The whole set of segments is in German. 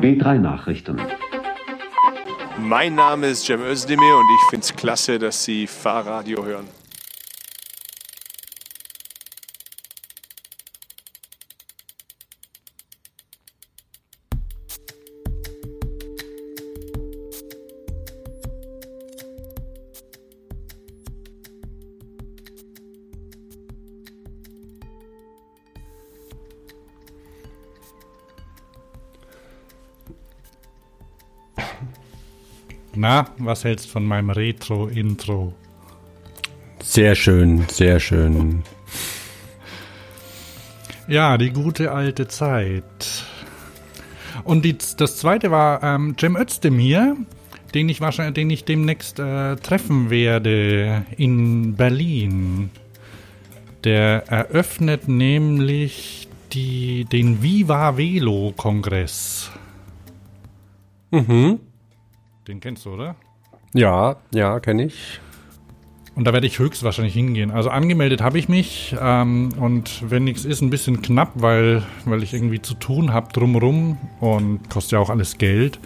B3 Nachrichten. Mein Name ist Cem Özdemir und ich finde es klasse, dass Sie Fahrradio hören. Na, was hältst du von meinem Retro-Intro? Sehr schön, sehr schön. Ja, die gute alte Zeit. Und die, das zweite war ähm, Cem Özdemir, den ich wahrscheinlich, den ich demnächst äh, treffen werde in Berlin. Der eröffnet nämlich die, den Viva Velo Kongress. Mhm. Den kennst du, oder? Ja, ja, kenne ich. Und da werde ich höchstwahrscheinlich hingehen. Also angemeldet habe ich mich ähm, und wenn nichts ist, ein bisschen knapp, weil, weil ich irgendwie zu tun habe drumrum und kostet ja auch alles Geld.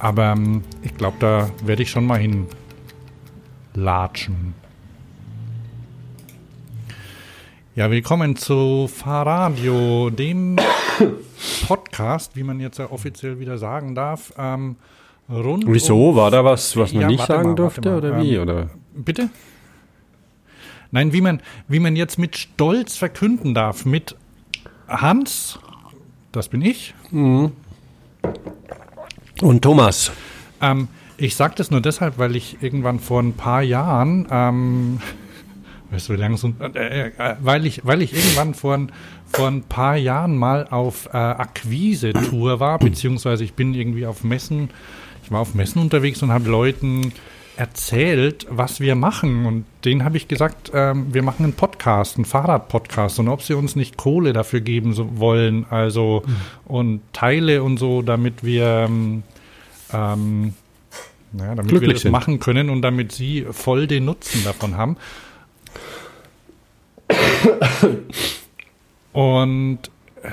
Aber ähm, ich glaube, da werde ich schon mal hin latschen. Ja, willkommen zu Fahrradio, dem Podcast, wie man jetzt ja offiziell wieder sagen darf. Ähm, rund Wieso? War da was, was man Ja, nicht sagen mal, durfte oder wie? Ähm, Oder? Bitte? Nein, wie man, wie man jetzt mit Stolz verkünden darf, mit Hans, das bin ich. Und Thomas. Ähm, ich sage das nur deshalb, weil ich irgendwann vor ein paar Jahren, ähm, weißt du, wie lange so, äh, äh, weil ich, weil ich irgendwann vor ein, vor ein paar Jahren mal auf äh, Akquise-Tour war, beziehungsweise ich bin irgendwie auf Messen, ich war auf Messen unterwegs und habe Leuten erzählt, was wir machen. Und denen habe ich gesagt, ähm, wir machen einen Podcast, einen Fahrradpodcast. Und ob sie uns nicht Kohle dafür geben so wollen, also und Teile und so, damit wir ähm, ähm, ja, damit wir Glücklich das sind. machen können und damit sie voll den Nutzen davon haben. Und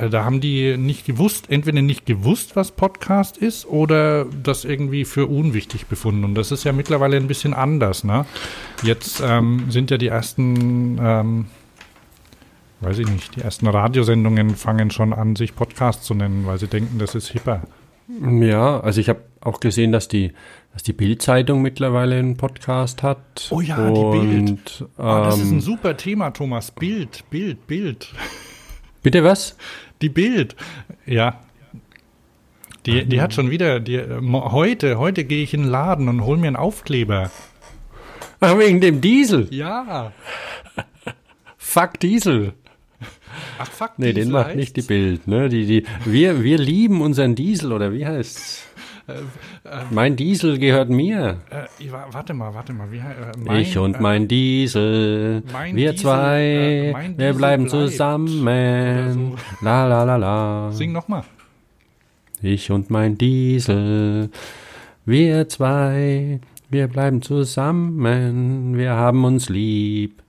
da haben die nicht gewusst, entweder nicht gewusst, was Podcast ist, oder das irgendwie für unwichtig befunden. Und das ist ja mittlerweile ein bisschen anders. Ne? Jetzt ähm, sind ja die ersten, ähm, weiß ich nicht, die ersten Radiosendungen fangen schon an, sich Podcast zu nennen, weil sie denken, das ist hipper. Ja, also ich habe auch gesehen, dass die, dass die Bild-Zeitung mittlerweile einen Podcast hat. Oh ja, die Bild. Und, Ah, das ist ein ähm, super Thema, Thomas. Bild, Bild, Bild. Bitte was? Die Bild, ja. Die, die hat schon wieder, die, heute, heute gehe ich in den Laden und hol mir einen Aufkleber. Ach, wegen dem Diesel. Ja. Fuck Diesel. Ach fuck, Nee, den Diesel macht heißt's. nicht die Bild. Ne? Die, die, wir, wir lieben unseren Diesel, oder wie heißt's? Mein Diesel gehört mir. Äh, warte mal, warte mal. Wie, äh, mein, ich und äh, mein Diesel, mein wir Diesel, zwei, äh, mein wir Diesel bleiben bleibt. zusammen. Oder La la la la. Sing noch mal. Ich und mein Diesel, wir zwei, wir bleiben zusammen, wir haben uns lieb.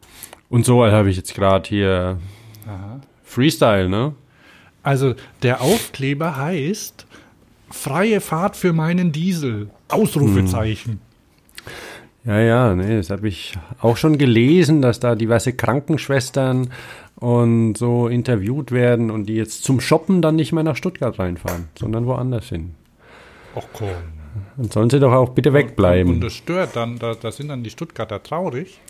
Und so habe ich jetzt gerade hier Freestyle, ne? Also, der Aufkleber heißt Freie Fahrt für meinen Diesel. Ausrufezeichen. Ja, ja, nee, das habe ich auch schon gelesen, dass da diverse Krankenschwestern und so interviewt werden und die jetzt zum Shoppen dann nicht mehr nach Stuttgart reinfahren, sondern woanders hin. Ach komm. Und sollen sie doch auch bitte Und wegbleiben. das stört dann, da, da sind dann die Stuttgarter traurig.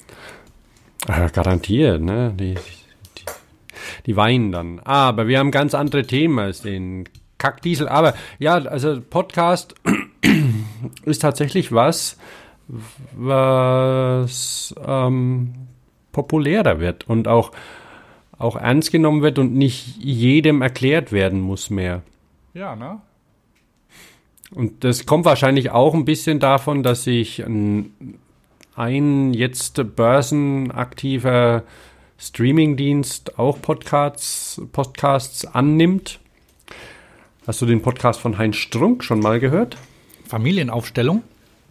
Ah, garantiert, ne? Die, die, die weinen dann. Aber wir haben ganz andere Themen als den Kackdiesel. Aber ja, also Podcast ist tatsächlich was, was ähm, populärer wird und auch, auch ernst genommen wird und nicht jedem erklärt werden muss mehr. Ja, ne? Und das kommt wahrscheinlich auch ein bisschen davon, dass sich ein, ein jetzt börsenaktiver Streamingdienst auch Podcasts, Podcasts annimmt. Hast du den Podcast von Heinz Strunk schon mal gehört? Familienaufstellung?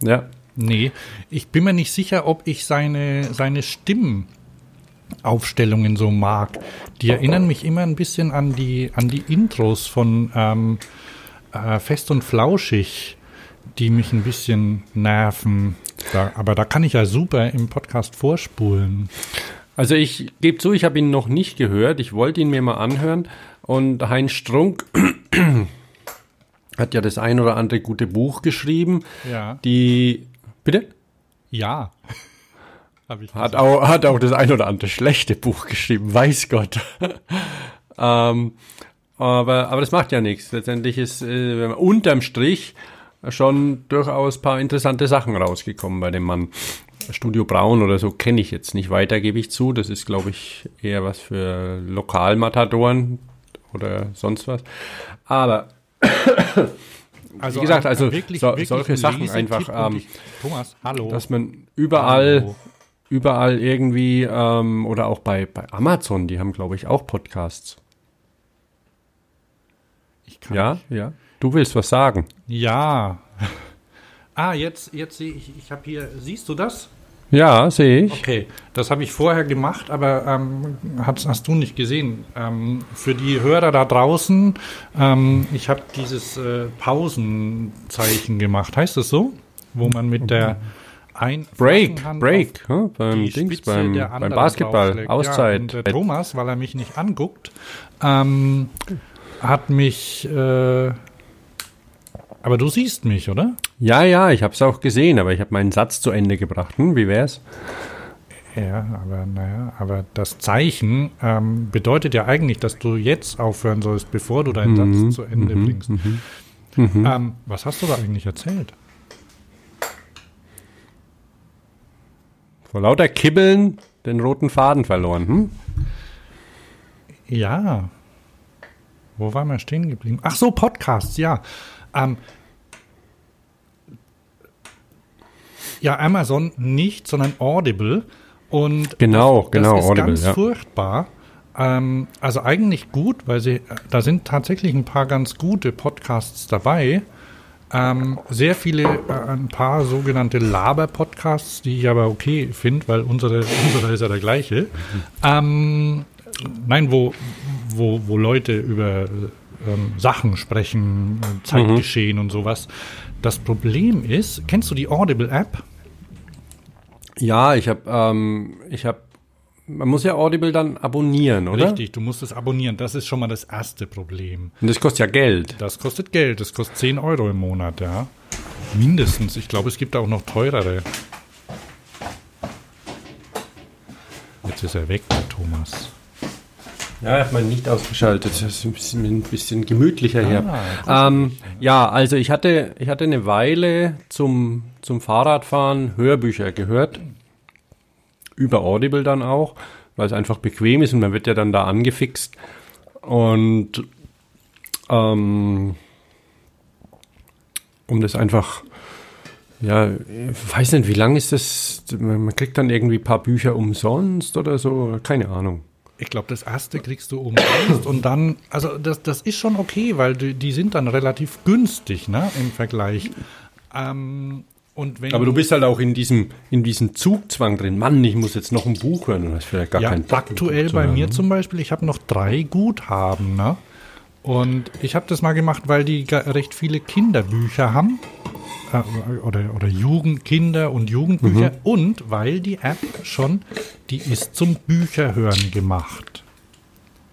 Ja. Nee, ich bin mir nicht sicher, ob ich seine, seine Stimmen Aufstellungen so mag. Die erinnern mich immer ein bisschen an die, an die Intros von ähm, äh, Fest und Flauschig, die mich ein bisschen nerven. Da, aber da kann ich ja super im Podcast vorspulen. Also ich gebe zu, ich habe ihn noch nicht gehört. Ich wollte ihn mir mal anhören. Und Heinz Strunk hat ja das ein oder andere gute Buch geschrieben. Ja. Die. Bitte? Ja. Hat auch, hat auch das ein oder andere schlechte Buch geschrieben, weiß Gott. ähm, aber, aber das macht ja nichts. Letztendlich ist äh, unterm Strich schon durchaus paar interessante Sachen rausgekommen bei dem Mann. Studio Braun oder so kenne ich jetzt nicht weiter, gebe ich zu. Das ist, glaube ich, eher was für Lokalmatadoren oder sonst was. Aber Also wie gesagt, also wirklich- so, wirklich solche Sachen einfach, ähm, ich, Thomas, hallo. dass man überall, Hallo. überall irgendwie ähm, oder auch bei, bei Amazon, die haben, glaube ich, auch Podcasts. Ich kann Ja, ja. Du willst was sagen? Ja. Ah, jetzt, jetzt sehe ich, ich habe hier, siehst du das? Ja, sehe ich. Okay, das habe ich vorher gemacht, aber ähm, hast, hast du nicht gesehen. Ähm, für die Hörer da draußen, ähm, ich habe dieses äh, Pausenzeichen gemacht. Heißt das so? Wo man mit der ein Break, Hand Break, auf hm, beim Dings, beim, beim Basketball, draufschlägt. Ja, Auszeit. und der Thomas, weil er mich nicht anguckt, ähm, hat mich. Äh, aber du siehst mich, oder? ja, ja, ich habe es auch gesehen, aber ich habe meinen Satz zu Ende gebracht. Hm, wie wär's? Ja, aber naja, aber das Zeichen ähm, bedeutet ja eigentlich, dass du jetzt aufhören sollst, bevor du deinen Mhm, Satz zu Ende bringst. Ähm, was hast du da eigentlich erzählt? Vor lauter Kibbeln den roten Faden verloren. Hm? Ja. Wo waren wir stehen geblieben? Ach so, Podcasts, ja. Ähm, ja, Amazon nicht, sondern Audible. Und Genau, das, genau, das ist Audible, ganz ja. furchtbar. Ähm, also eigentlich gut, weil sie, da sind tatsächlich ein paar ganz gute Podcasts dabei. Ähm, sehr viele, äh, ein paar sogenannte Laber-Podcasts, die ich aber okay finde, weil unsere, unsere ist ja der gleiche. Ähm, nein, wo, wo, wo Leute über ähm, Sachen sprechen, äh, Zeitgeschehen und sowas. Das Problem ist, kennst du die Audible-App? Ja, ich habe, ähm, ich habe, man muss ja Audible dann abonnieren, oder? Richtig, du musst es abonnieren. Das ist schon mal das erste Problem. Und das kostet ja Geld. Das kostet Geld. Das kostet 10 Euro im Monat, ja. Mindestens. Ich glaube, es gibt auch noch teurere. Jetzt ist er weg, der Thomas. Ja, ich habe mein Licht ausgeschaltet. Das ist ein bisschen, ein bisschen gemütlicher hier. Ah, Ähm, ja, also ich hatte, ich hatte eine Weile zum, zum Fahrradfahren Hörbücher gehört. Über Audible dann auch, weil es einfach bequem ist und man wird ja dann da angefixt. Und ähm, um das einfach, ja, ich weiß nicht, wie lang ist das? Man kriegt dann irgendwie ein paar Bücher umsonst oder so, keine Ahnung. Ich glaube, das erste kriegst du umsonst und dann, also das, das ist schon okay, weil die, die sind dann relativ günstig, ne, im Vergleich. Ähm, Aber du bist halt auch in diesem, in diesem Zugzwang drin. Mann, ich muss jetzt noch ein Buch hören und hast vielleicht gar ja, keinen Bock, aktuell bei hören. mir zum Beispiel, ich habe noch drei Guthaben, ne? Und ich habe das mal gemacht, weil die recht viele Kinderbücher haben. Äh, oder, oder Jugend, Kinder- und Jugendbücher. Mhm. Und weil die App schon, die ist zum Bücherhören gemacht.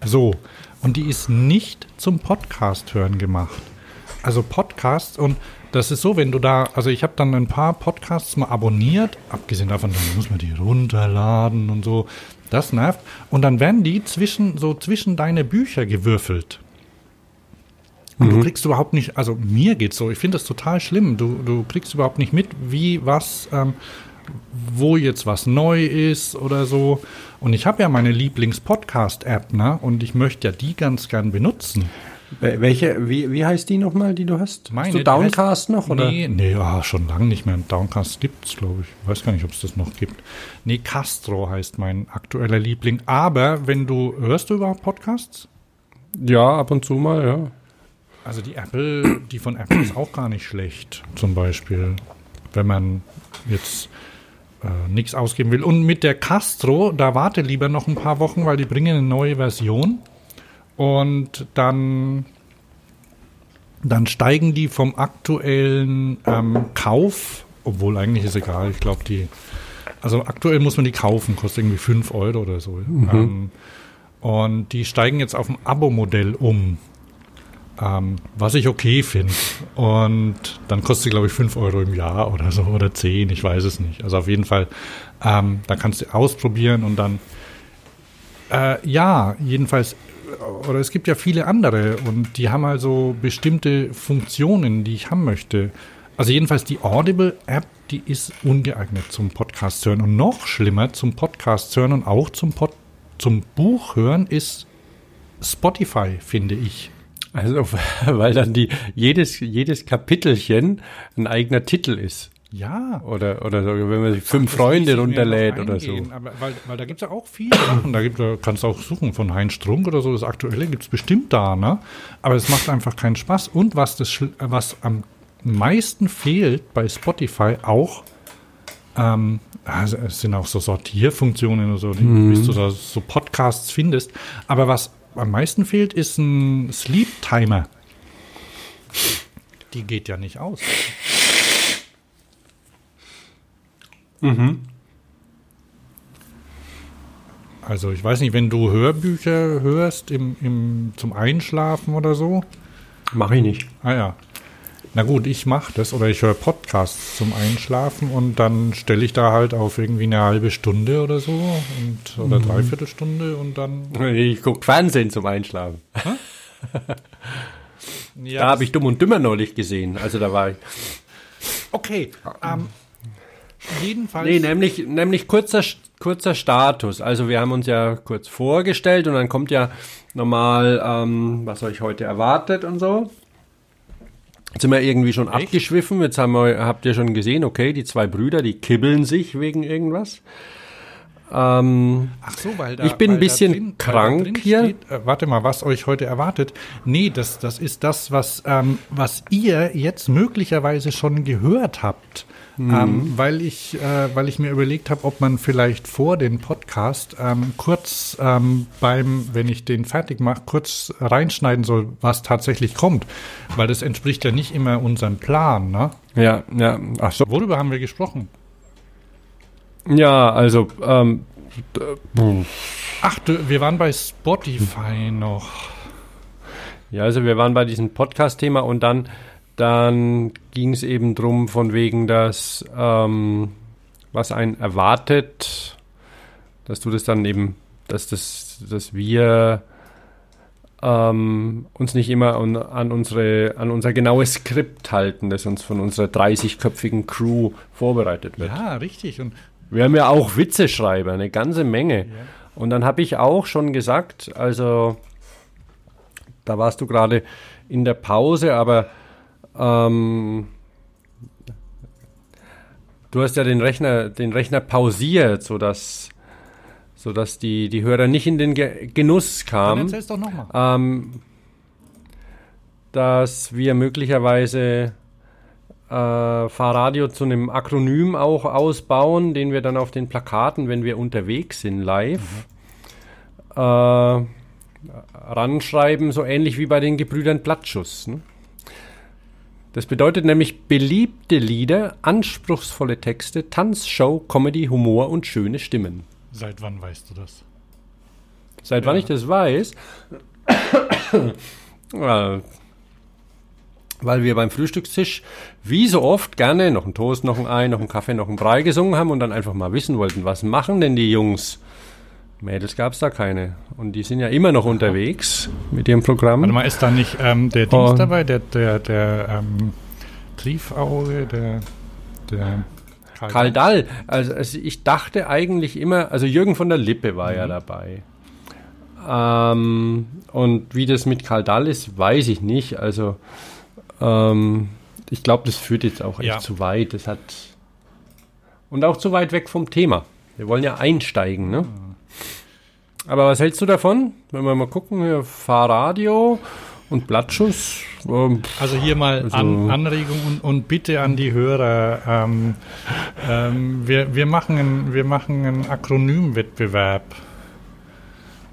So. Und die ist nicht zum Podcast hören gemacht. Also Podcasts und das ist so, wenn du da, also ich habe dann ein paar Podcasts mal abonniert, abgesehen davon, dann muss man die runterladen und so, das nervt. Und dann werden die zwischen, so zwischen deine Bücher gewürfelt. Und du kriegst überhaupt nicht, also mir geht's so, ich finde das total schlimm. Du, du kriegst überhaupt nicht mit, wie was, ähm, wo jetzt was neu ist oder so. Und ich habe ja meine Lieblings-Podcast-App, ne? Und ich möchte ja die ganz gern benutzen. Wel- Welche, wie, wie heißt die nochmal, die du hast? Meine, hast du Downcast heißt- noch? Oder? Nee, nee ja, schon lange nicht mehr. Downcast gibt's, glaube ich. Weiß gar nicht, ob es das noch gibt. Nee, Castro heißt mein aktueller Liebling. Aber wenn du, hörst du überhaupt Podcasts? Ja, ab und zu mal, ja. Also die Apple, die von Apple ist auch gar nicht schlecht, zum Beispiel. Wenn man jetzt äh, nichts ausgeben will. Und mit der Castro, da warte lieber noch ein paar Wochen, weil die bringen eine neue Version. Und dann, dann steigen die vom aktuellen ähm, Kauf, obwohl eigentlich ist egal, ich glaube, die, also aktuell muss man die kaufen, kostet irgendwie 5 Euro oder so. Mhm. Ähm, und die steigen jetzt auf ein Abo-Modell um. Ähm, was ich okay finde. Und dann kostet sie, glaube ich, 5 Euro im Jahr oder so oder 10, ich weiß es nicht. Also auf jeden Fall, ähm, da kannst du ausprobieren und dann, äh, ja, jedenfalls, oder es gibt ja viele andere und die haben also bestimmte Funktionen, die ich haben möchte. Also jedenfalls die Audible-App, die ist ungeeignet zum Podcast hören und noch schlimmer zum Podcast hören und auch zum, Pod zum Buch hören ist Spotify, finde ich. Also, weil dann die, jedes, jedes Kapitelchen ein eigener Titel ist. Ja. Oder, oder so, wenn man sich fünf Ach, Freunde runterlädt oder so. Aber, weil, weil da gibt es ja auch viele Sachen. Da, gibt, da kannst du auch suchen von Heinz Strunk oder so. Das Aktuelle gibt es bestimmt da, ne? Aber es macht einfach keinen Spaß. Und was, das, was am meisten fehlt bei Spotify auch, ähm, also es sind auch so Sortierfunktionen oder so, mhm. bis du da so Podcasts findest. Aber was am meisten fehlt, ist ein Sleep Timer. Die geht ja nicht aus. Mhm. Also ich weiß nicht, wenn du Hörbücher hörst im, im, zum Einschlafen oder so. Mache ich nicht. Ah ja. Na gut, ich mache das oder ich höre Podcasts zum Einschlafen und dann stelle ich da halt auf irgendwie eine halbe Stunde oder so und, oder mhm. dreiviertel Stunde und dann. Ich gucke Fernsehen zum Einschlafen. ja, da habe ich Dumm und Dümmer neulich gesehen. Also da war ich. Okay. Ähm, jedenfalls. Nee, nämlich, nämlich kurzer, kurzer Status. Also wir haben uns ja kurz vorgestellt und dann kommt ja normal, ähm, was euch heute erwartet und so. Jetzt sind wir irgendwie schon Echt? abgeschwiffen. Jetzt haben wir, habt ihr schon gesehen, okay, die zwei Brüder, die kibbeln sich wegen irgendwas. Ähm, Ach so, weil da, ich bin ein bisschen drin, krank hier. Steht, äh, warte mal, was euch heute erwartet? Nee, das, das ist das, was, ähm, was ihr jetzt möglicherweise schon gehört habt. Mhm. Ähm, weil, ich, äh, weil ich mir überlegt habe, ob man vielleicht vor dem Podcast ähm, kurz ähm, beim, wenn ich den fertig mache, kurz reinschneiden soll, was tatsächlich kommt. Weil das entspricht ja nicht immer unserem Plan, ne? Ja, ja. Ach so. Worüber haben wir gesprochen? Ja, also, ähm, Ach, du, wir waren bei Spotify noch. Ja, also wir waren bei diesem Podcast-Thema und dann dann ging es eben drum von wegen, dass ähm, was einen erwartet, dass du das dann eben, dass das, dass wir ähm, uns nicht immer an, an, unsere, an unser genaues Skript halten, das uns von unserer 30-köpfigen Crew vorbereitet wird. Ja, richtig. Und wir haben ja auch Witzeschreiber, eine ganze Menge. Ja. Und dann habe ich auch schon gesagt, also da warst du gerade in der Pause, aber ähm, du hast ja den Rechner, den Rechner pausiert, sodass, sodass die, die Hörer nicht in den Ge Genuss kamen. Dann erzähl's doch nochmal. Ähm, dass wir möglicherweise äh, Fahrradio zu einem Akronym auch ausbauen, den wir dann auf den Plakaten, wenn wir unterwegs sind, live, mhm. äh, ranschreiben, so ähnlich wie bei den Gebrüdern Blattschuss. Ne? Das bedeutet nämlich beliebte Lieder, anspruchsvolle Texte, Tanzshow, Comedy, Humor und schöne Stimmen. Seit wann weißt du das? Seit ja. wann ich das weiß? weil wir beim Frühstückstisch wie so oft gerne noch einen Toast, noch ein Ei, noch einen Kaffee, noch einen Brei gesungen haben und dann einfach mal wissen wollten, was machen denn die Jungs? Mädels gab es da keine. Und die sind ja immer noch unterwegs mit ihrem Programm. Warte mal, ist da nicht ähm, der Dings oh. dabei, der, der, der ähm, Triefauge, der, der Karl, Karl Dall. Also, also, ich dachte eigentlich immer, also Jürgen von der Lippe war mhm. ja dabei. Ähm, und wie das mit Karl Dall ist, weiß ich nicht. Also ähm, ich glaube, das führt jetzt auch echt zu weit. Das hat und auch zu weit weg vom Thema. Wir wollen ja einsteigen, ne? Mhm. Aber was hältst du davon? Wenn wir mal gucken, hier Fahrradio Und Blattschuss? Ähm, Also hier mal Also- an, Anregung und, und Bitte an die Hörer. Ähm, ähm, wir, wir, machen einen, wir machen einen Akronymwettbewerb.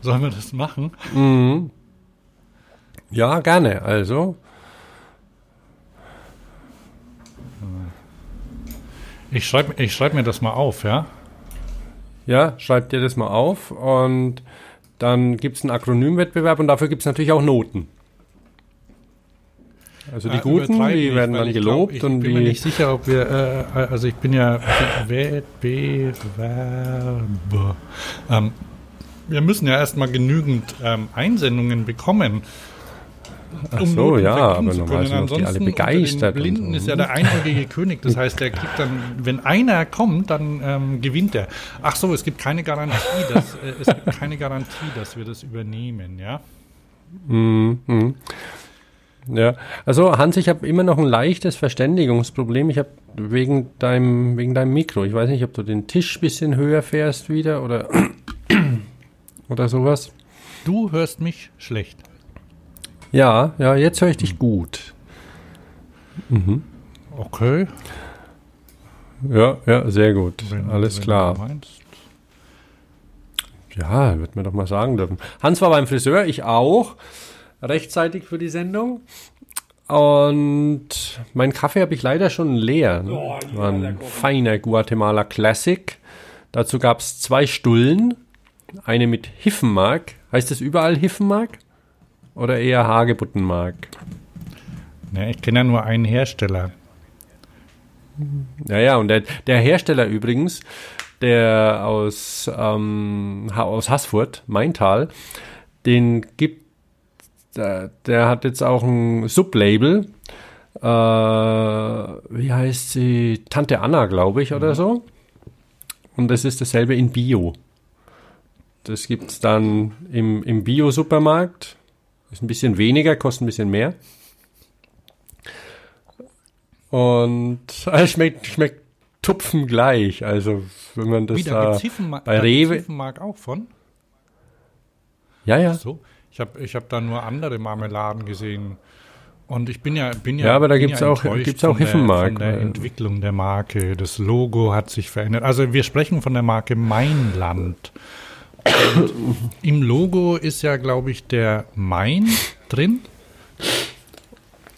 Sollen wir das machen? mhm. Ja, gerne. Also, Ich schreibe ich schreib mir das mal auf, ja? Ja, schreibt dir das mal auf und dann gibt es einen Akronymwettbewerb und dafür gibt es natürlich auch Noten. Also die Äh, Guten, die nicht, werden dann ich gelobt glaub, ich und bin mir die. nicht sicher, ob wir, äh, also ich bin ja Wettbewerb. Ähm, wir müssen ja erstmal genügend ähm, Einsendungen bekommen. Ach so, Noten ja, aber normal sind die alle begeistert Den und Blinden so. ist ja der einäugige König. Das heißt, der kriegt dann, wenn einer kommt, dann ähm, gewinnt er. Ach so, es gibt keine Garantie, dass äh, es gibt keine Garantie, dass wir das übernehmen, ja. Mhm, mhm. Ja, also Hans, ich habe immer noch ein leichtes Verständigungsproblem. Ich habe wegen deinem, wegen deinem Mikro. Ich weiß nicht, ob du den Tisch ein bisschen höher fährst wieder oder, oder sowas. Du hörst mich schlecht. Ja, ja, jetzt höre ich dich gut. Okay. Ja, ja, sehr gut. Wenn- Alles wenn klar. Ja, wird mir doch mal sagen dürfen. Hans war beim Friseur, ich auch. Rechtzeitig für die Sendung. Und mein Kaffee habe ich leider schon leer. Ne? War ein feiner Guatemala Classic. Dazu gab es zwei Stullen. Eine mit Hiffenmark. Heißt es überall Hiffenmark? Oder eher Hagebuttenmark? Ne, ich kenne ja nur einen Hersteller. Ja, ja, und der, der Hersteller übrigens, der aus, ähm, aus Haßfurt, Maintal, den gibt, der, der hat jetzt auch ein Sublabel, äh, wie heißt sie, Tante Anna, glaube ich, oder so. Und das ist dasselbe in Bio. Das gibt es dann im, im Bio-Supermarkt. Ist ein bisschen weniger, kostet ein bisschen mehr. Und es schmeckt, schmeckt tupfen gleich. Also, wenn man das Wie, da da. Hiffenmark, bei da Rewe- Hiffenmark auch von? Ja, ja. So. Ich habe ich hab da nur andere Marmeladen gesehen. Und ich bin ja, bin ja, Ja, aber da bin gibt's ja auch- gibt's auch von der- Hiffenmark, Von der weil- Entwicklung der Marke. Das Logo hat sich verändert. Also wir sprechen von der Marke Mainland. Im Logo ist ja, glaube ich, der Main drin.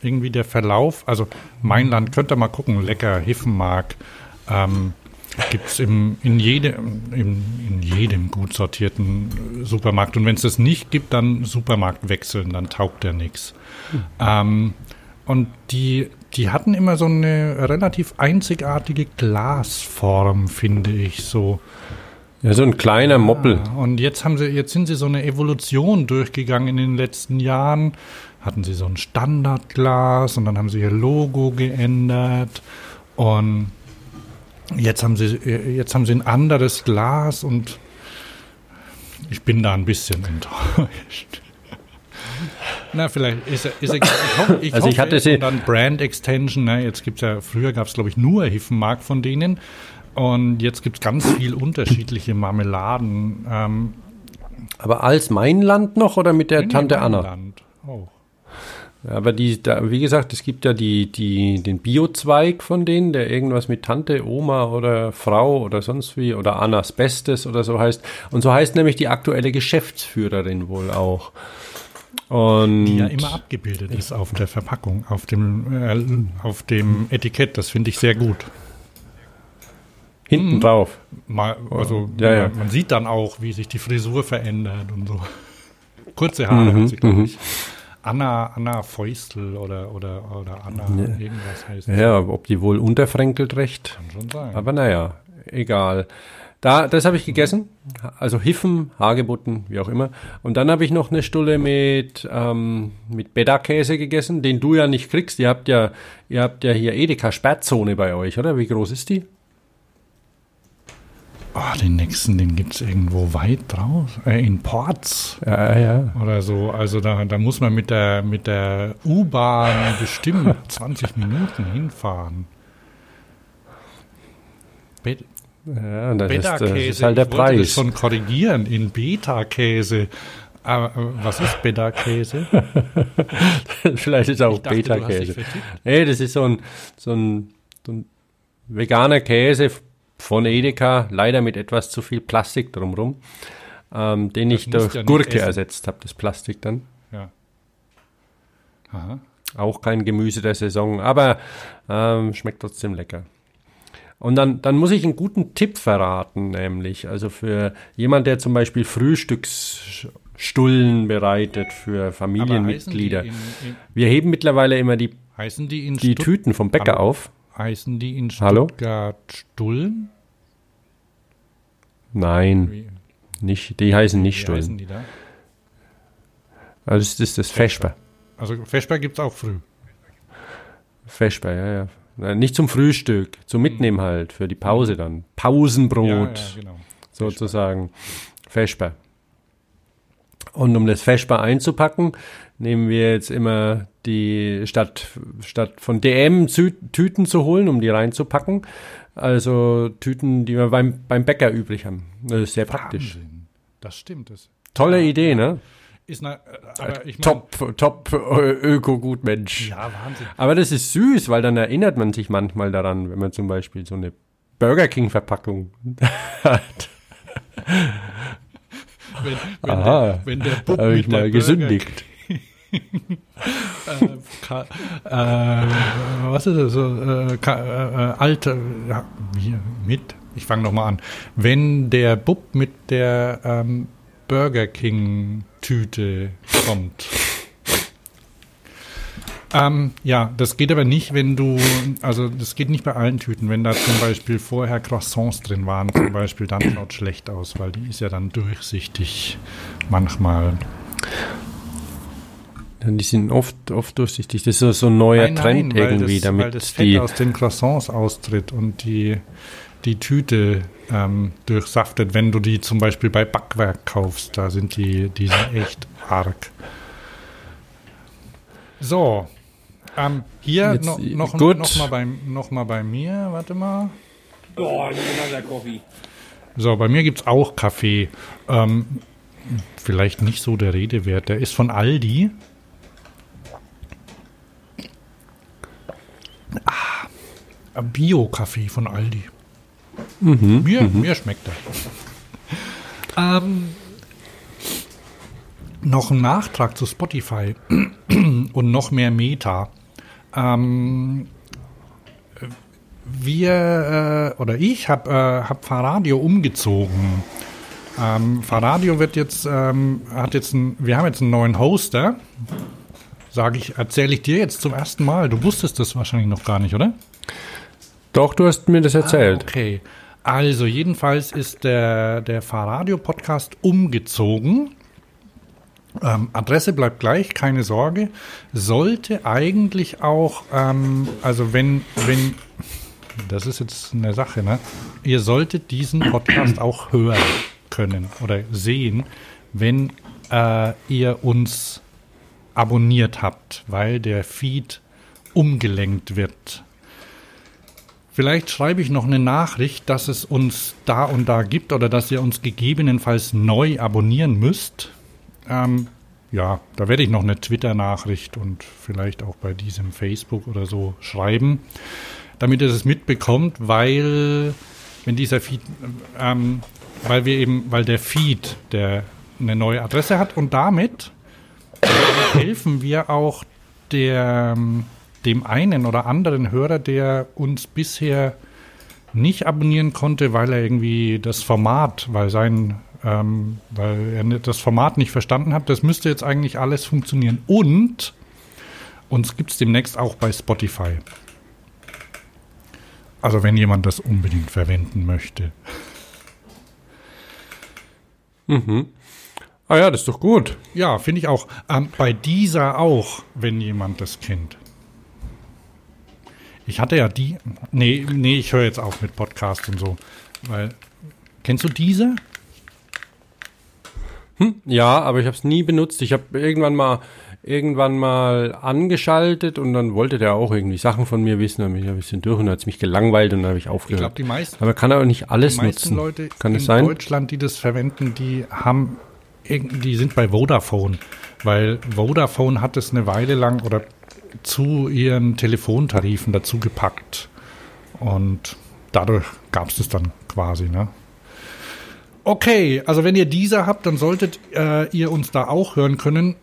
Irgendwie der Verlauf. Also Mainland, könnt ihr mal gucken. Lecker, Hiffenmark. Ähm, Gibt es in, jedem, in, in jedem gut sortierten äh, Supermarkt. Und wenn es das nicht gibt, dann Supermarkt wechseln, dann taugt der nichts. Ähm, und die, die hatten immer so eine relativ einzigartige Glasform, finde ich so. Ja, so ein kleiner Moppel. Ja, und jetzt haben sie, jetzt sind sie so eine Evolution durchgegangen in den letzten Jahren. Hatten sie so ein Standardglas und dann haben sie ihr Logo geändert und jetzt haben sie, jetzt haben sie ein anderes Glas und ich bin da ein bisschen enttäuscht. Na, vielleicht ist er, ist er ich hoffe, ich Also ich hoffe, hatte sie- und dann Brand Extension, ne, jetzt gibt's ja, früher gab es glaube ich nur Hiffenmark von denen und jetzt gibt es ganz viel unterschiedliche Marmeladen. Ähm, Aber als Mainland noch oder mit der Tante Anna? Mainland Auch. Aber die, da, wie gesagt, es gibt ja die, die, den Biozweig von denen, der irgendwas mit Tante, Oma oder Frau oder sonst wie oder Annas Bestes oder so heißt. Und so heißt nämlich die aktuelle Geschäftsführerin wohl auch. Und Die ja immer abgebildet ist auf der Verpackung, auf dem, äh, auf dem Etikett. Das finde ich sehr gut. Hinten drauf. Mal, also Ja, ja. Man, sieht dann auch, wie sich die Frisur verändert und so. Kurze Haare Mhm, hat sie, glaube ich. Anna, Anna Feustel oder, oder, oder Anna irgendwas heißt. Ja, ob die wohl unterfränkelt recht. Kann schon sein. Aber naja, egal. Da, das habe ich gegessen. Also Hiffen, Hagebutten, wie auch immer. Und dann habe ich noch eine Stulle mit, ähm, mit Beda-Käse gegessen, den du ja nicht kriegst. Ihr habt ja, ihr habt ja hier Edeka Sperrzone bei euch, oder? Wie groß ist die? Oh, den nächsten, den gibt es irgendwo weit draus. Äh, in Ports Ja, ja. oder so. Also da, da muss man mit der, mit der U-Bahn bestimmt 20 Minuten hinfahren. Be Ja, das ist, das Beta-Käse. ist halt der ich wollte das Preis. schon korrigieren in Beta-Käse. Aber äh, was ist Beta-Käse? Vielleicht ist auch Beta-Käse. Nee, das ist so ein, so ein, so ein veganer Käse von Edeka, leider mit etwas zu viel Plastik drumrum, ähm, den ich musst durch ja Gurke ersetzt habe, das Plastik dann. Ja. Aha. Auch kein Gemüse der Saison, aber ähm, schmeckt trotzdem lecker. Und dann, dann muss ich einen guten Tipp verraten, nämlich, also für jemand, der zum Beispiel Frühstücksstullen bereitet für Familienmitglieder. Die in, Wir heben mittlerweile immer die, in, die in Tüten vom Bäcker auf. Heißen die in Hallo? Stuttgart Stullen? Nein, Wie, nicht, die heißen nicht wie Stullen. heißen die da? Also das ist das Vesper. Also Feschberg gibt es auch früh. Vesper, ja, ja. Nicht zum Frühstück, zum Mitnehmen halt, für die Pause dann. Pausenbrot. Ja, ja, genau. sozusagen Vesper. Und um das Vesper einzupacken, nehmen wir jetzt immer die, statt, statt von DM Tüten zu holen, um die reinzupacken, also Tüten, die wir beim, beim Bäcker übrig haben. Das ist sehr praktisch. Wahnsinn. Das stimmt. Das Tolle Ja, Idee, ne? ist eine, aber ich mein, Top, top äh, Öko-Gutmensch. Ja, Wahnsinn. Aber das ist süß, weil dann erinnert man sich manchmal daran, wenn man zum Beispiel so eine Burger King-Verpackung hat. Wenn, wenn, Aha, der, wenn der Bub ich mal Burger gesündigt. äh, äh, was ist das äh, äh, alte, ja, wie, mit, ich fange nochmal an. Wenn der Bub mit der ähm, Burger King Tüte kommt. Ähm, ja, das geht aber nicht, wenn du, also das geht nicht bei allen Tüten. Wenn da zum Beispiel vorher Croissants drin waren, zum Beispiel, dann schaut schlecht aus, weil die ist ja dann durchsichtig manchmal. Die sind oft, oft durchsichtig. Das ist so- ein neuer Nein, nein, Trend weil irgendwie, das, weil damit das Fett die. aus den Croissants austritt und die, die Tüte ähm, durchsaftet. Wenn du die zum Beispiel bei Backwerk kaufst, da sind die, die sind echt arg. So, ähm, hier Jetzt, no, noch, gut. noch, mal bei, noch mal bei mir, warte mal. Oh, another coffee. So, bei mir gibt es auch Kaffee. Ähm, vielleicht nicht so der Rede wert. Der ist von Aldi. Ah, Bio-Kaffee von Aldi. mir, mir schmeckt er. ähm, noch ein Nachtrag zu Spotify und noch mehr Meta. Ähm, wir äh, oder ich habe äh, hab Fahrradio umgezogen. Ähm, Fahrradio wird jetzt ähm, hat jetzt ein, wir haben jetzt einen neuen Hoster. Sage ich, erzähle ich dir jetzt zum ersten Mal. Du wusstest das wahrscheinlich noch gar nicht, oder? Doch, du hast mir das erzählt. Okay. Also jedenfalls ist der, der Fahrradio-Podcast umgezogen. Ähm, Adresse bleibt gleich, keine Sorge. Sollte eigentlich auch, ähm, also wenn, wenn, das ist jetzt eine Sache, ne? Ihr solltet diesen Podcast auch hören können oder sehen, wenn äh, ihr uns abonniert habt, weil der Feed umgelenkt wird. Vielleicht schreibe ich noch eine Nachricht, dass es uns da und da gibt oder dass ihr uns gegebenenfalls neu abonnieren müsst. Ähm, ja, da werde ich noch eine Twitter-Nachricht und vielleicht auch bei diesem Facebook oder so schreiben, damit ihr es mitbekommt, weil wenn dieser Feed, ähm, weil wir eben, weil der Feed, der eine neue Adresse hat und damit helfen wir auch der, dem einen oder anderen Hörer, der uns bisher nicht abonnieren konnte, weil er irgendwie das Format, weil sein, ähm, weil er das Format nicht verstanden hat. Das müsste jetzt eigentlich alles funktionieren. Und uns gibt es demnächst auch bei Spotify. Also wenn jemand das unbedingt verwenden möchte. Ah ja, das ist doch gut. Ja, finde ich auch. Ähm, bei dieser auch, wenn jemand das kennt. Ich hatte ja die. Nee, nee, ich höre jetzt auf mit Podcast und so. Weil. Kennst du diese? Ja, aber ich habe es nie benutzt. Ich habe irgendwann mal irgendwann mal angeschaltet und dann wollte der auch irgendwie Sachen von mir wissen. Dann bin ich ein bisschen durch und hat es mich gelangweilt und dann habe ich Ich aufgehört. glaube, die meisten, aber man kann auch nicht alles die meisten nutzen. Leute kann in es sein? Deutschland, die das verwenden, die haben die sind bei Vodafone, weil Vodafone hat es eine Weile lang oder zu ihren Telefontarifen dazu gepackt. Und dadurch gab es das dann quasi, ne? Okay, also wenn ihr dieser habt, dann solltet äh, ihr uns da auch hören können.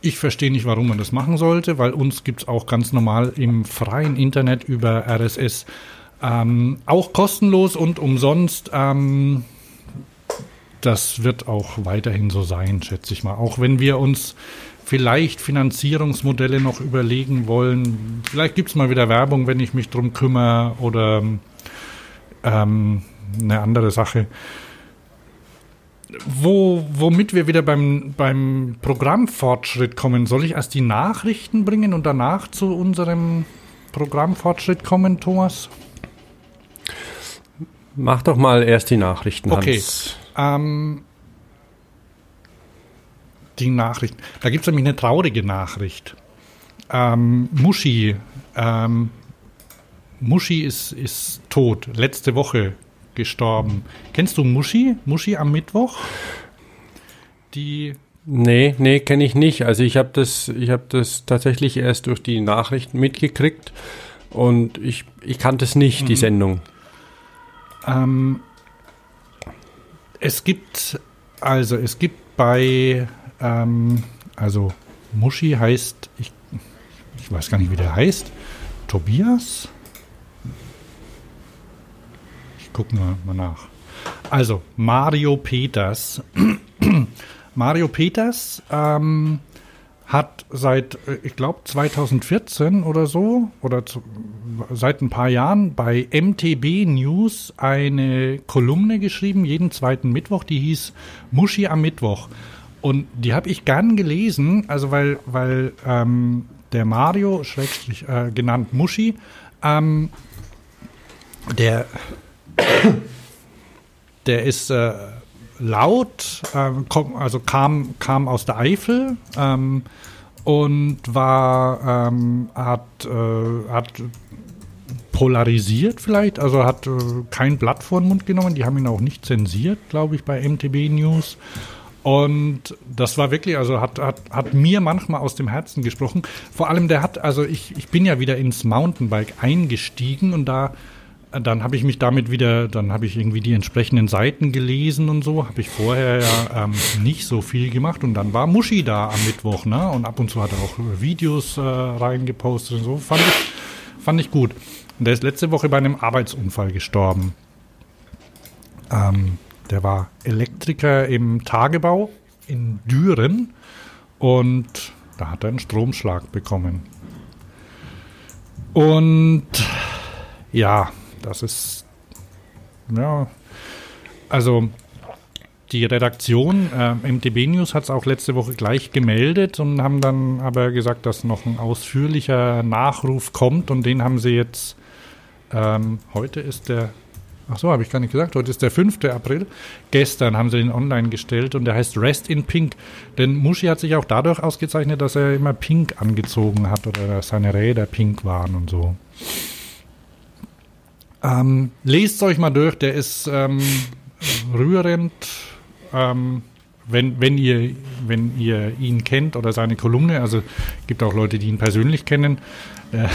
Ich verstehe nicht, warum man das machen sollte, weil uns gibt es auch ganz normal im freien Internet über RSS ähm, auch kostenlos und umsonst. Ähm, das wird auch weiterhin so sein, schätze ich mal. Auch wenn wir uns vielleicht Finanzierungsmodelle noch überlegen wollen. Vielleicht gibt es mal wieder Werbung, wenn ich mich drum kümmere oder ähm, eine andere Sache. Wo, womit wir wieder beim, beim Programmfortschritt kommen, soll ich erst die Nachrichten bringen und danach zu unserem Programmfortschritt kommen, Thomas? Mach doch mal erst die Nachrichten, Okay. Ähm, die Nachricht. Da gibt es nämlich eine traurige Nachricht. Ähm, Muschi, ähm, Muschi ist, ist tot, letzte Woche gestorben. Kennst du Muschi? Muschi am Mittwoch? Die, Nee, nee, kenne ich nicht. Also ich habe das, ich habe das tatsächlich erst durch die Nachrichten mitgekriegt und ich, ich kannte es nicht, die Sendung. ähm, es gibt, also es gibt bei, ähm, also Muschi heißt, ich, ich weiß gar nicht, wie der heißt, Tobias? Ich gucke mal, mal nach. Also, Mario Peters. Mario Peters ähm, hat seit, äh, ich glaube, 2014 oder so, oder zu, seit ein paar Jahren bei MTB News eine Kolumne geschrieben, jeden zweiten Mittwoch, die hieß Muschi am Mittwoch. Und die habe ich gern gelesen, also weil, weil ähm, der Mario, Schrägstrich, äh, genannt Muschi, ähm, der, der ist äh, laut, ähm, komm, also kam, kam aus der Eifel ähm, und war, ähm, hat, äh, hat polarisiert vielleicht, also hat äh, kein Blatt vor den Mund genommen, die haben ihn auch nicht zensiert, glaube ich, bei MTB News. Und das war wirklich, also hat, hat, hat mir manchmal aus dem Herzen gesprochen. Vor allem, der hat, also ich, ich bin ja wieder ins Mountainbike eingestiegen und da, dann habe ich mich damit wieder, dann habe ich irgendwie die entsprechenden Seiten gelesen und so, habe ich vorher ja ähm, nicht so viel gemacht und dann war Muschi da am Mittwoch, ne? Und ab und zu hat er auch Videos äh, reingepostet und so, fand ich, fand ich gut. Und der ist letzte Woche bei einem Arbeitsunfall gestorben. Ähm, der war Elektriker im Tagebau in Düren und da hat er einen Stromschlag bekommen. Und ja, das ist, ja, also die Redaktion, äh, MTB News hat es auch letzte Woche gleich gemeldet und haben dann aber gesagt, dass noch ein ausführlicher Nachruf kommt und den haben sie jetzt, ähm, heute ist der, ach so, habe ich gar nicht gesagt, heute ist der 5. April, gestern haben sie den online gestellt und der heißt Rest in Pink, denn Muschi hat sich auch dadurch ausgezeichnet, dass er immer pink angezogen hat oder dass seine Räder pink waren und so. Ähm, lest euch mal durch, der ist ähm, rührend. Ähm, wenn, wenn, ihr, wenn ihr ihn kennt oder seine Kolumne, also gibt auch Leute, die ihn persönlich kennen, äh,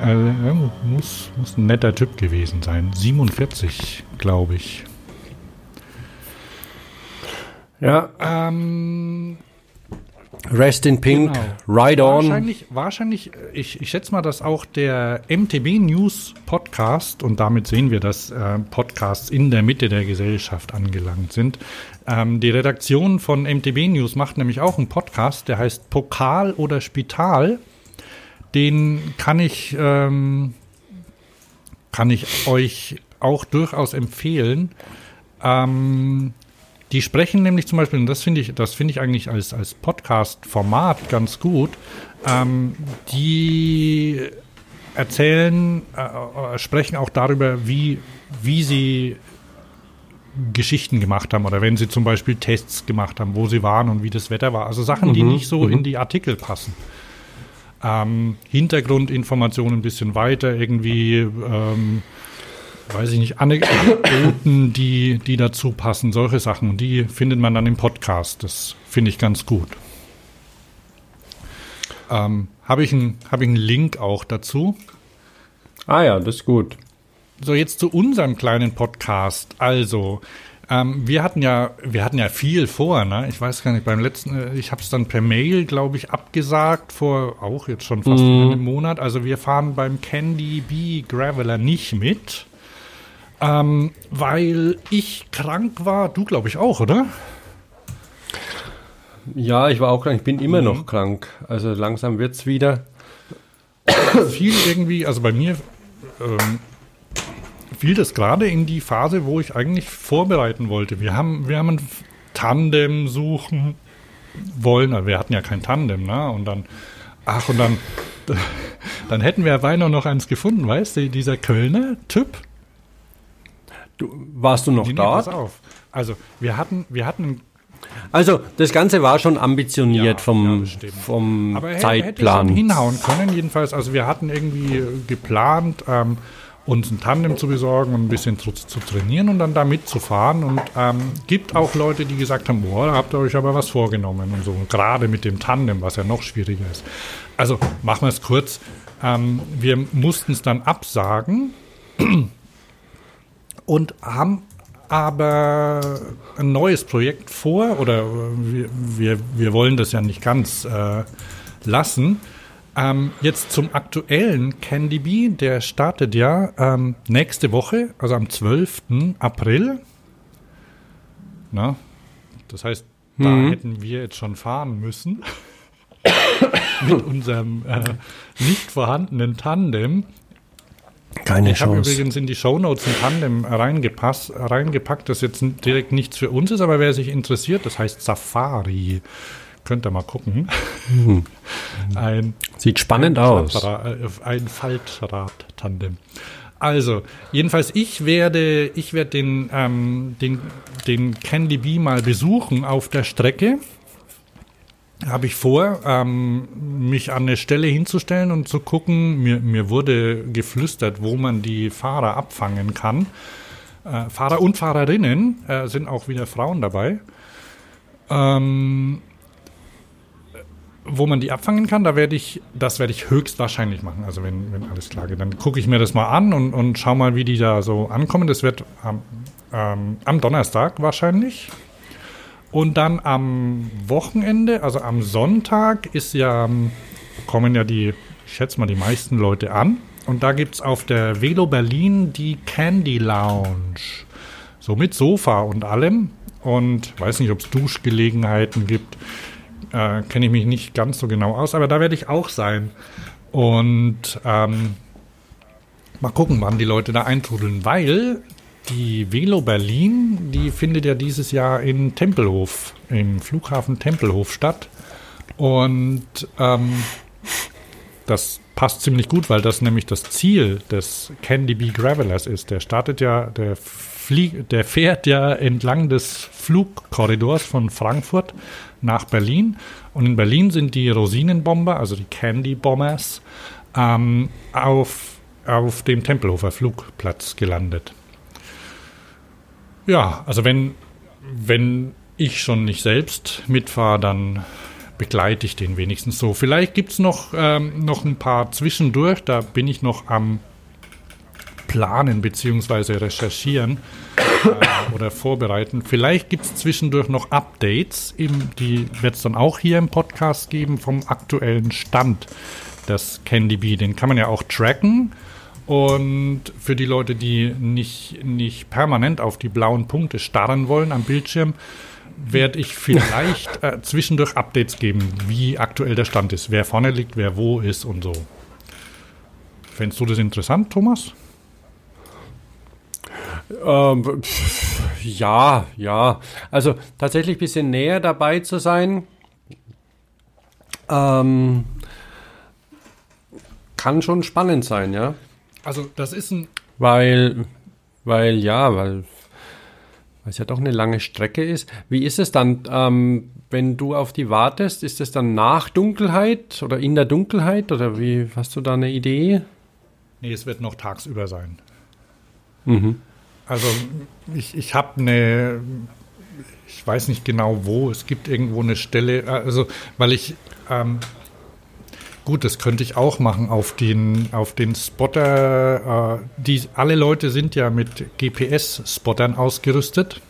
also, muss, muss ein netter Typ gewesen sein. 47, glaube ich. Ja, Ähm, Rest in Pink, Genau. Ride On. Wahrscheinlich, wahrscheinlich ich, ich schätze mal, dass auch der MTB News Podcast, und damit sehen wir, dass äh, Podcasts in der Mitte der Gesellschaft angelangt sind. Ähm, die Redaktion von MTB News macht nämlich auch einen Podcast, der heißt Pokal oder Spital. Den kann ich, ähm, kann ich euch auch durchaus empfehlen. Ähm, die sprechen nämlich zum Beispiel, und das finde ich, das finde ich eigentlich als, als Podcast-Format ganz gut, ähm, die erzählen, äh, äh, sprechen auch darüber, wie, wie sie Geschichten gemacht haben oder wenn sie zum Beispiel Tests gemacht haben, wo sie waren und wie das Wetter war. Also Sachen, die Mhm, nicht so in die Artikel passen. Ähm, Hintergrundinformationen ein bisschen weiter, irgendwie ähm, weiß ich nicht, Anekdoten, die, die dazu passen, solche Sachen. Und die findet man dann im Podcast. Das finde ich ganz gut. Ähm, Habe ich, ein, hab ich einen Link auch dazu. Ah ja, das ist gut. So, jetzt zu unserem kleinen Podcast. Also, ähm, wir hatten ja, wir hatten ja viel vor, ne? Ich weiß gar nicht, beim letzten, äh, ich habe es dann per Mail, glaube ich, abgesagt, vor auch jetzt schon fast Mhm. einem Monat. Also wir fahren beim Candy Bee Graveler nicht mit. Ähm, weil ich krank war, du glaube ich auch, oder? Ja, ich war auch krank. Ich bin Mhm. immer noch krank. Also langsam wird's wieder. Fiel irgendwie, also bei mir ähm, fiel das gerade in die Phase, wo ich eigentlich vorbereiten wollte. Wir haben, wir haben ein Tandem suchen wollen, aber wir hatten ja kein Tandem, ne? Und dann, ach, und dann, dann hätten wir beinahe noch eins gefunden, weißt du, dieser Kölner Typ. Du, warst du noch Nee, nee, pass dort? auf. Also, wir hatten, wir hatten Also, das Ganze war schon ambitioniert Ja, ja, vom, stimmt. vom Aber er hätte- Zeitplan. schon hinhauen können, jedenfalls. Also wir hatten irgendwie äh, geplant, ähm, uns ein Tandem zu besorgen und ein bisschen zu, zu trainieren und dann da mitzufahren. Und ähm, gibt auch Leute, die gesagt haben, boah, da habt ihr euch aber was vorgenommen und so. Und gerade mit dem Tandem, was ja noch schwieriger ist. Also machen wir es kurz. Ähm, wir mussten es dann absagen und haben aber ein neues Projekt vor oder wir, wir, wir wollen das ja nicht ganz äh, lassen. Ähm, jetzt zum aktuellen Candy Bee, der startet ja ähm, nächste Woche, also am 12. April. Na, das heißt, da hätten wir jetzt schon fahren müssen mit unserem äh, nicht vorhandenen Tandem. Keine Ich habe übrigens in die Shownotes ein Tandem reingepasst, reingepackt, das jetzt direkt nichts für uns ist, aber wer sich interessiert, das heißt Safari. Könnt ihr mal gucken. Ein, Sieht spannend aus. Faltrad, äh, ein Faltrad-Tandem. Also, jedenfalls, ich werde, ich werde den, ähm, den, den Candy Bee mal besuchen auf der Strecke. Habe ich vor, ähm, mich an eine Stelle hinzustellen und zu gucken. Mir, mir wurde geflüstert, wo man die Fahrer abfangen kann. Äh, Fahrer und Fahrerinnen äh, sind auch wieder Frauen dabei. Ähm, wo man die abfangen kann, da werde ich, das werde ich höchstwahrscheinlich machen. Also wenn, wenn alles klar geht, dann gucke ich mir das mal an und, und schau mal, wie die da so ankommen. Das wird am, ähm, am Donnerstag wahrscheinlich. Und dann am Wochenende, also am Sonntag, ist ja, kommen ja die, ich schätze mal, die meisten Leute an. Und da gibt es auf der Velo Berlin die Candy Lounge. So mit Sofa und allem. Und weiß nicht, ob es Duschgelegenheiten gibt. Äh, Kenne ich mich nicht ganz so genau aus, aber da werde ich auch sein. Und ähm, mal gucken, wann die Leute da eintrudeln, weil die Velo Berlin, die findet ja dieses Jahr in Tempelhof, im Flughafen Tempelhof statt. Und ähm, das passt ziemlich gut, weil das nämlich das Ziel des Candy Bee Gravelers ist. Der startet ja, der, flieg, der fährt ja entlang des Flugkorridors von Frankfurt nach Berlin. Und in Berlin sind die Rosinenbomber, also die Candy Bombers, ähm, auf, auf dem Tempelhofer Flugplatz gelandet. Ja, also wenn, wenn ich schon nicht selbst mitfahre, dann begleite ich den wenigstens so. Vielleicht gibt es noch, ähm, noch ein paar zwischendurch, da bin ich noch am Planen bzw. recherchieren äh, oder vorbereiten. Vielleicht gibt es zwischendurch noch Updates, im, die wird es dann auch hier im Podcast geben vom aktuellen Stand des Candy Bee. Den kann man ja auch tracken. Und für die Leute, die nicht, nicht permanent auf die blauen Punkte starren wollen am Bildschirm, werde ich vielleicht äh, zwischendurch Updates geben, wie aktuell der Stand ist, wer vorne liegt, wer wo ist und so. Fändest du das interessant, Thomas? Ähm, pff, ja, ja. Also tatsächlich ein bisschen näher dabei zu sein, ähm, kann schon spannend sein, ja. Also, das ist ein. Weil, weil ja, weil es ja doch eine lange Strecke ist. Wie ist es dann, ähm, wenn du auf die wartest? Ist es dann nach Dunkelheit oder in der Dunkelheit oder wie hast du da eine Idee? Nee, es wird noch tagsüber sein. Mhm. Also ich, ich habe eine, ich weiß nicht genau wo, es gibt irgendwo eine Stelle, also weil ich, ähm, gut, das könnte ich auch machen auf den, auf den Spotter, äh, die, alle Leute sind ja mit GPS-Spottern ausgerüstet.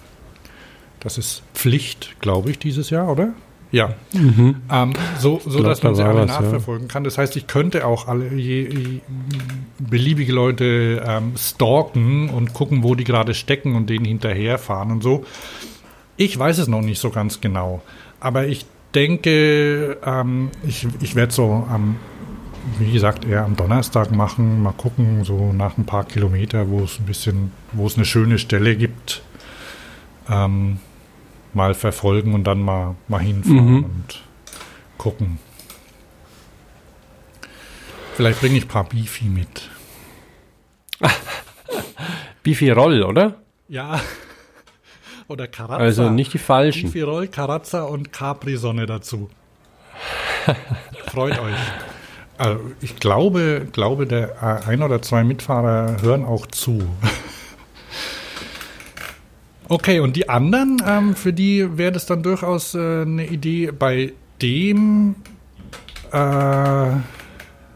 Das ist Pflicht, glaube ich, dieses Jahr, oder? Ja. Mhm. Ähm, so, so glaub, dass man sie alle was, ja. nachverfolgen kann. Das heißt, ich könnte auch alle je, je, beliebige Leute ähm, stalken und gucken, wo die gerade stecken und denen hinterherfahren und so. Ich weiß es noch nicht so ganz genau. Aber ich denke, ähm, ich, ich werde so am, wie gesagt, eher am Donnerstag machen. Mal gucken, so nach ein paar Kilometer, wo es ein bisschen, wo es eine schöne Stelle gibt. Ähm, mal verfolgen und dann mal, mal hinfahren Mhm. und gucken. Vielleicht bringe ich ein paar Beefy mit. Bifi Roll, oder? Ja. Oder Karazza. Also nicht die falschen. Beefy Roll, Karazza und Capri-Sonne dazu. Freut euch. Also ich glaube, glaube, der äh, ein oder zwei Mitfahrer hören auch zu. Okay, und die anderen, ähm, für die wäre das dann durchaus äh, eine Idee, bei dem äh,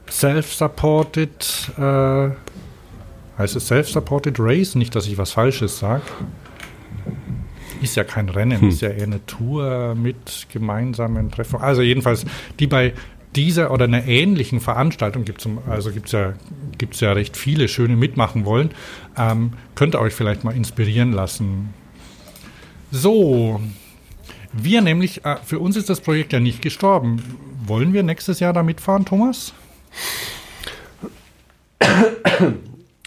Self-Supported, äh, heißt es Self-Supported Race? Nicht, dass ich was Falsches sage. Ist ja kein Rennen, ist ja eher eine Tour mit gemeinsamen Treffen. Also jedenfalls, die bei dieser oder einer ähnlichen Veranstaltung gibt es also gibt's ja, gibt's ja recht viele schöne mitmachen wollen, ähm, könnt ihr euch vielleicht mal inspirieren lassen. So, wir nämlich, äh, für uns ist das Projekt ja nicht gestorben. Wollen wir nächstes Jahr da mitfahren, Thomas?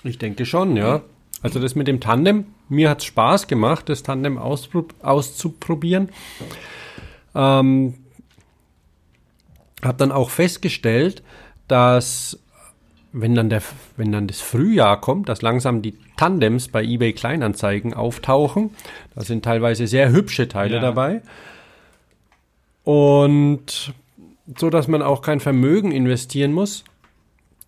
Ich denke schon, ja. Also das mit dem Tandem, mir hat es Spaß gemacht, das Tandem auszuprobieren. Ähm, habe dann auch festgestellt, dass wenn dann, der, wenn dann das Frühjahr kommt, dass langsam die Tandems bei eBay Kleinanzeigen auftauchen. Da sind teilweise sehr hübsche Teile Ja. dabei. Und so, dass man auch kein Vermögen investieren muss,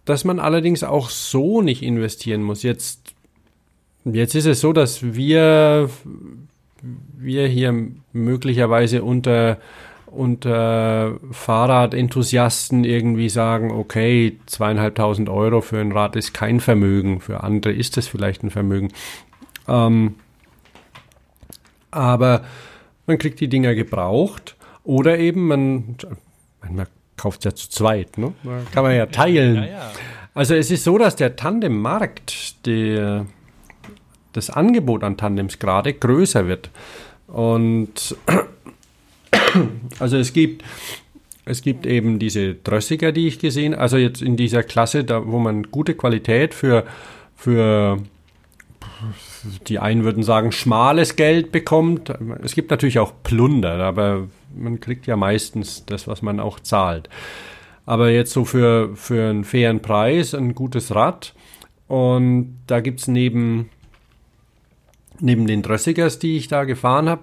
dass man allerdings auch so nicht investieren muss. Jetzt, jetzt ist es so, dass wir, wir hier möglicherweise unter, unter Fahrradenthusiasten irgendwie sagen, okay, zweieinhalbtausend Euro für ein Rad ist kein Vermögen, für andere ist es vielleicht ein Vermögen. Ähm, aber man kriegt die Dinger gebraucht oder eben man, man kauft ja zu zweit, ne? Kann man ja teilen. Also es ist so, dass der Tandemmarkt, der, das Angebot an Tandems gerade größer wird. Und also es gibt, es gibt eben diese Drössiger, die ich gesehen, also jetzt in dieser Klasse, da wo man gute Qualität für, für die einen würden sagen, schmales Geld bekommt. Es gibt natürlich auch Plunder, aber man kriegt ja meistens das, was man auch zahlt. Aber jetzt so für, für einen fairen Preis ein gutes Rad. Und da gibt es neben, neben den Drössigers, die ich da gefahren habe,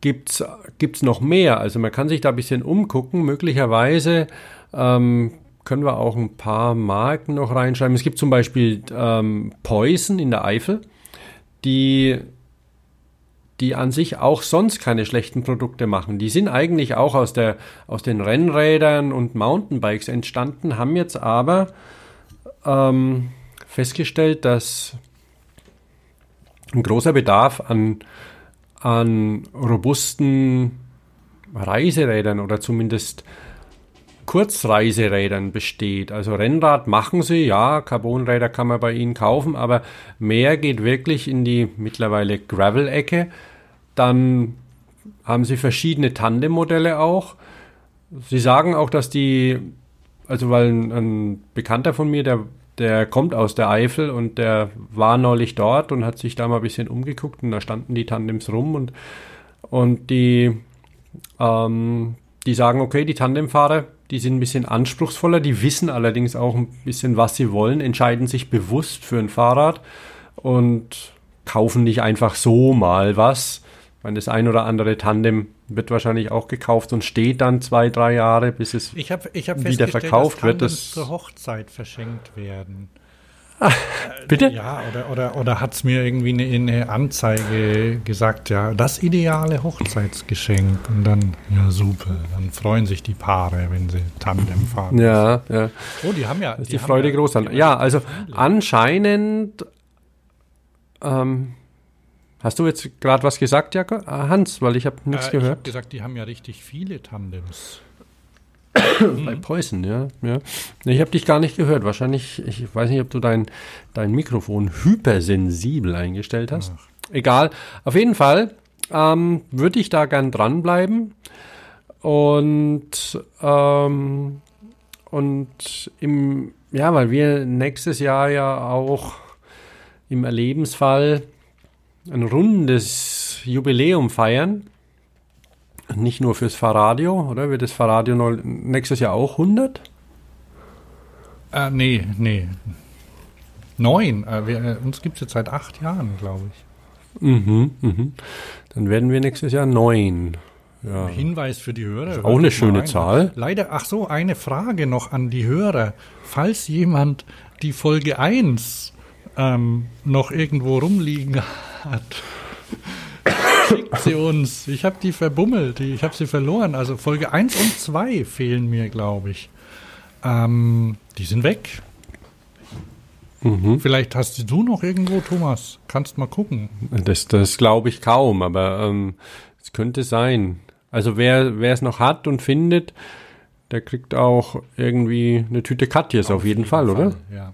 gibt es noch mehr. Also man kann sich da ein bisschen umgucken. Möglicherweise ähm, können wir auch ein paar Marken noch reinschreiben. Es gibt zum Beispiel ähm, Poison in der Eifel, die, die an sich auch sonst keine schlechten Produkte machen. Die sind eigentlich auch aus, der, aus den Rennrädern und Mountainbikes entstanden, haben jetzt aber ähm, festgestellt, dass ein großer Bedarf an, an robusten Reiserädern oder zumindest Kurzreiserädern besteht. Also Rennrad machen sie, ja, Carbonräder kann man bei ihnen kaufen, aber mehr geht wirklich in die mittlerweile Gravel-Ecke. Dann haben sie verschiedene Tandem-Modelle auch. Sie sagen auch, dass die, also weil ein, ein Bekannter von mir, der, der kommt aus der Eifel und der war neulich dort und hat sich da mal ein bisschen umgeguckt und da standen die Tandems rum und, und die, ähm, die sagen, okay, die Tandemfahrer, die sind ein bisschen anspruchsvoller, die wissen allerdings auch ein bisschen, was sie wollen, entscheiden sich bewusst für ein Fahrrad und kaufen nicht einfach so mal was. Meine, das ein oder andere Tandem wird wahrscheinlich auch gekauft und steht dann zwei, drei Jahre, bis es Ich habe ich hab wieder verkauft dass wird. Das zur Hochzeit verschenkt werden. Bitte? Ja, oder, oder, oder hat es mir irgendwie eine, eine Anzeige gesagt, ja, das ideale Hochzeitsgeschenk. Und dann, ja, super. Dann freuen sich die Paare, wenn sie Tandem fahren. Ja, ja. Oh, die haben ja. ist die, haben Freude ja, groß die haben Ja, also anscheinend. Ähm, hast du jetzt gerade was gesagt, Jakob? Ah, Hans, weil ich habe nichts Äh, ich habe gehört. gesagt, die haben ja richtig viele Tandems. Bei Preußen, ja. ja. Ich habe dich gar nicht gehört. Wahrscheinlich, ich weiß nicht, ob du dein, dein Mikrofon hypersensibel eingestellt hast. Egal. Auf jeden Fall ähm, würde ich da gern dranbleiben. Und, ähm, und im, ja, weil wir nächstes Jahr ja auch im Erlebensfall ein rundes Jubiläum feiern. Nicht nur fürs Fahrradio, oder? Wird das Fahrradio nächstes Jahr auch 100? Äh, nee, nee. Neun. Äh, wir, äh, uns gibt es jetzt seit acht Jahren, glaube ich. Mhm, mhm. Dann werden wir nächstes Jahr neun. Ja. Hinweis für die Hörer. auch eine schöne rein. Zahl. Leider, ach so, eine Frage noch an die Hörer. Falls jemand die Folge 1 ähm, noch irgendwo rumliegen hat, schickt sie uns. Ich habe die verbummelt, ich habe sie verloren. Also Folge 1 und 2 fehlen mir, glaube ich. Ähm, die sind weg. Mhm. Vielleicht hast du noch irgendwo, Thomas. Kannst mal gucken. Das, das glaube ich kaum, aber ähm, es könnte sein. Also wer es noch hat und findet, der kriegt auch irgendwie eine Tüte Katjes auf, jeden, Fall, oder? Ja.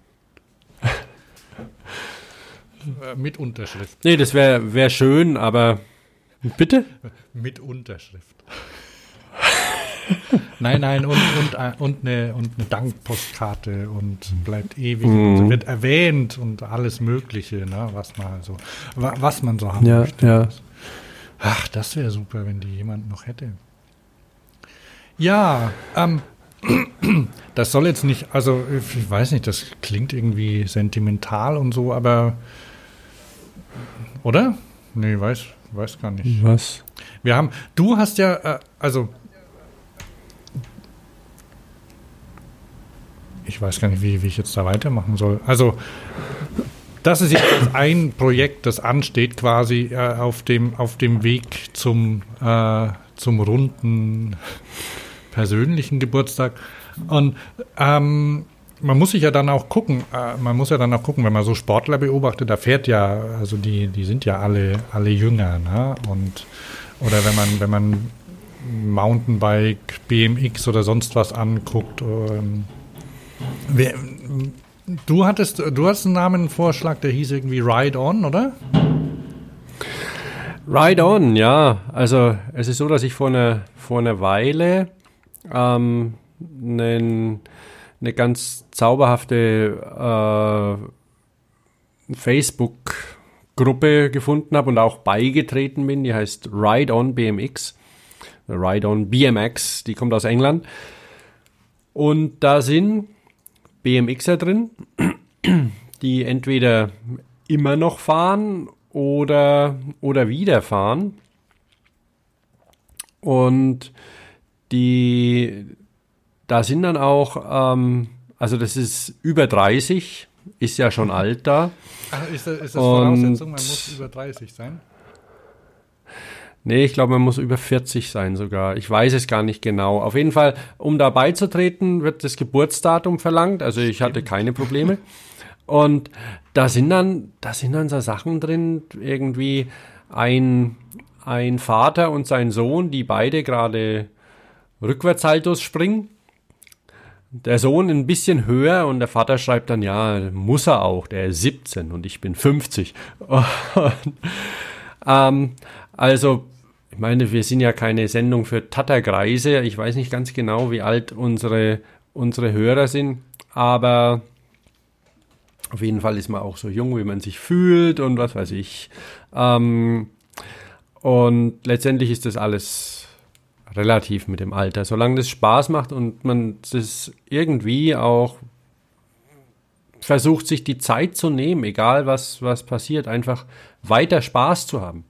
Äh, Mit Unterschrift. Nee, das wäre wär schön, aber bitte? Mit Unterschrift. nein, nein, und, und, äh, und, eine, und eine Dankpostkarte und bleibt ewig Mhm. und wird erwähnt und alles Mögliche, ne, was man so, wa- was man so haben Ja, möchte. ja. Ach, das wäre super, wenn die jemand noch hätte. Ja, ähm, das soll jetzt nicht, also ich weiß nicht, das klingt irgendwie sentimental und so, aber oder? Nee, weiß, weiß gar nicht. Was? Wir haben, du hast ja, äh, also ich weiß gar nicht, wie, wie ich jetzt da weitermachen soll. Also das ist jetzt ein Projekt, das ansteht quasi äh, auf, dem, auf dem Weg zum, äh, zum runden persönlichen Geburtstag. Und ähm, man muss sich ja dann auch gucken, äh, man muss ja dann auch gucken, wenn man so Sportler beobachtet, da fährt ja, also die, die sind ja alle, alle jünger, ne? Und oder wenn man, wenn man Mountainbike, BMX oder sonst was anguckt, ähm, wer, du hattest, du hast einen Namenvorschlag, der hieß irgendwie Ride On, oder? Ride on, ja. Also es ist so, dass ich vor einer, vor einer Weile ähm, einen, eine ganz zauberhafte äh, Facebook-Gruppe gefunden habe und auch beigetreten bin. Die heißt Ride on BMX. Ride on BMX, die kommt aus England. Und da sind BMXer drin, die entweder immer noch fahren oder, oder wieder fahren. Und die, da sind dann auch, ähm, also das ist über 30, ist ja schon alt da. Ach, ist das, ist das Voraussetzung, man muss über 30 sein? Nee, ich glaube, man muss über 40 sein sogar. Ich weiß es gar nicht genau. Auf jeden Fall, um da beizutreten, wird das Geburtsdatum verlangt. Also ich hatte keine Probleme. Und da sind dann, da sind dann so Sachen drin, irgendwie ein, ein Vater und sein Sohn, die beide gerade Rückwärtshaltos springen. Der Sohn ein bisschen höher und der Vater schreibt dann, ja, muss er auch, der ist 17 und ich bin 50. Und, ähm, also, ich meine, wir sind ja keine Sendung für Tattergreise. Ich weiß nicht ganz genau, wie alt unsere, unsere Hörer sind, aber auf jeden Fall ist man auch so jung, wie man sich fühlt und was weiß ich. Ähm, und letztendlich ist das alles relativ mit dem Alter. Solange das Spaß macht und man das irgendwie auch versucht, sich die Zeit zu nehmen, egal was, was passiert, einfach weiter Spaß zu haben.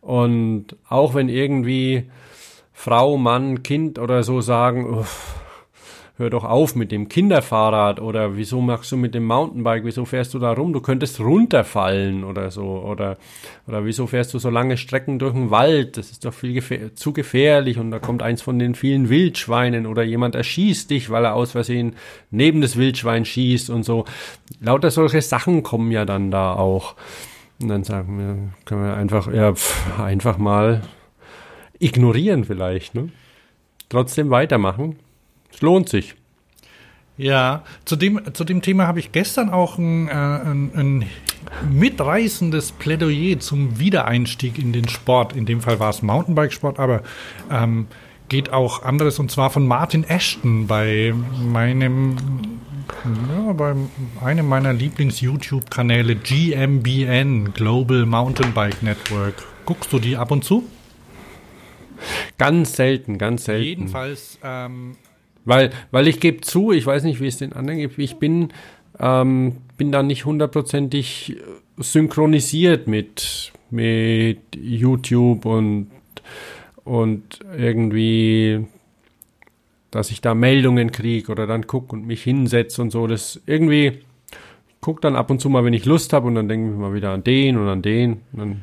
Und auch wenn irgendwie Frau, Mann, Kind oder so sagen, "Uff, hör doch auf mit dem Kinderfahrrad oder wieso machst du mit dem Mountainbike, wieso fährst du da rum, du könntest runterfallen oder so oder, oder wieso fährst du so lange Strecken durch den Wald, das ist doch viel gefähr zu gefährlich und da kommt eins von den vielen Wildschweinen oder jemand erschießt dich, weil er aus Versehen neben das Wildschwein schießt und so. Lauter solche Sachen kommen ja dann da auch. Und dann sagen wir, können wir einfach, ja, pff, einfach mal ignorieren vielleicht, ne? Trotzdem weitermachen. Es lohnt sich. Ja, zu dem, zu dem Thema habe ich gestern auch ein, äh, ein, ein mitreißendes Plädoyer zum Wiedereinstieg in den Sport. In dem Fall war es Mountainbikesport, aber ähm, geht auch anderes und zwar von Martin Ashton bei meinem, ja, bei einem meiner Lieblings-YouTube-Kanäle GMBN, Global Mountainbike Network. Guckst du die ab und zu? Ganz selten, ganz selten. Jedenfalls ähm, Weil, weil ich gebe zu, ich weiß nicht, wie es den anderen gibt, ich bin, ähm, bin da nicht hundertprozentig synchronisiert mit, mit YouTube und, und irgendwie, dass ich da Meldungen kriege oder dann gucke und mich hinsetze und so. Das irgendwie, guck dann ab und zu mal, wenn ich Lust habe und dann denke ich mal wieder an den und an den. Und dann,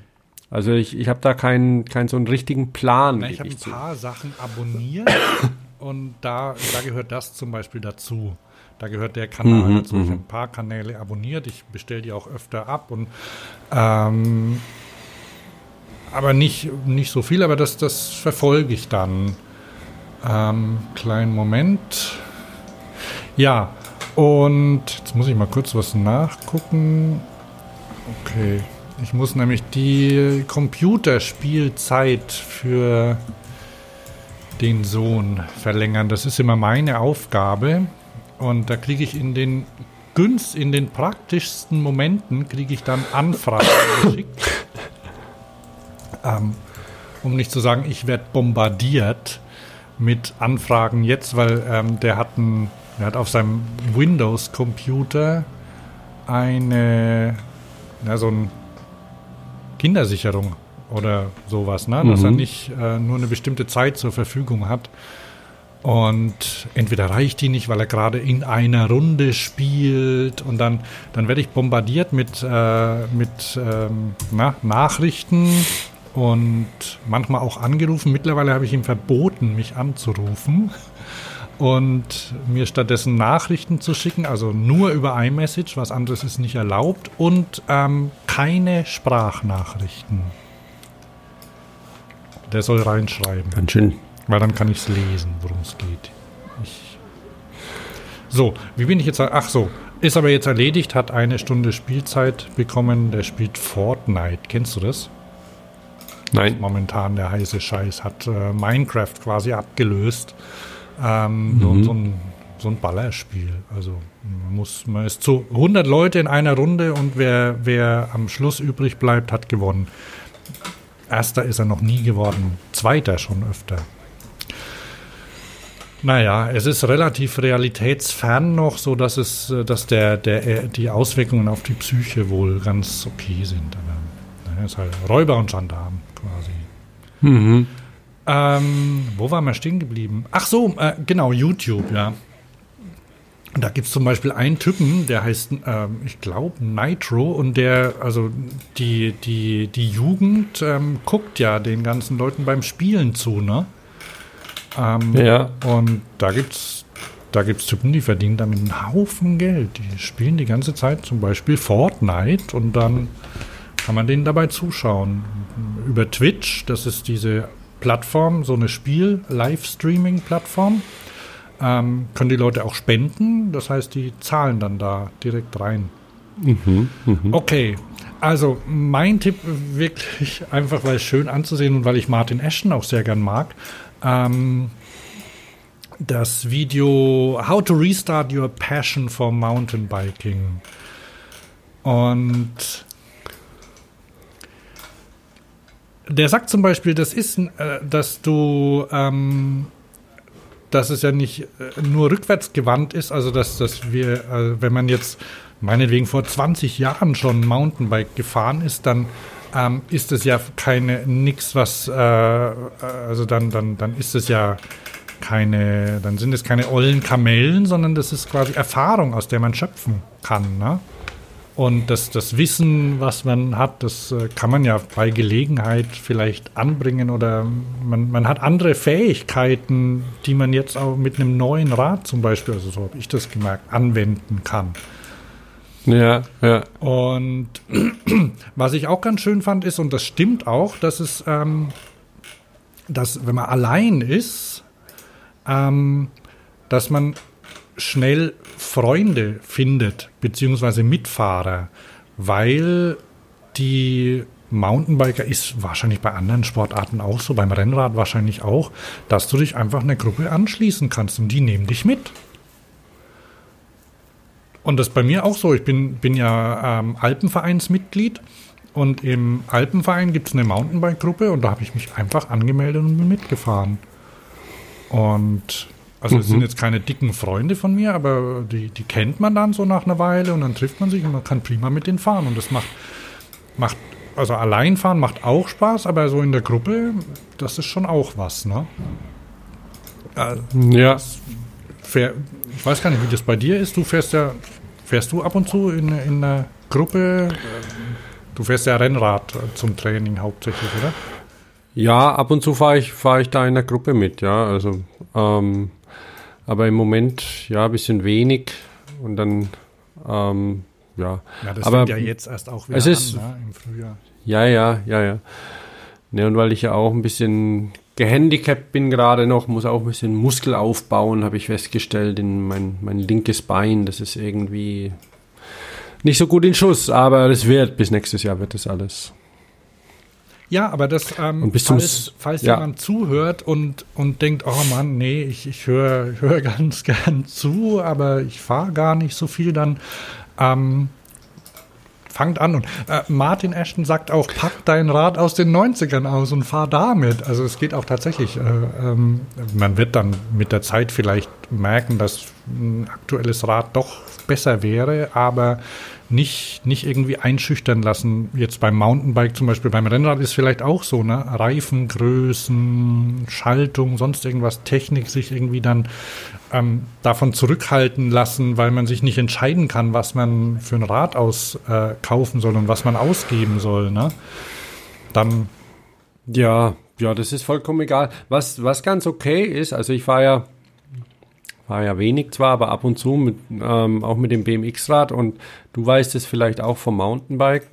also ich, ich habe da keinen keinen so einen richtigen Plan. Na, ich habe ein paar Sachen abonniert und da, da gehört das zum Beispiel dazu. Da gehört der Kanal Mhm, dazu. Ich habe ein paar Kanäle abonniert. Ich bestelle die auch öfter ab und ähm, aber nicht, nicht so viel, aber das, das verfolge ich dann. Ähm, kleinen Moment. Ja, und jetzt muss ich mal kurz was nachgucken. Okay. Ich muss nämlich die Computerspielzeit für den Sohn verlängern. Das ist immer meine Aufgabe. Und da kriege ich in den günst, in den praktischsten Momenten kriege ich dann Anfragen geschickt. Ähm, um nicht zu sagen, ich werde bombardiert mit Anfragen jetzt, weil ähm, der hat ein, der hat auf seinem Windows-Computer eine, ja, so ein Kindersicherung oder sowas, ne? dass er nicht äh, nur eine bestimmte Zeit zur Verfügung hat. Und entweder reicht die nicht, weil er gerade in einer Runde spielt und dann, dann werde ich bombardiert mit, äh, mit ähm, na, Nachrichten und manchmal auch angerufen. Mittlerweile habe ich ihm verboten, mich anzurufen und mir stattdessen Nachrichten zu schicken, also nur über iMessage, was anderes ist nicht erlaubt und ähm, keine Sprachnachrichten. Der soll reinschreiben. Ganz schön. Weil dann kann ich es lesen, worum es geht. Ich so, wie bin ich jetzt? Ach so, ist aber jetzt erledigt, hat eine Stunde Spielzeit bekommen. Der spielt Fortnite. Kennst du das? Nein. Momentan der heiße Scheiß hat äh, Minecraft quasi abgelöst. Ähm, so, so, ein, so ein Ballerspiel. Also man muss, man ist zu 100 Leute in einer Runde und wer, wer am Schluss übrig bleibt, hat gewonnen. Erster ist er noch nie geworden, zweiter schon öfter. Naja, es ist relativ realitätsfern noch, so dass es, äh, dass der, der, äh, die Auswirkungen auf die Psyche wohl ganz okay sind. Aber naja, ist halt Räuber und Gendarm quasi. Mhm. Ähm, wo waren wir stehen geblieben? Ach so, äh, genau, YouTube, ja. Und Da gibt es zum Beispiel einen Typen, der heißt, ähm, ich glaube, Nitro und der, also die, die, die Jugend ähm, guckt ja den ganzen Leuten beim Spielen zu, ne? Ähm, Ja. Und da gibt's da gibt's Typen, die verdienen damit einen Haufen Geld. Die spielen die ganze Zeit zum Beispiel Fortnite und dann kann man denen dabei zuschauen. Über Twitch, das ist diese Plattform, so eine Spiel-Livestreaming-Plattform, ähm, können die Leute auch spenden. Das heißt, die zahlen dann da direkt rein. Okay, also mein Tipp wirklich einfach, weil es schön anzusehen und weil ich Martin Ashton auch sehr gern mag. Ähm, das Video How to Restart Your Passion for Mountain Biking. Und der sagt zum Beispiel, das ist, äh, dass du, ähm, dass es ja nicht äh, nur rückwärts gewandt ist, also dass, dass wir, äh, wenn man jetzt meinetwegen vor 20 Jahren schon Mountainbike gefahren ist, dann ähm, ist es ja keine nix, was, äh, also dann, dann, dann ist es ja keine, dann sind es keine ollen Kamellen, sondern das ist quasi Erfahrung, aus der man schöpfen kann. Ne? Und das, das Wissen, was man hat, das äh, kann man ja bei Gelegenheit vielleicht anbringen oder man, man hat andere Fähigkeiten, die man jetzt auch mit einem neuen Rad zum Beispiel, also so habe ich das gemerkt, anwenden kann. Ja, ja. Und was ich auch ganz schön fand, ist, und das stimmt auch, dass es, ähm, dass wenn man allein ist, ähm, dass man schnell Freunde findet, beziehungsweise Mitfahrer, weil die Mountainbiker ist wahrscheinlich bei anderen Sportarten auch so, beim Rennrad wahrscheinlich auch, dass du dich einfach einer Gruppe anschließen kannst und die nehmen dich mit. Und das ist bei mir auch so. Ich bin, bin ja ähm, Alpenvereinsmitglied und im Alpenverein gibt es eine Mountainbike-Gruppe und da habe ich mich einfach angemeldet und bin mitgefahren. Und also es Mhm. sind jetzt keine dicken Freunde von mir, aber die, die kennt man dann so nach einer Weile und dann trifft man sich und man kann prima mit denen fahren. Und das macht, macht also allein fahren macht auch Spaß, aber so in der Gruppe, das ist schon auch was, ne? Äh, Ja. Fähr, ich weiß gar nicht, wie das bei dir ist. Du fährst ja, fährst du ab und zu in, in einer Gruppe? Du fährst ja Rennrad zum Training hauptsächlich, oder? Ja, ab und zu fahre ich, fahr ich da in der Gruppe mit, ja. Also, ähm, aber im Moment ja ein bisschen wenig und dann, ähm, ja. Ja, das aber ja jetzt erst auch wieder es ist- an, ne, im Frühjahr. Ja, ja, ja, ja. Ne, und weil ich ja auch ein bisschen gehandicapt bin gerade noch, muss auch ein bisschen Muskel aufbauen, habe ich festgestellt, in mein, mein linkes Bein. Das ist irgendwie nicht so gut in Schuss, aber das wird, bis nächstes Jahr wird das alles. Ja, aber das, ähm, falls, falls ja. jemand zuhört und, und denkt, oh Mann, nee, ich, ich höre hör ganz gern zu, aber ich fahre gar nicht so viel, dann ähm, fangt an. Und äh, Martin Ashton sagt auch, pack dein Rad aus den 90ern aus und fahr damit. Also es geht auch tatsächlich. Äh, ähm, man wird dann mit der Zeit vielleicht merken, dass ein aktuelles Rad doch besser wäre, aber nicht, nicht irgendwie einschüchtern lassen. Jetzt beim Mountainbike zum Beispiel, beim Rennrad ist vielleicht auch so, ne? Reifengrößen, Schaltung, sonst irgendwas, Technik sich irgendwie dann ähm, davon zurückhalten lassen, weil man sich nicht entscheiden kann, was man für ein Rad aus äh, soll und was man ausgeben soll, ne? Dann Ja, ja, das ist vollkommen egal. Was, was ganz okay ist, also ich fahre ja, fahr ja wenig zwar, aber ab und zu mit, ähm, auch mit dem BMX-Rad und du weißt es vielleicht auch vom Mountainbike.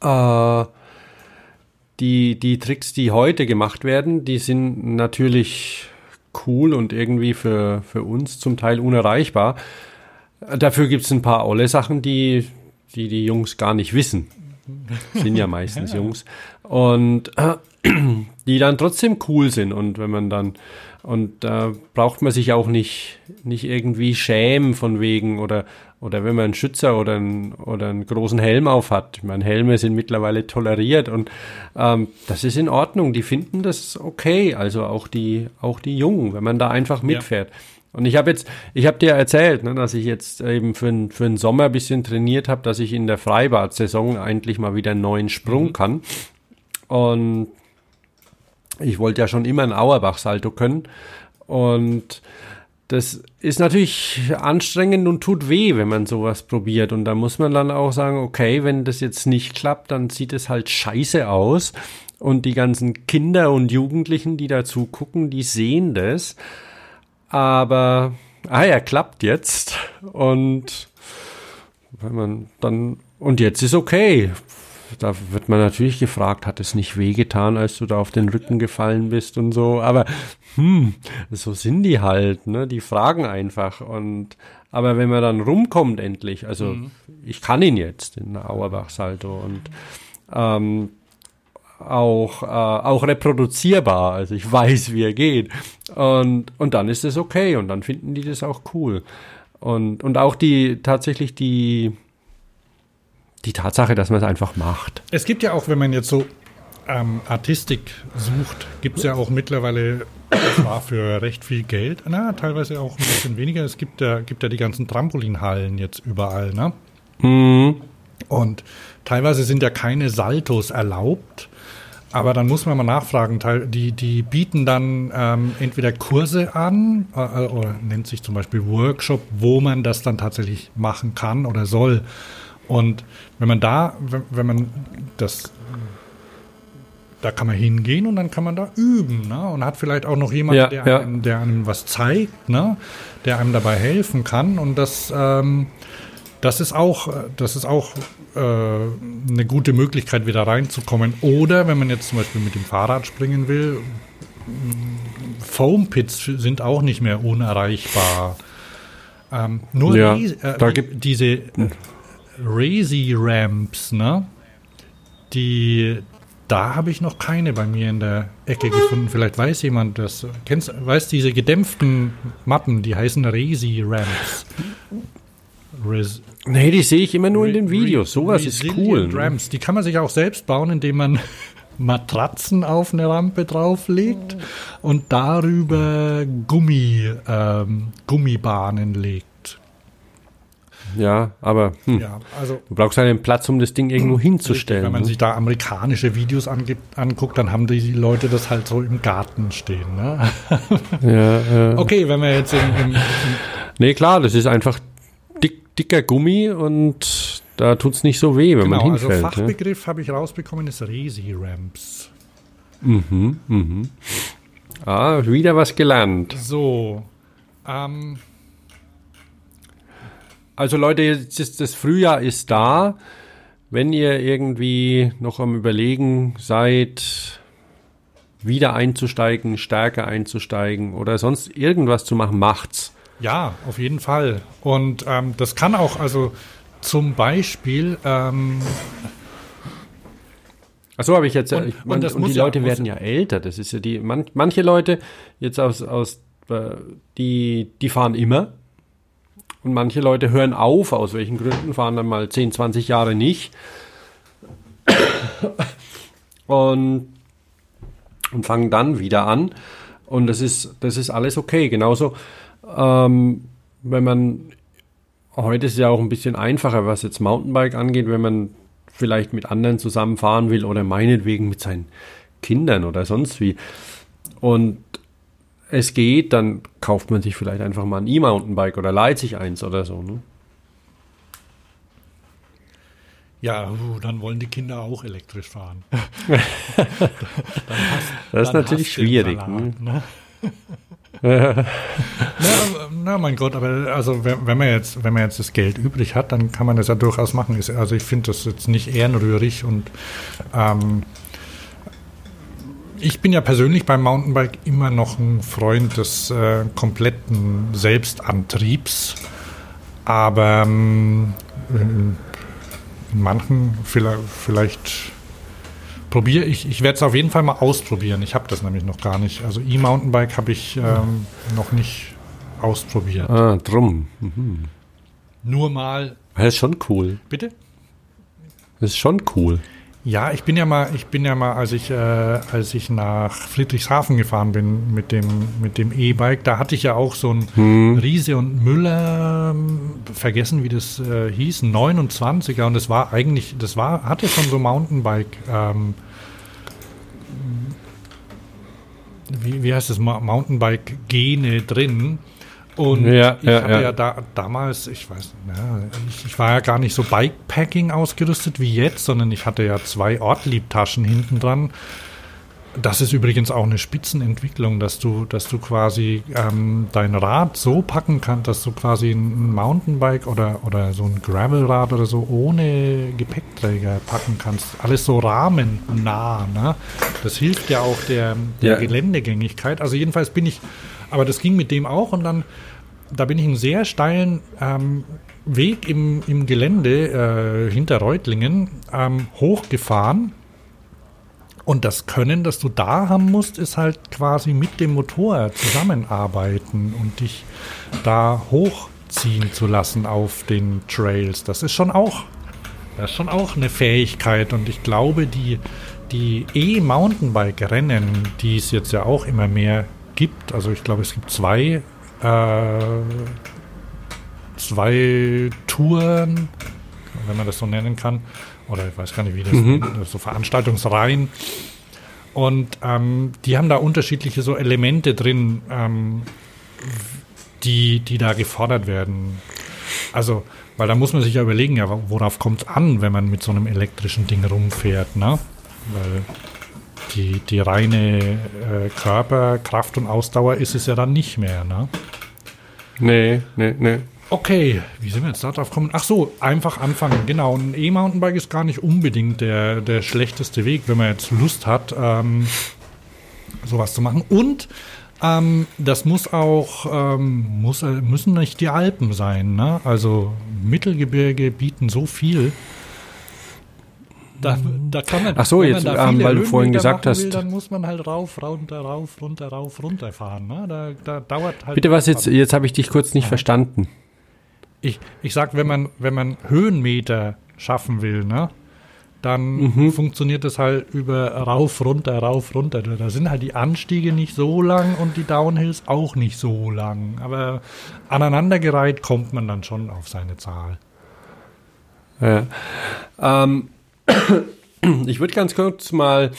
Äh, die, die Tricks, die heute gemacht werden, die sind natürlich cool und irgendwie für, für uns zum Teil unerreichbar. Dafür gibt es ein paar olle Sachen, die, die die Jungs gar nicht wissen. Sind ja meistens Jungs. Und äh, die dann trotzdem cool sind. Und wenn man dann, und da braucht man sich auch nicht, nicht irgendwie schämen von wegen oder, oder wenn man einen Schützer oder einen, oder einen großen Helm auf hat. Ich meine, Helme sind mittlerweile toleriert und ähm, das ist in Ordnung. Die finden das okay. Also auch die, auch die Jungen, wenn man da einfach mitfährt. Und ich habe jetzt, ich habe dir erzählt, ne, dass ich jetzt eben für, n- für den Sommer ein bisschen trainiert habe, dass ich in der Freibad-Saison eigentlich mal wieder einen neuen Sprung kann. Und ich wollte ja schon immer ein Auerbach-Salto können. Und das ist natürlich anstrengend und tut weh, wenn man sowas probiert. Und da muss man dann auch sagen, okay, wenn das jetzt nicht klappt, dann sieht es halt scheiße aus. Und die ganzen Kinder und Jugendlichen, die da zugucken, die sehen das. Aber, ah ja, klappt jetzt. Und wenn man dann, und jetzt ist okay. Da wird man natürlich gefragt, hat es nicht wehgetan, als du da auf den Rücken gefallen bist und so. Aber, hm, so sind die halt, ne? Die fragen einfach. Und, aber wenn man dann rumkommt endlich, also ich kann ihn jetzt, den Auerbach-Salto und, ähm, auch, äh, auch reproduzierbar. Also ich weiß, wie er geht. Und, und dann ist es okay und dann finden die das auch cool. Und, und auch die tatsächlich die, die Tatsache, dass man es einfach macht. Es gibt ja auch, wenn man jetzt so ähm, Artistik sucht, gibt es ja auch mittlerweile zwar für recht viel Geld, na, teilweise auch ein bisschen weniger. Es gibt ja, gibt ja die ganzen Trampolinhallen jetzt überall, ne? Und teilweise sind ja keine Saltos erlaubt. Aber dann muss man mal nachfragen. Die, die bieten dann ähm, entweder Kurse an äh, oder nennt sich zum Beispiel Workshop, wo man das dann tatsächlich machen kann oder soll. Und wenn man da, wenn, man das, da kann man hingehen und dann kann man da üben, ne? Und hat vielleicht auch noch jemanden, Ja, der, ja. Einem, der einem was zeigt, ne? Der einem dabei helfen kann. Und das, ähm, das ist auch, das ist auch äh, eine gute Möglichkeit, wieder reinzukommen. Oder wenn man jetzt zum Beispiel mit dem Fahrrad springen will, Foam Pits sind auch nicht mehr unerreichbar. Ähm, nur Ja, die, äh, die- diese Razy Ramps, ne? Die, da habe ich noch keine bei mir in der Ecke gefunden. Vielleicht weiß jemand das. Kennst, weiß diese gedämpften Matten, die heißen Razy Ramps. Res Nee, die sehe ich immer nur in den Re- Videos. Sowas ist cool. ne? Ramps. Die kann man sich auch selbst bauen, indem man Matratzen auf eine Rampe drauflegt und darüber Gummi, ähm, Gummibahnen legt. Ja, aber hm, Ja, also du brauchst einen Platz, um das Ding irgendwo hinzustellen. wenn man ne? sich da amerikanische Videos angibt, anguckt, dann haben die Leute das halt so im Garten stehen. Ne? ja, ja. Okay, wenn wir jetzt im, im, Nee, klar, das ist einfach dick, dicker Gummi und da tut's nicht so weh, wenn genau, man also hinfällt. ne? Fachbegriff habe ich rausbekommen, ist Resi-Ramps. Mhm, mhm. Ah, wieder was gelernt. So, ähm, Also Leute, jetzt ist das Frühjahr ist da. Wenn ihr irgendwie noch am Überlegen seid, wieder einzusteigen, stärker einzusteigen oder sonst irgendwas zu machen, macht's. Ja, auf jeden Fall. Und ähm, das kann auch, also zum Beispiel, ähm, Achso, habe ich jetzt. Und- ich und das und muss die ja- Leute muss- werden ja älter. Das ist ja die. Man, manche Leute jetzt aus aus äh, die die fahren immer und manche Leute hören auf. Aus welchen Gründen fahren dann mal 10, 20 Jahre nicht und und fangen dann wieder an. Und das ist das ist alles okay. Genauso ähm, wenn man heute ist ja auch ein bisschen einfacher, was jetzt Mountainbike angeht, wenn man vielleicht mit anderen zusammenfahren will oder meinetwegen mit seinen Kindern oder sonst wie. Und es geht, dann kauft man sich vielleicht einfach mal ein E-Mountainbike oder leiht sich eins oder so. Ne? ja, uh, dann wollen die Kinder auch elektrisch fahren. Das ist natürlich hast schwierig. Salat, Ne? ne? na, na, mein Gott, aber also wenn, wenn man jetzt, wenn man jetzt das Geld übrig hat, dann kann man das ja durchaus machen. Also ich finde das jetzt nicht ehrenrührig und ähm, ich bin ja persönlich beim Mountainbike immer noch ein Freund des äh, kompletten Selbstantriebs, aber ähm, in manchen vielleicht, vielleicht probiere ich, ich werde es auf jeden Fall mal ausprobieren. Ich habe das nämlich noch gar nicht. Also E-Mountainbike habe ich ähm, noch nicht ausprobiert. Ah, drum. Mhm. Nur mal, Das ist schon cool. bitte? Das ist schon cool. Ja, ich bin ja mal, ich bin ja mal, als ich, äh, als ich nach Friedrichshafen gefahren bin mit dem, mit dem E-Bike, da hatte ich ja auch so ein Riese und Müller, ähm, vergessen wie das äh, hieß, ein 29er und das war eigentlich, das war, hatte schon so Mountainbike, ähm, wie, wie heißt das, Mountainbike-Gene drin. Und Ja, ich ja, hatte ja. ja, da, damals, ich weiß, ich, ich war ja gar nicht so Bikepacking ausgerüstet wie jetzt, sondern ich hatte ja zwei Ortliebtaschen hinten dran. Das ist übrigens auch eine Spitzenentwicklung, dass du, dass du quasi ähm, dein Rad so packen kannst, dass du quasi ein Mountainbike oder, oder so ein Gravelrad oder so ohne Gepäckträger packen kannst. Alles so rahmennah. Ne? Das hilft ja auch der, der Ja. Geländegängigkeit. Also jedenfalls bin ich, aber das ging mit dem auch und dann, da bin ich einen sehr steilen ähm, Weg im, im Gelände äh, hinter Reutlingen ähm, hochgefahren. Und das Können, das du da haben musst, ist halt quasi mit dem Motor zusammenarbeiten und dich da hochziehen zu lassen auf den Trails. Das ist schon auch, das ist schon auch eine Fähigkeit. Und ich glaube, die, die E-Mountainbike-Rennen, die es jetzt ja auch immer mehr gibt, also ich glaube, es gibt zwei, äh, zwei Touren, wenn man das so nennen kann, oder ich weiß gar nicht, wie das, Mhm. so Veranstaltungsreihen, Und ähm, die haben da unterschiedliche so Elemente drin, ähm, die, die da gefordert werden. Also, weil da muss man sich ja überlegen, ja, worauf kommt es an, wenn man mit so einem elektrischen Ding rumfährt, ne? Weil die, die reine äh, Körperkraft und Ausdauer ist es ja dann nicht mehr, ne? Nee, nee, nee. Okay, wie sind wir jetzt da drauf gekommen? Ach so, einfach anfangen. Genau, ein E-Mountainbike ist gar nicht unbedingt der, der schlechteste Weg, wenn man jetzt Lust hat, ähm, sowas zu machen. Und ähm, das muss auch, ähm, muss, äh, müssen nicht die Alpen sein. Ne? Also Mittelgebirge bieten so viel. Da, da kann man, Ach so, jetzt, ähm, weil du vorhin gesagt hast- Will, dann muss man halt rauf, runter, rauf, runter, rauf, runter fahren. Ne? Da, da dauert halt. Bitte was jetzt, jetzt habe ich dich kurz nicht verstanden. Ich, ich sag, wenn man, wenn man Höhenmeter schaffen will, ne, dann funktioniert das halt über rauf, runter, rauf, runter. Da da sind halt die Anstiege nicht so lang und die Downhills auch nicht so lang. Aber aneinandergereiht kommt man dann schon auf seine Zahl. Ja. Ähm, ich würde ganz kurz mal,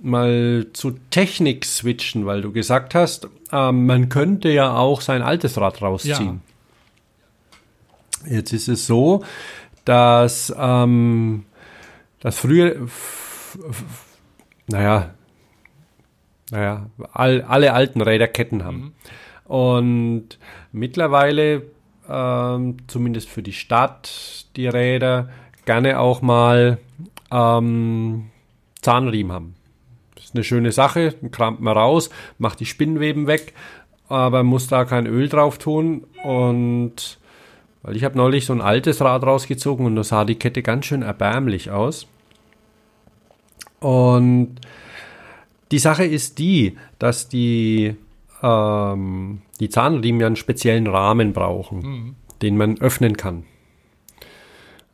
mal zu Technik switchen, weil du gesagt hast, ähm, man könnte ja auch sein altes Rad rausziehen. Jetzt ist es so, dass ähm, das früher, naja, naja, all, alle alten Räder Ketten haben. Und mittlerweile, ähm, zumindest für die Stadt, die Räder gerne auch mal ähm, Zahnriemen haben. Das ist eine schöne Sache, dann kramt man raus, macht die Spinnweben weg, aber muss da kein Öl drauf tun. Und weil ich habe neulich so ein altes Rad rausgezogen und da sah die Kette ganz schön erbärmlich aus. Und die Sache ist die, dass die, ähm, die Zahnriemen ja einen speziellen Rahmen brauchen, den man öffnen kann.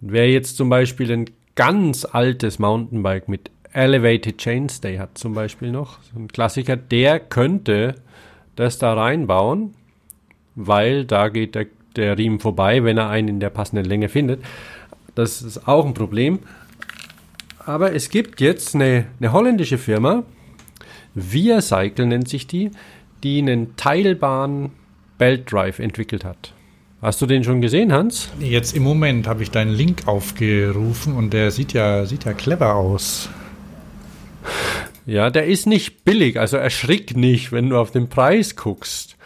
Und wer jetzt zum Beispiel ein ganz altes Mountainbike mit Elevated Chainstay hat, zum Beispiel noch, so ein Klassiker, der könnte das da reinbauen, weil da geht der, der Riemen vorbei, wenn er einen in der passenden Länge findet. Das ist auch ein Problem. Aber es gibt jetzt eine, eine holländische Firma, Via Cycle nennt sich die, die einen teilbaren Belt Drive entwickelt hat. Hast du den schon gesehen, Hans? Jetzt im Moment habe ich deinen Link aufgerufen und der sieht ja, sieht ja clever aus. Ja, der ist nicht billig, also erschrick nicht, wenn du auf den Preis guckst.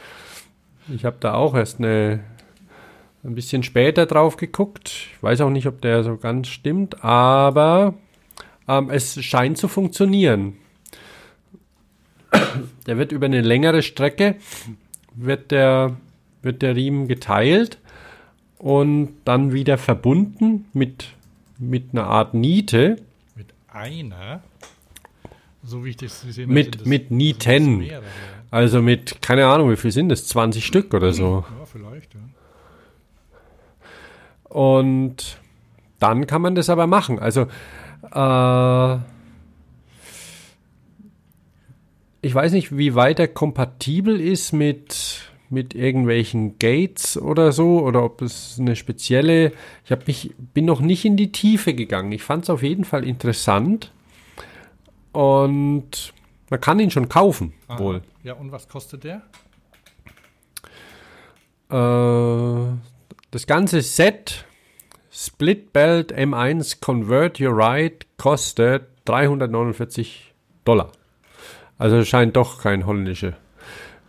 Ich habe da auch erst eine, ein bisschen später drauf geguckt. Ich weiß auch nicht, ob der so ganz stimmt, aber ähm, es scheint zu funktionieren. Der wird über eine längere Strecke, wird der, wird der Riemen geteilt und dann wieder verbunden mit, mit einer Art Niete. Mit einer, so wie ich das gesehen habe. Mit, das- mit Nieten. mehrere. Also mit, keine Ahnung, wie viel sind das? 20 Stück oder so. Ja, vielleicht, ja. Und dann kann man das aber machen. Also, äh, ich weiß nicht, wie weit er kompatibel ist mit, mit irgendwelchen Gates oder so, oder ob es eine spezielle. Ich hab mich, bin noch nicht in die Tiefe gegangen. Ich fand es auf jeden Fall interessant. Und man kann ihn schon kaufen, Aha. wohl. Ja, und was kostet der? Äh, das ganze Set Split Belt M1 Convert Your Ride kostet 349 Dollar. Also scheint doch kein holländische,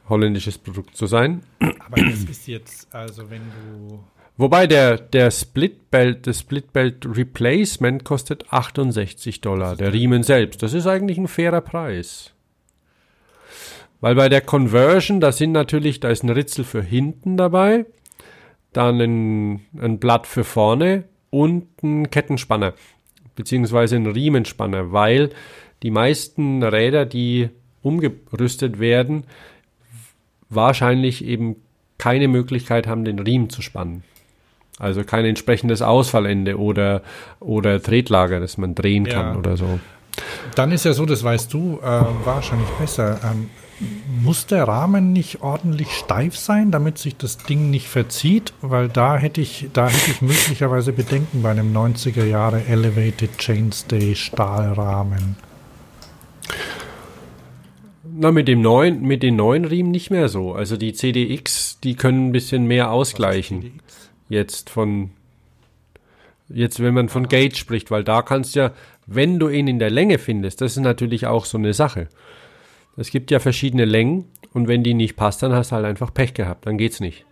holländisches Produkt zu sein. Aber das ist jetzt, also wenn du. Wobei der, der Split Belt, das Split Belt Replacement kostet 68 Dollar. Der Riemen selbst. Das ist eigentlich ein fairer Preis. Weil bei der Conversion, da sind natürlich, da ist ein Ritzel für hinten dabei, dann ein, ein Blatt für vorne und ein Kettenspanner, beziehungsweise ein Riemenspanner, weil die meisten Räder, die umgerüstet werden, wahrscheinlich eben keine Möglichkeit haben, den Riemen zu spannen. Also kein entsprechendes Ausfallende oder, oder Tretlager, das man drehen Ja. kann oder so. Dann ist ja so, das weißt du äh, wahrscheinlich besser. Ähm, muss der Rahmen nicht ordentlich steif sein, damit sich das Ding nicht verzieht? Weil da hätte ich, da hätte ich möglicherweise Bedenken bei einem 90er Jahre Elevated Chainstay Stahlrahmen. Na, mit dem neuen, mit den neuen Riemen nicht mehr so. Also die CDX, die können ein bisschen mehr ausgleichen. Jetzt von, jetzt wenn man von Gauge spricht, weil da kannst du ja, wenn du ihn in der Länge findest, das ist natürlich auch so eine Sache. Es gibt ja verschiedene Längen und wenn die nicht passt, dann hast du halt einfach Pech gehabt, dann geht's nicht.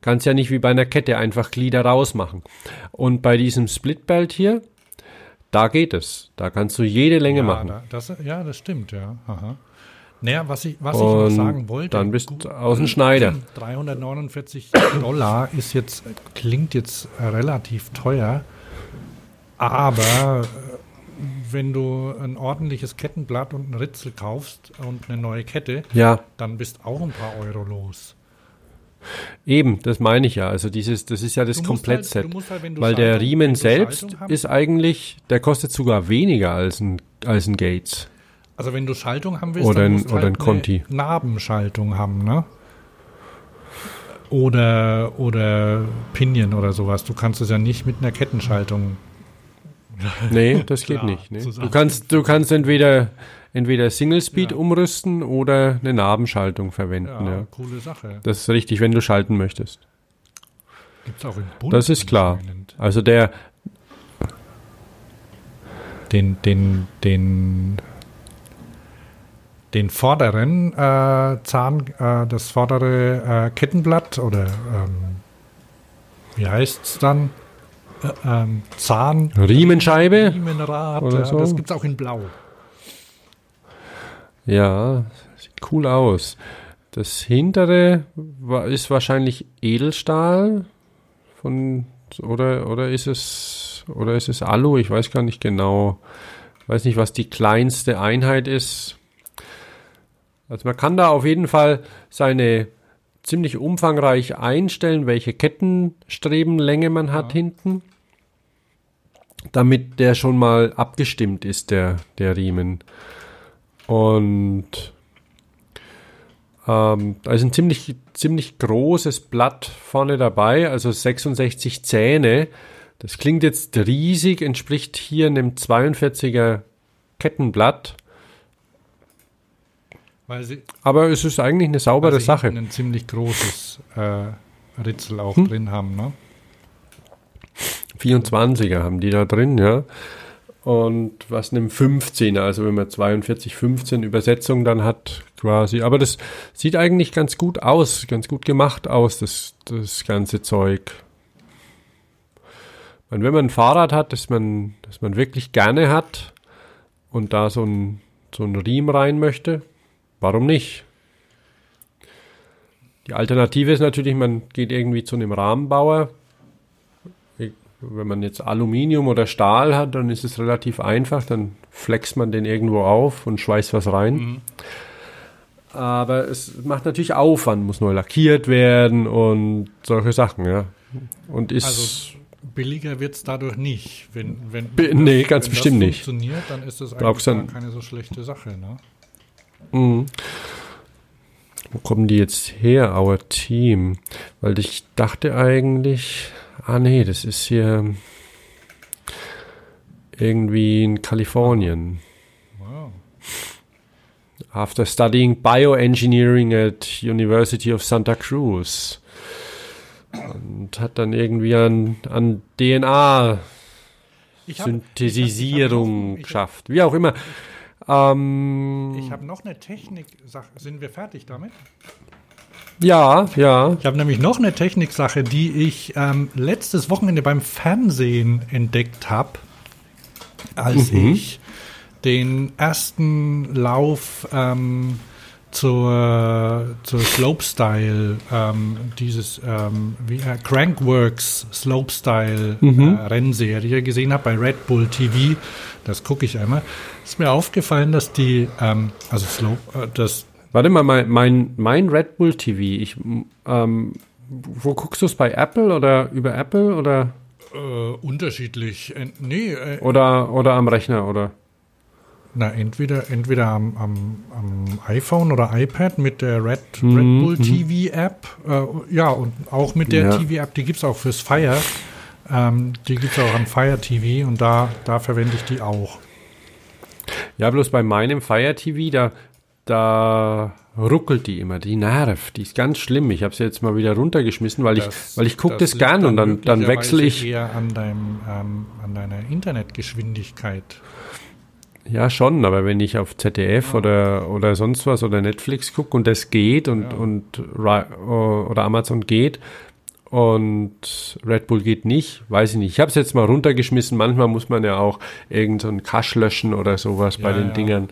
Kannst ja nicht wie bei einer Kette einfach Glieder rausmachen. Und bei diesem Splitbelt hier, da geht es. Da kannst du jede Länge Ja, machen. da, das, ja, das stimmt, ja. Aha. Naja, was ich, was ich noch sagen wollte. dann bist du aus dem Schneider. 349 Dollar ist jetzt, klingt jetzt relativ teuer, aber äh, wenn du ein ordentliches Kettenblatt und ein Ritzel kaufst und eine neue Kette, Ja, dann bist auch ein paar Euro los. Eben, das meine ich ja. Also dieses, das ist ja das Komplettset. halt- halt, weil der Riemen selbst ist eigentlich, der kostet sogar weniger als ein, als ein Gates. Also wenn du Schaltung haben willst, Oder dann ein- musst du oder halt ein Conti. eine Nabenschaltung haben, ne? Oder, oder Pinion oder sowas. Du kannst es ja nicht mit einer Kettenschaltung. Nee, das geht Klar, nicht. Nee. Du kannst, du kannst entweder, entweder Single Speed Ja. umrüsten oder eine Nabenschaltung verwenden. Ja, Ja. coole Sache. Das ist richtig, wenn du schalten möchtest. Gibt's auch in Bund. Das ist klar. Also der, Den, den, den, den vorderen äh, Zahn, äh, das vordere äh, Kettenblatt oder ähm, wie heißt's dann? Äh, ähm, Zahn. Riemenscheibe? Riemenrad, Oder so? das gibt's auch in Blau. Ja, sieht cool aus. Das hintere ist wahrscheinlich Edelstahl von oder oder ist es oder ist es Alu? Ich weiß gar nicht genau. Weiß nicht, was die kleinste Einheit ist. Also man kann da auf jeden Fall seine ziemlich umfangreich einstellen, welche Kettenstrebenlänge man hat hinten, damit der schon mal abgestimmt ist, der, der Riemen. Und ähm, da ist ein ziemlich, ziemlich großes Blatt vorne dabei, also 66 Zähne. Das klingt jetzt riesig, entspricht hier einem 42er Kettenblatt. Sie, Aber es ist eigentlich eine saubere weil sie Sache. ein ziemlich großes äh, Ritzel auch Hm? drin haben, ne? 24er haben die da drin, ja. Und was einem 15er, also wenn man 42, 15 Übersetzung dann hat, quasi. Aber das sieht eigentlich ganz gut aus, ganz gut gemacht aus, das, das ganze Zeug. Und wenn man ein Fahrrad hat, das man, das man wirklich gerne hat und da so ein, so ein Riemen rein möchte, warum nicht? Die Alternative ist natürlich, man geht irgendwie zu einem Rahmenbauer, wenn man jetzt Aluminium oder Stahl hat, dann ist es relativ einfach. Dann flext man den irgendwo auf und schweißt was rein. Aber es macht natürlich Aufwand, muss neu lackiert werden und solche Sachen, ja. Und ist. Also billiger wird's dadurch nicht. Wenn, wenn, wenn nee, ganz wenn bestimmt das nicht. funktioniert, dann ist das eigentlich dann- keine so schlechte Sache, ne? Mhm. Wo kommen die jetzt her, our team? Weil ich dachte eigentlich, ah nee, das ist hier irgendwie in Kalifornien. Wow. After studying bioengineering at University of Santa Cruz. Und hat dann irgendwie an, an DNA Synthesisierung geschafft. Wie auch immer. Ähm, Ich habe noch eine Technik-Sache. Sind wir fertig damit? Ja, ja. Ich habe nämlich noch eine Techniksache, die ich ähm, letztes Wochenende beim Fernsehen entdeckt habe, als Mhm. ich den ersten Lauf ähm, zur, zur Slopestyle, ähm, dieses ähm, wie, äh, Crankworks Slopestyle Mhm. äh, Rennserie gesehen habe bei Red Bull TV. Das gucke ich einmal. Ist mir aufgefallen, dass die, ähm, also Slope, äh, das Warte mal, mein, mein, mein Red Bull TV, ich, ähm, wo guckst du es bei Apple oder über Apple oder, äh, unterschiedlich, äh, nee, äh, oder, oder am Rechner oder? Na, entweder, entweder am, am, am iPhone oder iPad mit der Red, Mhm, Red Bull TV App. Äh, ja, und auch mit der Ja. TV App, die gibt es auch fürs Fire. Ähm, die gibt es auch am Fire TV und da, da verwende ich die auch. Ja, bloß bei meinem Fire TV, da, da ruckelt die immer, die nervt, die ist ganz schlimm. Ich habe sie jetzt mal wieder runtergeschmissen, weil Das- ich, weil ich gucke das, liegt gern und dann, dann wechsle ich. eher an, deinem, ähm, an deiner Internetgeschwindigkeit. Ja, schon, aber wenn ich auf ZDF oder, oder sonst was oder Netflix gucke und das geht und, und Ri- oder Amazon geht und Red Bull geht nicht, weiß ich nicht. Ich habe es jetzt mal runtergeschmissen. Manchmal muss man ja auch irgendeinen so Cache löschen oder sowas bei Ja, den ja. Dingern.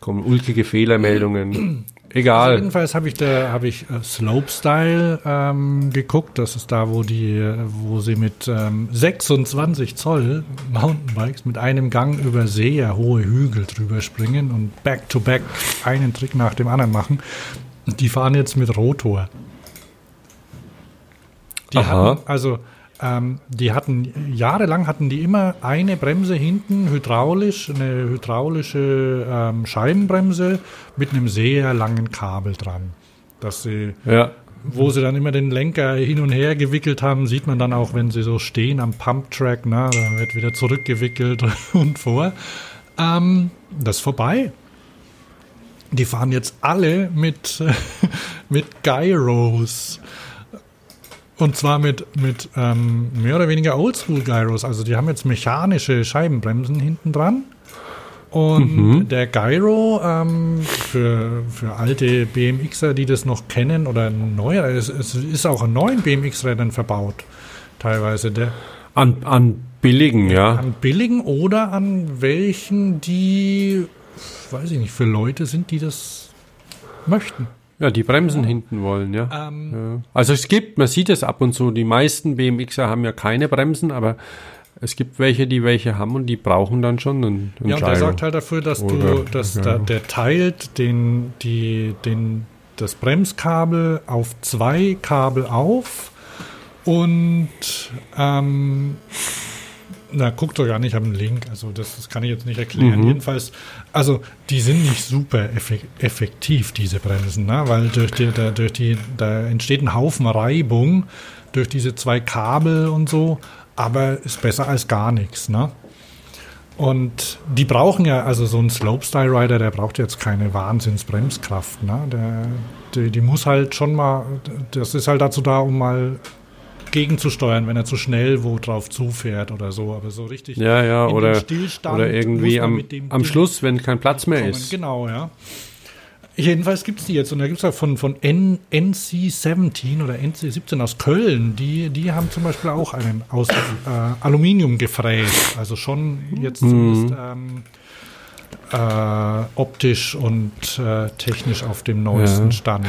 Kommen ulkige Fehlermeldungen. Also Egal. jedenfalls habe ich da habe ich äh, Slopestyle ähm, geguckt. Das ist da, wo die, äh, wo sie mit ähm, 26 Zoll Mountainbikes mit einem Gang über sehr hohe Hügel drüber springen und back to back einen Trick nach dem anderen machen. Die fahren jetzt mit Rotor. Die Aha. hatten, also ähm, die hatten jahrelang hatten die immer eine Bremse hinten hydraulisch, eine hydraulische ähm, Scheibenbremse mit einem sehr langen Kabel dran. Dass sie, Ja. wo sie dann immer den Lenker hin und her gewickelt haben, sieht man dann auch, wenn sie so stehen am Pumptrack, na, da wird wieder zurückgewickelt und vor. Ähm, das ist vorbei. Die fahren jetzt alle mit, mit Gyros. Und zwar mit, mit ähm, mehr oder weniger Oldschool-Gyros. Also die haben jetzt mechanische Scheibenbremsen hinten dran. Und der Gyro, ähm, für, für alte BMXer, die das noch kennen, oder neuer, es, es ist auch an neuen BMX-Rädern verbaut. Teilweise der, An, an billigen, ja. an billigen oder an welchen, die, weiß ich nicht, für Leute sind, die das möchten. Ja, die Bremsen hinten wollen, ja. Ähm, ja. Also es gibt, man sieht es ab und zu, die meisten BMXer haben ja keine Bremsen, aber es gibt welche, die welche haben und die brauchen dann schon einen, einen Ja, und der Gyro. sorgt halt dafür, dass du, Oder- dass ja. da, der teilt den, die, den, das Bremskabel auf zwei Kabel auf und ähm, na, guckt doch gar nicht, ich habe einen Link, also das, das kann ich jetzt nicht erklären. Mhm. Jedenfalls, also die sind nicht super effek effektiv, diese Bremsen, ne? weil durch die, da, durch die, da entsteht ein Haufen Reibung durch diese zwei Kabel und so, aber ist besser als gar nichts. Ne? Und die brauchen ja, also so ein Slopestyle-Rider, der braucht jetzt keine Wahnsinnsbremskraft. Ne? Der, die, die muss halt schon mal, das ist halt dazu da, um mal gegenzusteuern, wenn er zu schnell wo drauf zufährt oder so. Aber so richtig ja, ja, oder, Stillstand oder irgendwie am, am Schluss, wenn kein Platz mehr kommen. ist. Genau, ja. Jedenfalls gibt es die jetzt und da gibt es ja von, von N, NC17 oder NC17 aus Köln, die, die haben zum Beispiel auch einen aus äh, Aluminium gefräst, also schon jetzt zumindest ähm, äh, optisch und äh, technisch auf dem neuesten Ja. Stand.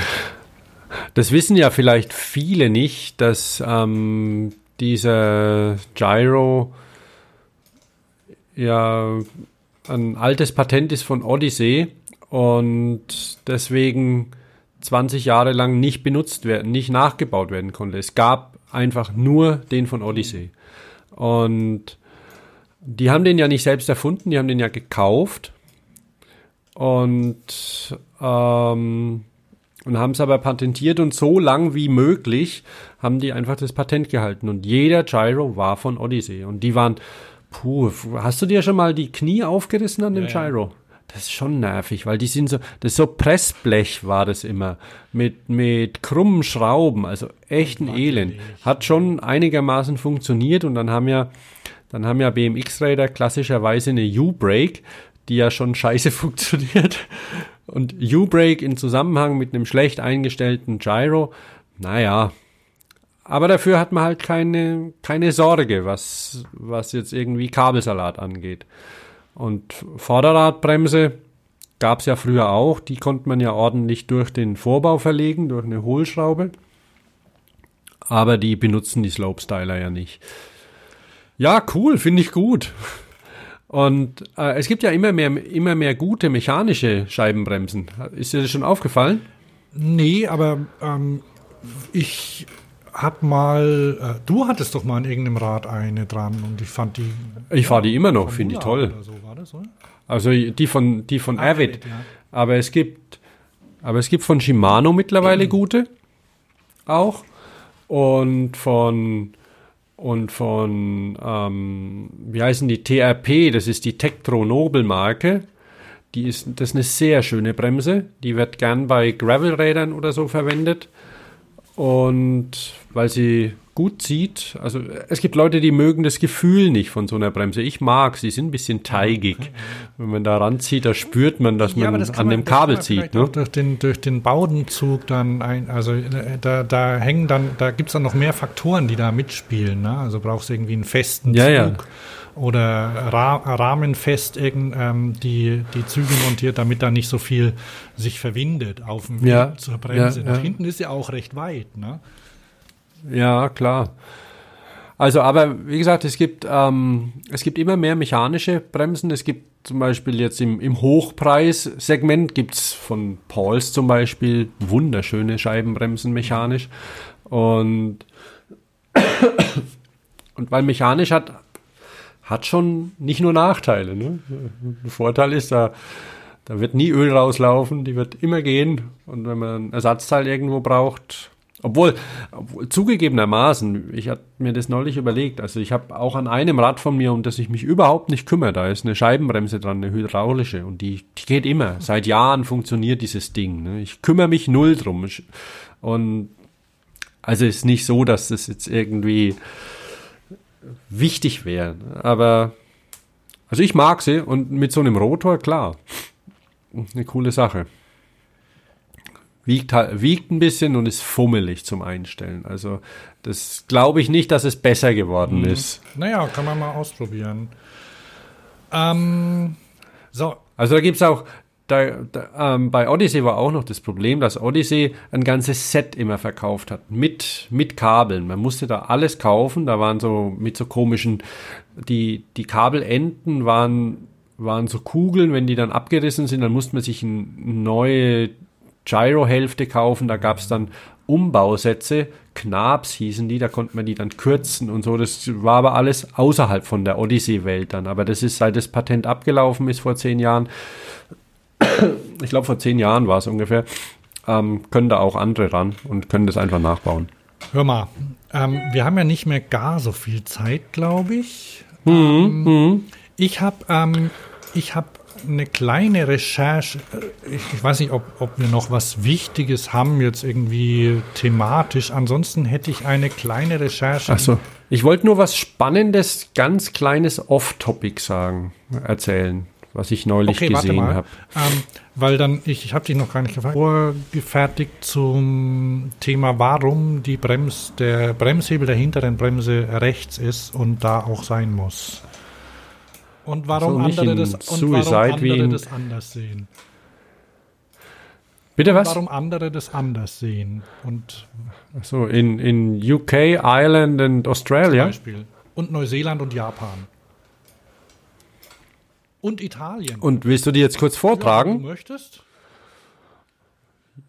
Das wissen ja vielleicht viele nicht, dass ähm, dieser Gyro ja ein altes Patent ist von Odyssey und deswegen 20 Jahre lang nicht benutzt werden, nicht nachgebaut werden konnte. Es gab einfach nur den von Odyssey. Und die haben den ja nicht selbst erfunden, die haben den ja gekauft. Und ähm, und haben es aber patentiert und so lang wie möglich haben die einfach das Patent gehalten. Und jeder Gyro war von Odyssey. Und die waren, puh, hast du dir schon mal die Knie aufgerissen an dem Ja, ja. Gyro? Das ist schon nervig, weil die sind so, das ist so Pressblech war das immer. Mit, mit krummen Schrauben, also echt ein Elend. Hat schon einigermaßen funktioniert und dann haben ja, dann haben ja BMX-Räder klassischerweise eine U-Brake, die ja schon scheiße funktioniert. Und U-Brake in Zusammenhang mit einem schlecht eingestellten Gyro, naja. Aber dafür hat man halt keine, keine Sorge, was, was jetzt irgendwie Kabelsalat angeht. Und Vorderradbremse gab es ja früher auch. Die konnte man ja ordentlich durch den Vorbau verlegen, durch eine Hohlschraube. Aber die benutzen die Slopestyler ja nicht. Ja, cool, finde ich gut. Und äh, es gibt ja immer mehr, immer mehr gute mechanische Scheibenbremsen. Ist dir das schon aufgefallen? Nee, aber ähm, ich hab mal, äh, du hattest doch mal an irgendeinem Rad eine dran und ich fand die. Ich fahre die immer noch, finde ich toll. So das? Also die von, die von Ah, Avid. Ja. Aber es gibt, aber es gibt von Shimano mittlerweile gute auch. Und von, und von, ähm, wie heißen die? TRP, das ist die Tektro Nobel Marke. Die ist, das ist eine sehr schöne Bremse. Die wird gern bei Gravelrädern oder so verwendet. Und weil sie gut zieht, also es gibt Leute, die mögen das Gefühl nicht von so einer Bremse. Ich mag, sie sind ein bisschen teigig. Wenn man da ranzieht, da spürt man, dass man das an man- dem Kabel zieht. Ne? Durch den, durch den Baudenzug dann ein, also äh, da, da hängen dann, da gibt's dann noch mehr Faktoren, die da mitspielen. Ne? Also brauchst du irgendwie einen festen Ja, Zug ja. oder Ra rahmenfest irgend, ähm, die, die Züge montiert, damit da nicht so viel sich verwindet auf dem Weg Ja, zur Bremse. ja, Nach ja. hinten ist ja auch recht weit. Ne? Ja, klar. Also, aber wie gesagt, es gibt, ähm, es gibt immer mehr mechanische Bremsen. Es gibt zum Beispiel jetzt im, im Hochpreissegment gibt's von Pauls zum Beispiel wunderschöne Scheibenbremsen mechanisch. Und, und weil mechanisch hat, hat schon nicht nur Nachteile. Ne? Ein Vorteil ist, da, da wird nie Öl rauslaufen, die wird immer gehen. Und wenn man ein Ersatzteil irgendwo braucht, obwohl, obwohl zugegebenermaßen, ich habe mir das neulich überlegt, also ich habe auch an einem Rad von mir, um das ich mich überhaupt nicht kümmere, da ist eine Scheibenbremse dran, eine hydraulische und die, die geht immer. Seit Jahren funktioniert dieses Ding. Ne? Ich kümmere mich null drum. Und also ist nicht so, dass das jetzt irgendwie wichtig wäre. Aber also ich mag sie und mit so einem Rotor, klar, eine coole Sache. Wiegt, halt- wiegt ein bisschen und ist fummelig zum Einstellen. Also das glaube ich nicht, dass es besser geworden ist. Naja, kann man mal ausprobieren. Ähm, so, Also da gibt's auch, da, da, ähm, bei Odyssey war auch noch das Problem, dass Odyssey ein ganzes Set immer verkauft hat. Mit, mit Kabeln. Man musste da alles kaufen. Da waren so mit so komischen, die, die Kabelenden waren, waren so Kugeln. Wenn die dann abgerissen sind, dann musste man sich eine neue Gyro-Hälfte kaufen. Da gab's dann Umbausätze. Knabs hießen die, da konnte man die dann kürzen und so. Das war aber alles außerhalb von der Odyssey-Welt dann. Aber das ist, seit das Patent abgelaufen ist vor zehn Jahren, ich glaube vor zehn Jahren war es ungefähr, ähm, können da auch andere ran und können das einfach nachbauen. hör mal. Ähm, wir haben ja nicht mehr gar so viel Zeit, glaube ich. Mhm, ähm, ich habe ähm, ich hab eine kleine Recherche. Ich, weiß nicht, ob, ob wir noch was Wichtiges haben, jetzt irgendwie thematisch. Ansonsten hätte ich eine kleine Recherche. Achso. Ich wollte nur was Spannendes, ganz kleines Off-Topic sagen, erzählen, was ich neulich Okay, gesehen habe. Ähm, weil dann, ich, ich habe dich noch gar nicht gefragt, vorgefertigt zum Thema, warum die Brems, der Bremshebel der hinteren Bremse rechts ist und da auch sein muss. Und warum So, nicht andere, das, und warum andere das anders sehen. Bitte was? Warum andere das anders sehen. Und So in, in UK, Ireland und zum Australia. Beispiel. Und Neuseeland und Japan. Und Italien. Und willst du die jetzt kurz Ja, wenn vortragen? du möchtest?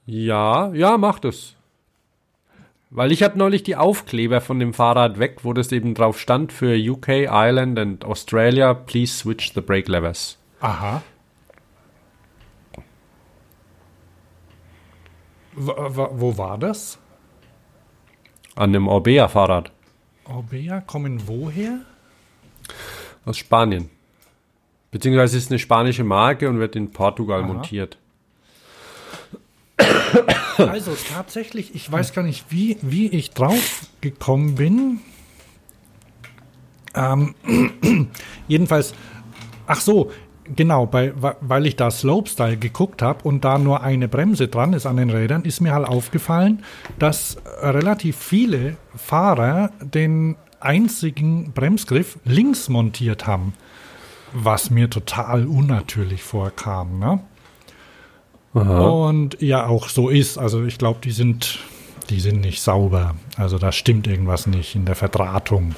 Ja, ja, mach das. Weil ich habe neulich die Aufkleber von dem Fahrrad weg, wo das eben drauf stand für UK, Ireland and Australia, please switch the brake levers. Aha. Wo, wo- wo war das? An dem Orbea-Fahrrad Orbea kommen woher? aus Spanien. Beziehungsweise ist eine spanische Marke und wird in Portugal Aha. montiert. Also tatsächlich, ich weiß gar nicht, wie, wie ich drauf gekommen bin. Ähm, jedenfalls, ach so, genau, bei, weil ich da Slopestyle geguckt habe und da nur eine Bremse dran ist an den Rädern, ist mir halt aufgefallen, dass relativ viele Fahrer den einzigen Bremsgriff links montiert haben, was mir total unnatürlich vorkam. Ne? Und ja, auch so ist. Also ich glaube, die sind, die sind nicht sauber. Also da stimmt irgendwas nicht in der Verdrahtung.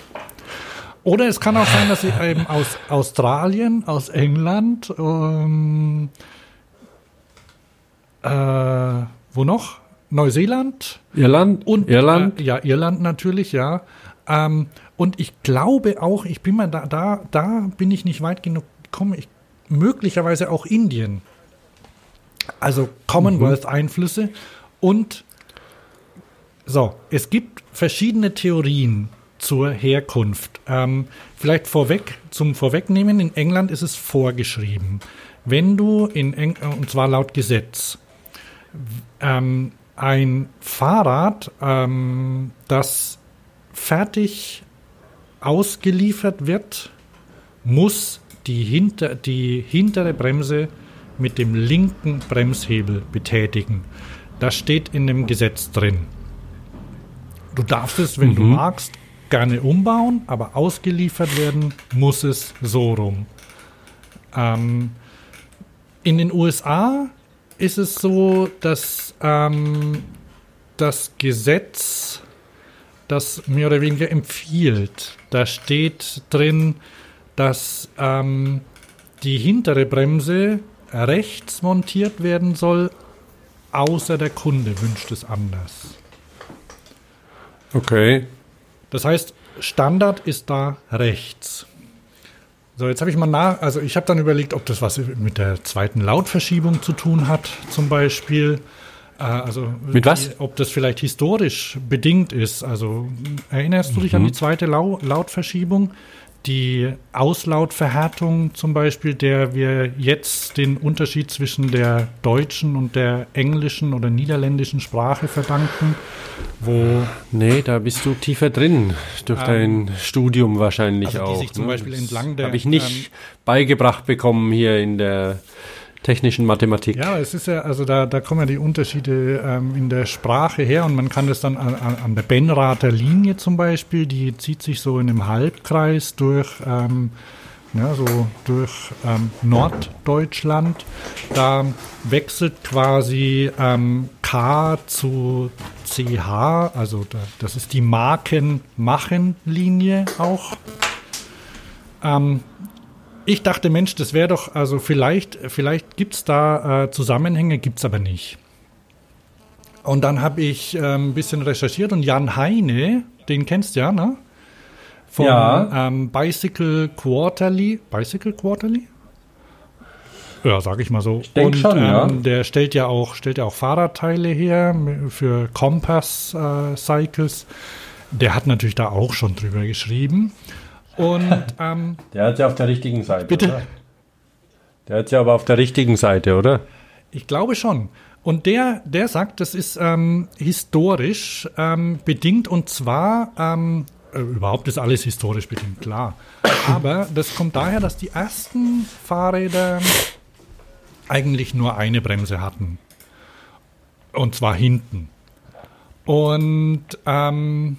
Oder es kann auch sein, dass sie eben aus Australien, aus England, ähm, äh, wo noch? Neuseeland Irland? und Irland? Äh, ja, Irland natürlich, ja. Ähm, und ich glaube auch, ich bin mal da, da, da bin ich nicht weit genug gekommen. Ich, möglicherweise auch Indien. Also Commonwealth-Einflüsse. Und so, es gibt verschiedene Theorien zur Herkunft. Ähm, vielleicht vorweg, zum Vorwegnehmen, in England ist es vorgeschrieben. wenn du in Eng und zwar laut Gesetz ähm, ein Fahrrad, ähm, das fertig ausgeliefert wird, muss die, hinter, die hintere Bremse mit dem linken Bremshebel betätigen. Das steht in dem Gesetz drin. Du darfst es, wenn du magst, gerne umbauen, aber ausgeliefert werden muss es so rum. Ähm, in den USA ist es so, dass ähm, das Gesetz das mehr oder weniger empfiehlt. Da steht drin, dass ähm, die hintere Bremse rechts montiert werden soll, außer der Kunde wünscht es anders. Okay. Das heißt, Standard ist da rechts. So, jetzt habe ich mal nach, also ich habe dann überlegt, ob das was mit der zweiten Lautverschiebung zu tun hat, zum Beispiel. Äh, also Mit was? Ob das vielleicht historisch bedingt ist. Also erinnerst du dich an die zweite Lau Lautverschiebung? Die Auslautverhärtung zum Beispiel, der wir jetzt den Unterschied zwischen der deutschen und der englischen oder niederländischen Sprache verdanken, wo Nee, da bist du tiefer drin. Durch dein Studium wahrscheinlich also die auch. sich zum Beispiel entlang der- Habe ich nicht ähm, beigebracht bekommen hier in der technischen Mathematik. Ja, es ist ja, also da, da kommen ja die Unterschiede ähm, in der Sprache her und man kann das dann an, an, der Benrather Linie zum Beispiel, die zieht sich so in einem Halbkreis durch, ähm, ja, so durch ähm, Norddeutschland. Da wechselt quasi ähm, K zu CH, also da, das ist die Marken-Machen-Linie auch. Ähm, ich dachte, Mensch, das wäre doch, also vielleicht, vielleicht gibt es da äh, Zusammenhänge, gibt es aber nicht. Und dann habe ich ähm, ein bisschen recherchiert und Jan Heine, den kennst du ja, ne? Von Ja. ähm, Bicycle Quarterly. Bicycle Quarterly? Ja, sag ich mal so. denk und schon, ja. ähm, der stellt ja auch, stellt ja auch Fahrradteile her für Compass äh, Cycles. Der hat natürlich da auch schon drüber geschrieben. Und ähm, Der hat ja auf der richtigen Seite. Bitte? Oder? Der hat ja aber auf der richtigen Seite, oder? Ich glaube schon. Und der, der sagt, das ist ähm, historisch ähm, bedingt und zwar, ähm, äh, überhaupt ist alles historisch bedingt, klar. Aber das kommt daher, dass die ersten Fahrräder eigentlich nur eine Bremse hatten. Und zwar hinten. Und ähm,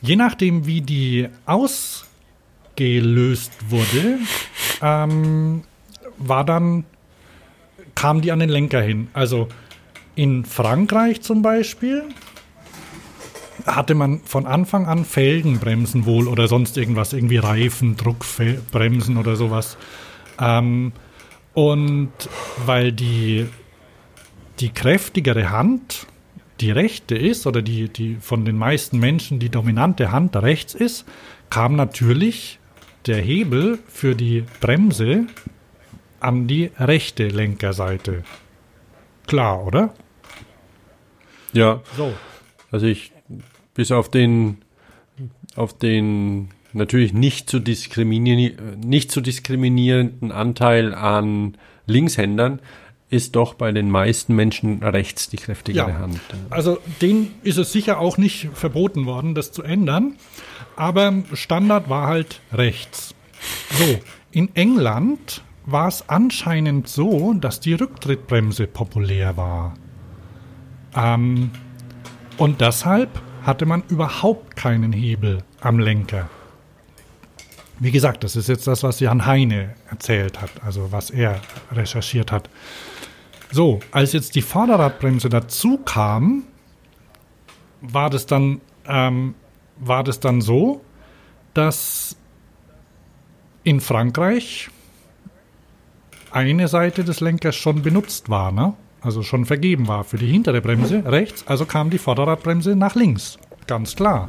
je nachdem, wie die ausgelöst wurde, ähm, war dann kam die an den Lenker hin. Also in Frankreich zum Beispiel hatte man von Anfang an Felgenbremsen wohl oder sonst irgendwas, irgendwie Reifen, Druckbremsen oder sowas. Ähm, und weil die, die kräftigere Hand die rechte ist oder die, die von den meisten Menschen die dominante Hand rechts ist, kam natürlich der Hebel für die Bremse an die rechte Lenkerseite. Klar, oder? Ja. So. Also ich, bis auf den, auf den natürlich nicht zu, diskriminier nicht zu diskriminierenden Anteil an Linkshändern, ist doch bei den meisten Menschen rechts die kräftigere Ja. Hand. Also denen ist es sicher auch nicht verboten worden, das zu ändern. Aber Standard war halt rechts. So, in England war es anscheinend so, dass die Rücktrittbremse populär war. Ähm, und deshalb hatte man überhaupt keinen Hebel am Lenker. Wie gesagt, das ist jetzt das, was Jan Heine erzählt hat, also was er recherchiert hat. So, als jetzt die Vorderradbremse dazu kam, war das dann, ähm, war das dann so, dass in Frankreich eine Seite des Lenkers schon benutzt war, ne? also schon vergeben war für die hintere Bremse rechts, also kam die Vorderradbremse nach links, ganz klar.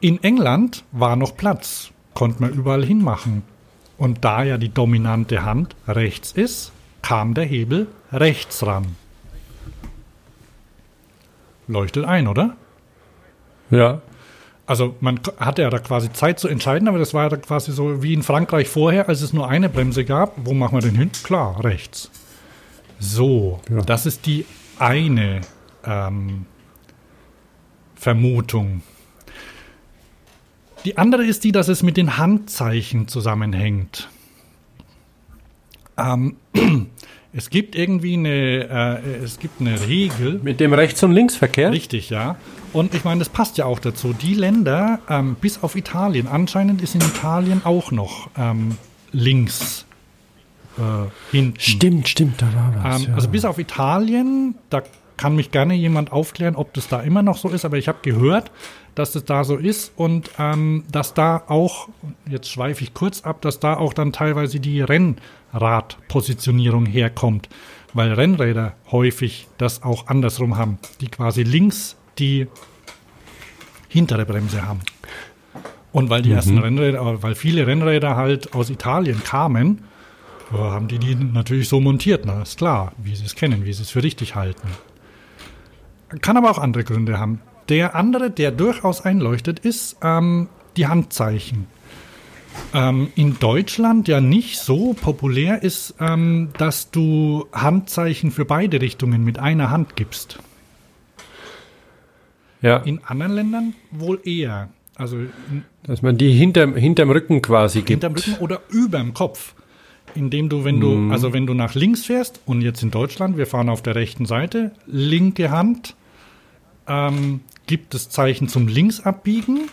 In England war noch Platz, konnte man überall hinmachen. Und da ja die dominante Hand rechts ist, kam der Hebel rechts ran. Leuchtet ein, oder? Ja. also man hatte ja da quasi Zeit zu entscheiden, aber das war ja da quasi so wie in Frankreich vorher, als es nur eine Bremse gab. Wo machen wir denn hin? Klar, rechts. So, Ja. das ist die eine ähm, Vermutung. Die andere ist die, dass es mit den Handzeichen zusammenhängt. Ähm, es gibt irgendwie eine, äh, es gibt eine Regel, Mit dem Rechts- und Linksverkehr? Richtig, ja. Und ich meine, das passt ja auch dazu. Die Länder, ähm, bis auf Italien, anscheinend ist in Italien auch noch ähm, links äh, hinten. Stimmt, stimmt, da war was. Ähm, Also bis auf Italien, da kann mich gerne jemand aufklären, ob das da immer noch so ist, aber ich habe gehört, dass das da so ist und ähm, dass da auch, jetzt schweife ich kurz ab, dass da auch dann teilweise die Rennradpositionierung herkommt, weil Rennräder häufig das auch andersrum haben, die quasi links die hintere Bremse haben. Und weil die ersten Rennräder, weil viele Rennräder halt aus Italien kamen, haben die die natürlich so montiert, na ist klar, wie sie es kennen, wie sie es für richtig halten. Kann aber auch andere Gründe haben. Der andere, der durchaus einleuchtet, ist ähm, die Handzeichen. Ähm, in Deutschland ja nicht so populär ist, ähm, dass du Handzeichen für beide Richtungen mit einer Hand gibst. Ja, In anderen Ländern wohl eher. Also dass man die hinterm, hinterm Rücken quasi gibt. hinterm Rücken oder überm Kopf. Indem du, wenn du, also wenn du nach links fährst und jetzt in Deutschland, wir fahren auf der rechten Seite, linke Hand ähm, gibt das Zeichen zum Linksabbiegen.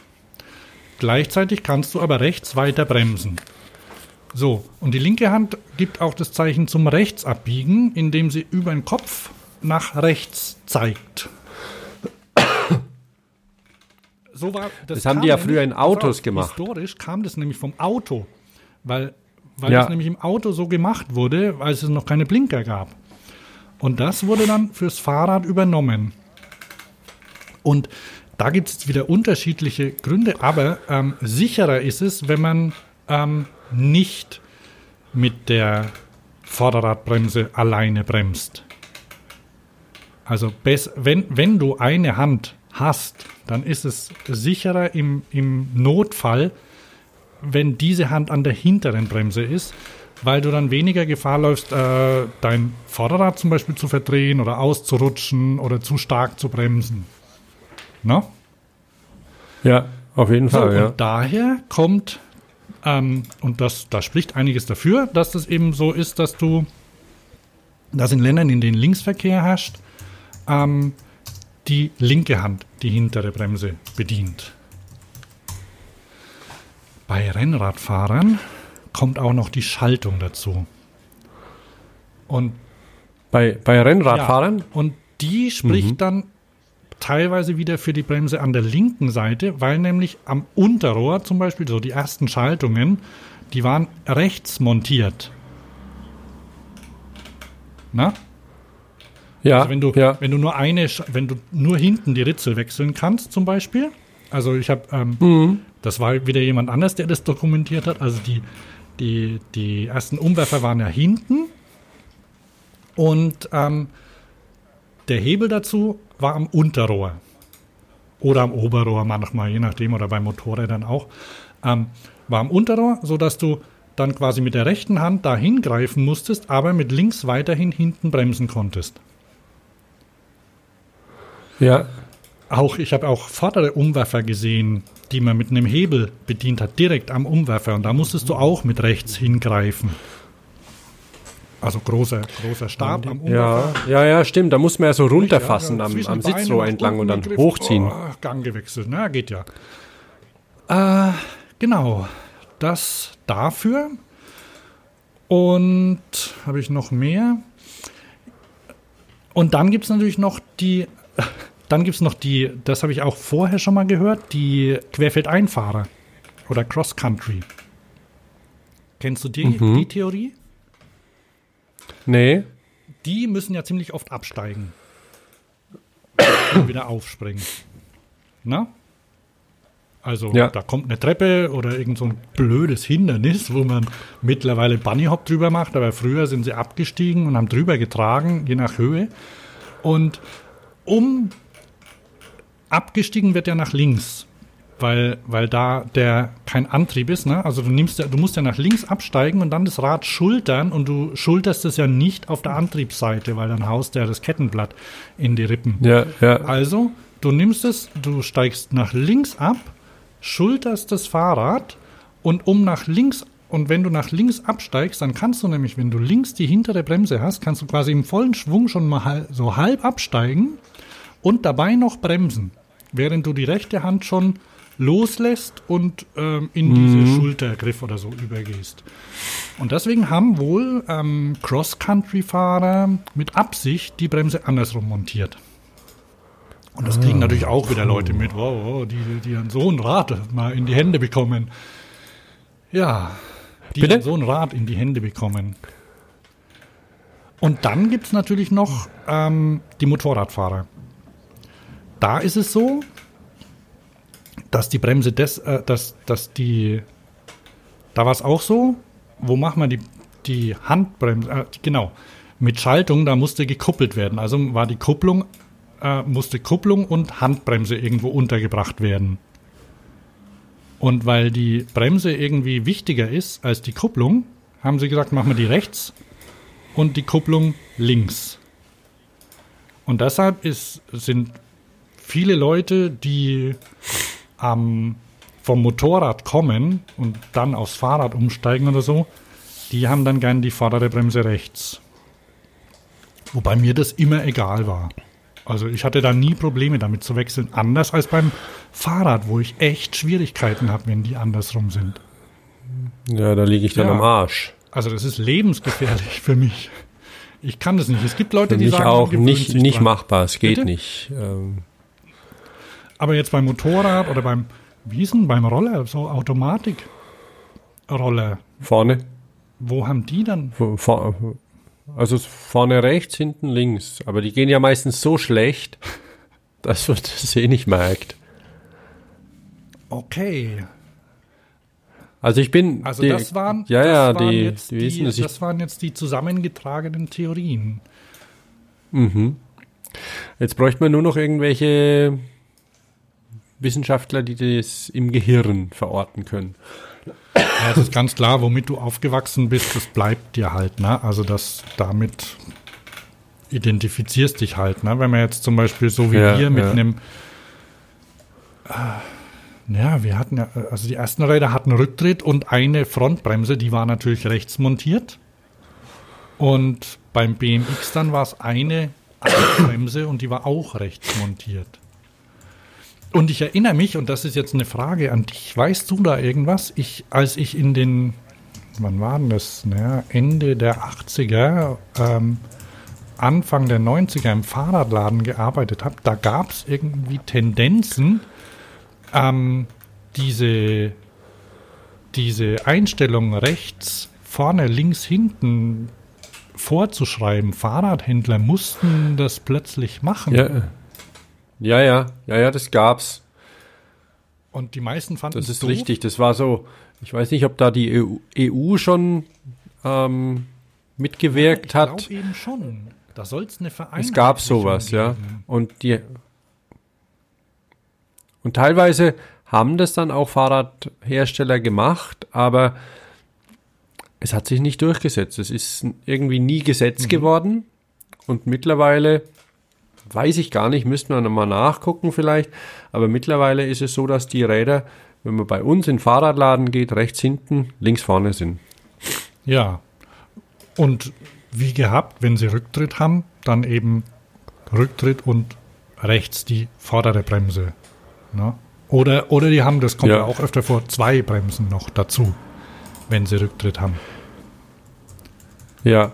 Gleichzeitig kannst du aber rechts weiter bremsen. So, und die linke Hand gibt auch das Zeichen zum Rechtsabbiegen, indem sie über den Kopf nach rechts zeigt. So war, Das haben kam die ja früher in Autos gemacht. Historisch kam das nämlich vom Auto, weil, weil Ja. das nämlich im Auto so gemacht wurde, als es noch keine Blinker gab. Und das wurde dann fürs Fahrrad übernommen. Und da gibt es wieder unterschiedliche Gründe, aber ähm, sicherer ist es, wenn man ähm, nicht mit der Vorderradbremse alleine bremst. Also wenn, wenn du eine Hand hast, dann ist es sicherer im, im Notfall, wenn diese Hand an der hinteren Bremse ist, weil du dann weniger Gefahr läufst, äh, dein Vorderrad zum Beispiel zu verdrehen oder auszurutschen oder zu stark zu bremsen. Ne? Ja, auf jeden So, Fall, ja. Und daher kommt, ähm, und das, da spricht einiges dafür, dass das eben so ist, dass du, dass in Ländern, in denen Linksverkehr herrscht, ähm, die linke Hand die hintere Bremse bedient. Bei Rennradfahrern kommt auch noch die Schaltung dazu. Und Bei, bei Rennradfahrern? ja, und die spricht dann teilweise wieder für die Bremse an der linken Seite, weil nämlich am Unterrohr zum Beispiel, so die ersten Schaltungen, die waren rechts montiert. Na? Ja, Also wenn du, ja. wenn du nur eine, wenn du nur hinten die Ritzel wechseln kannst, zum Beispiel. Also ich habe, ähm, Mhm. das war wieder jemand anders, der das dokumentiert hat. Also die, die, die ersten Umwerfer waren ja hinten und ähm, der Hebel dazu war am Unterrohr oder am Oberrohr manchmal, je nachdem, oder bei Motorrädern auch. Ähm, war am Unterrohr, sodass du dann quasi mit der rechten Hand da hingreifen musstest, aber mit links weiterhin hinten bremsen konntest. ja. Auch, ich habe auch vordere Umwerfer gesehen, die man mit einem Hebel bedient hat, direkt am Umwerfer. Und da musstest du auch mit rechts hingreifen. Also großer, großer Stab am Ja, Umwerfer. ja, ja, stimmt. Da muss man ja so runterfassen Ja, am, am nach entlang und dann gegriffen. hochziehen. Oh, Gang gewechselt, na, geht ja. Äh, genau, das dafür. Und habe ich noch mehr? Und dann gibt es natürlich noch die, dann gibt es noch die, das habe ich auch vorher schon mal gehört, die Querfeldeinfahrer oder Cross-Country. Kennst du die, Mhm. die Theorie? Nee. die müssen ja ziemlich oft absteigen. und wieder aufspringen. Na? Also Ja. da kommt eine Treppe oder irgend so ein blödes Hindernis, wo man mittlerweile Bunny Hop drüber macht, aber früher sind sie abgestiegen und haben drüber getragen, je nach Höhe. Und um abgestiegen wird ja nach links, weil, weil da der kein Antrieb ist, ne? Also du nimmst ja, du musst ja nach links absteigen und dann das Rad schultern und du schulterst es ja nicht auf der Antriebsseite, weil dann haust du ja das Kettenblatt in die Rippen. Ja, ja. Also, du nimmst es, du steigst nach links ab, schulterst das Fahrrad und um nach links und wenn du nach links absteigst, dann kannst du nämlich, wenn du links die hintere Bremse hast, kannst du quasi im vollen Schwung schon mal so halb absteigen und dabei noch bremsen, während du die rechte Hand schon loslässt und ähm, in diese Schultergriff oder so übergehst. Und deswegen haben wohl ähm, Cross-Country-Fahrer mit Absicht die Bremse andersrum montiert. Und das kriegen natürlich auch wieder Leute mit, wow, wow, die, die dann so ein Rad mal in die Hände bekommen. Ja, die Bitte? dann so ein Rad in die Hände bekommen. Und dann gibt es natürlich noch ähm, die Motorradfahrer. Da ist es so, dass die Bremse des, äh, dass, dass die, da war es auch so, wo machen wir die, die Handbremse, äh, genau, mit Schaltung, da musste gekuppelt werden. Also war die Kupplung, äh, musste Kupplung und Handbremse irgendwo untergebracht werden. Und weil die Bremse irgendwie wichtiger ist als die Kupplung, haben sie gesagt, machen wir die rechts und die Kupplung links. Und deshalb ist, sind viele Leute, die ähm, vom Motorrad kommen und dann aufs Fahrrad umsteigen oder so, die haben dann gern die vordere Bremse rechts. Wobei mir das immer egal war. Also ich hatte da nie Probleme damit zu wechseln, anders als beim Fahrrad, wo ich echt Schwierigkeiten habe, wenn die andersrum sind. Ja, da liege ich dann Ja. am Arsch. Also das ist lebensgefährlich für mich. Ich kann das nicht. Es gibt Leute, Für die mich sagen, auch nicht, nicht dran. machbar. Es geht Bitte? nicht. Ähm, Aber jetzt beim Motorrad oder beim Wiesen, beim Roller, so Automatikroller, vorne. wo haben die dann? Vor- Also vorne rechts, hinten links. Aber die gehen ja meistens so schlecht, dass man das eh nicht merkt. Okay. Also ich bin. Also die, das waren, Ja, das ja, waren die, jetzt die die, dass ich das waren jetzt die zusammengetragenen Theorien. Jetzt bräuchte man nur noch irgendwelche Wissenschaftler, die das im Gehirn verorten können. Ja, es ist ganz klar, womit du aufgewachsen bist, das bleibt dir halt, ne? Also das damit identifizierst dich halt, ne? Wenn man jetzt zum Beispiel so wie Ja, wir mit ja. einem äh, ja, wir hatten ja, also die ersten Räder hatten Rücktritt und eine Frontbremse, die war natürlich rechts montiert. Und beim BMX dann war es eine Bremse und die war auch rechts montiert. Und ich erinnere mich, und das ist jetzt eine Frage an dich, weißt du da irgendwas? Ich, als ich in den, wann war denn das? Naja, Ende der 80er, ähm, Anfang der 90er im Fahrradladen gearbeitet habe, da gab es irgendwie Tendenzen, ähm, diese, diese Einstellung rechts, vorne, links, hinten vorzuschreiben. Fahrradhändler mussten das plötzlich machen. Ja. Ja, ja, ja, ja, das gab's. Und die meisten fanden Das ist doof. richtig. Das war so, ich weiß nicht, ob da die EU, EU schon ähm, mitgewirkt ich hat. eben schon. Da soll es eine Vereinbarung Es gab sowas, ja. Und die und teilweise haben das dann auch Fahrradhersteller gemacht, aber es hat sich nicht durchgesetzt. Es ist irgendwie nie Gesetz geworden und mittlerweile weiß ich gar nicht, müssten wir nochmal nachgucken vielleicht, aber mittlerweile ist es so, dass die Räder, wenn man bei uns in den Fahrradladen geht, rechts hinten, links vorne sind. Ja. Und wie gehabt, wenn sie Rücktritt haben, dann eben Rücktritt und rechts die vordere Bremse. Ne? Oder, oder die haben, das kommt ja. Ja. auch öfter vor, zwei Bremsen noch dazu, wenn sie Rücktritt haben. Ja,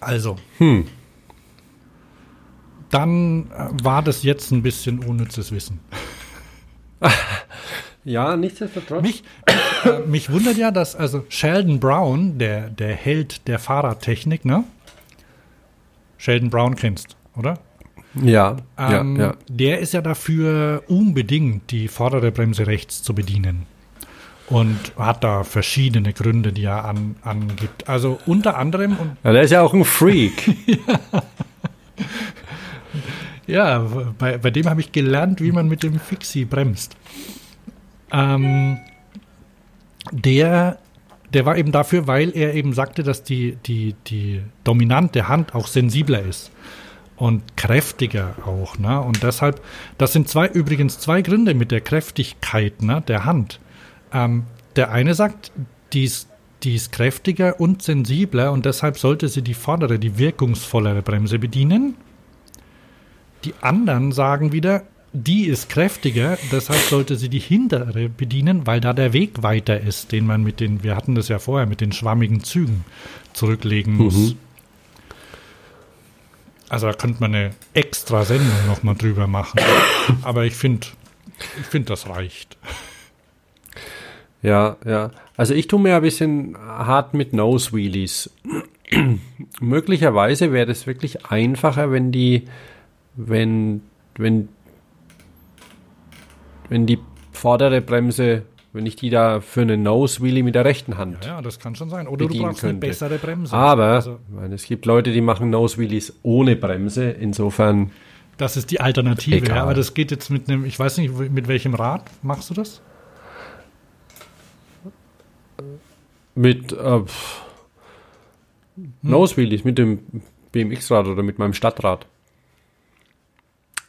Also. Hm. Dann äh, war das jetzt ein bisschen unnützes Wissen. ja, nichtsdestotrotz. Mich, mich, äh, mich wundert ja, dass also Sheldon Brown, der, der Held der Fahrradtechnik, ne? Sheldon Brown kennst, oder? Ja, Ähm, ja, ja. Der ist ja dafür unbedingt die vordere Bremse rechts zu bedienen. Und hat da verschiedene Gründe, die er an, angibt. Also unter anderem, und Ja, der ist ja auch ein Freak. Ja, bei, bei dem habe ich gelernt, wie man mit dem Fixie bremst. Ähm, der, der war eben dafür, weil er eben sagte, dass die, die, die dominante Hand auch sensibler ist und kräftiger auch. Ne? Und deshalb, das sind zwei übrigens zwei Gründe mit der Kräftigkeit ne, der Hand. Ähm, der eine sagt, die ist, die ist kräftiger und sensibler und deshalb sollte sie die vordere, die wirkungsvollere Bremse bedienen. Die anderen sagen wieder, die ist kräftiger, deshalb sollte sie die hintere bedienen, weil da der Weg weiter ist, den man mit den, wir hatten das ja vorher, mit den schwammigen Zügen zurücklegen muss. Mhm. Also da könnte man eine extra Sendung nochmal drüber machen. Aber ich finde, ich finde, das reicht. Ja, ja. Also ich tue mir ein bisschen hart mit Nose Wheelies. Möglicherweise wäre es wirklich einfacher, wenn die, wenn, wenn, wenn die vordere Bremse wenn ich die da für einen Nose Wheelie mit der rechten Hand. Ja, ja das kann schon sein. Oder du brauchst könnte. eine bessere Bremse. Aber also, meine, es gibt Leute, die machen Nose Wheelies ohne Bremse. Insofern. Das ist die Alternative. Ja, aber das geht jetzt mit einem, ich weiß nicht, mit welchem Rad machst du das? Mit äh, hm. Nose mit dem BMX-Rad oder mit meinem Stadtrad.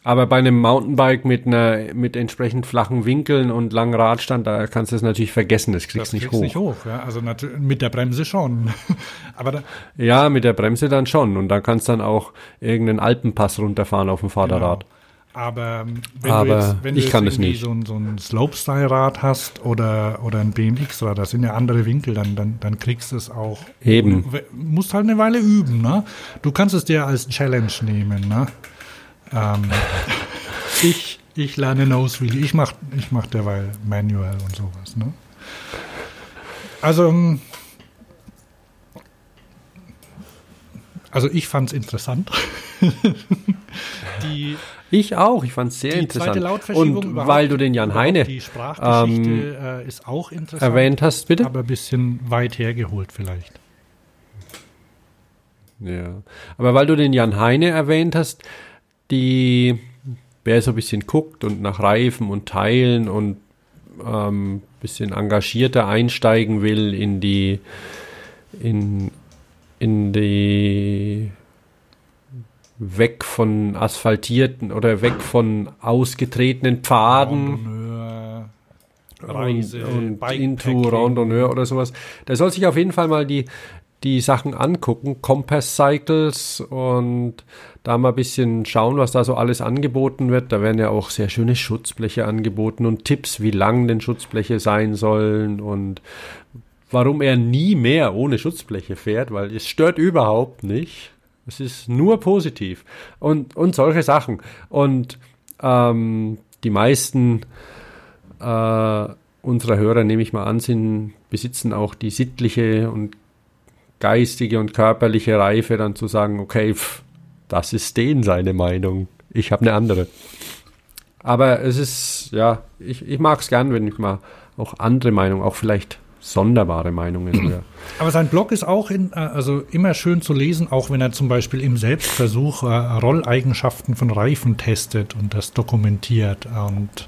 Aber bei einem Mountainbike mit einer mit entsprechend flachen Winkeln und langen Radstand, da kannst du es natürlich vergessen, das kriegst du nicht hoch. nicht hoch, ja. Also mit der Bremse schon. Aber da, ja, mit der Bremse dann schon und dann kannst du dann auch irgendeinen Alpenpass runterfahren auf dem Vorderrad. Genau. Aber ähm, wenn Aber du jetzt, wenn ich du kann das nicht. So ein, so ein Slopestyle-Rad hast oder, oder ein BMX-Rad, das sind ja andere Winkel, dann, dann, dann kriegst du es auch. Eben. Du musst halt eine Weile üben, ne? Du kannst es dir als Challenge nehmen, ne? Ähm, ich, ich lerne Nose Wheelie. Ich mache ich mach derweil Manual und sowas. Ne? Also, also ich fand es interessant. die, ich auch, ich fand es sehr interessant. und weil du den Jan Heine die Sprachgeschichte ähm, äh, ist auch interessant, erwähnt hast, bitte. Aber ein bisschen weit hergeholt vielleicht. Ja, aber weil du den Jan Heine erwähnt hast, die, wer so ein bisschen guckt und nach Reifen und Teilen und ähm, bisschen engagierter einsteigen will in die, in, in die weg von asphaltierten oder weg von ausgetretenen Pfaden. Reise, und, und into Randonneur oder sowas. Der soll sich auf jeden Fall mal die, die Sachen angucken, Compass Cycles und da mal ein bisschen schauen, was da so alles angeboten wird. Da werden ja auch sehr schöne Schutzbleche angeboten und Tipps, wie lang denn Schutzbleche sein sollen und warum er nie mehr ohne Schutzbleche fährt, weil es stört überhaupt nicht. Es ist nur positiv und, und solche Sachen. Und ähm, die meisten äh, unserer Hörer, nehme ich mal an, sind, besitzen auch die sittliche und geistige und körperliche Reife, dann zu sagen, okay, pff, das ist den seine Meinung. Ich habe eine andere. Aber es ist, ja, ich, ich mag es gern, wenn ich mal auch andere Meinungen, auch vielleicht sonderbare Meinungen höre. Aber sein Blog ist auch in, äh, also immer schön zu lesen, auch wenn er zum Beispiel im Selbstversuch äh, Rolleigenschaften von Reifen testet und das dokumentiert. Und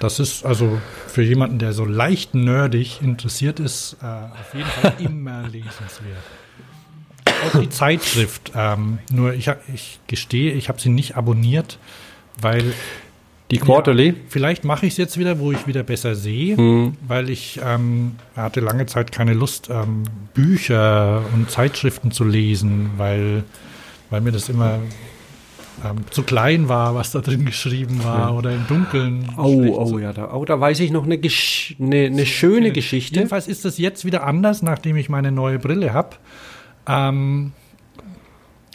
das ist also für jemanden, der so leicht nerdig interessiert ist, äh, auf jeden Fall immer lesenswert. Auch die Zeitschrift. Ähm, nur ich, ich gestehe, ich habe sie nicht abonniert, weil die Quarterly? Ja, vielleicht mache ich es jetzt wieder, wo ich wieder besser sehe, hm. weil ich ähm, hatte lange Zeit keine Lust, ähm, Bücher und Zeitschriften zu lesen, weil, weil mir das immer ähm, zu klein war, was da drin geschrieben war ja. oder im Dunkeln. Oh, oh ja, da, oh, da weiß ich noch eine, Gesch eine, eine schöne Geschichte. Jedenfalls ist das jetzt wieder anders, nachdem ich meine neue Brille habe. Ähm,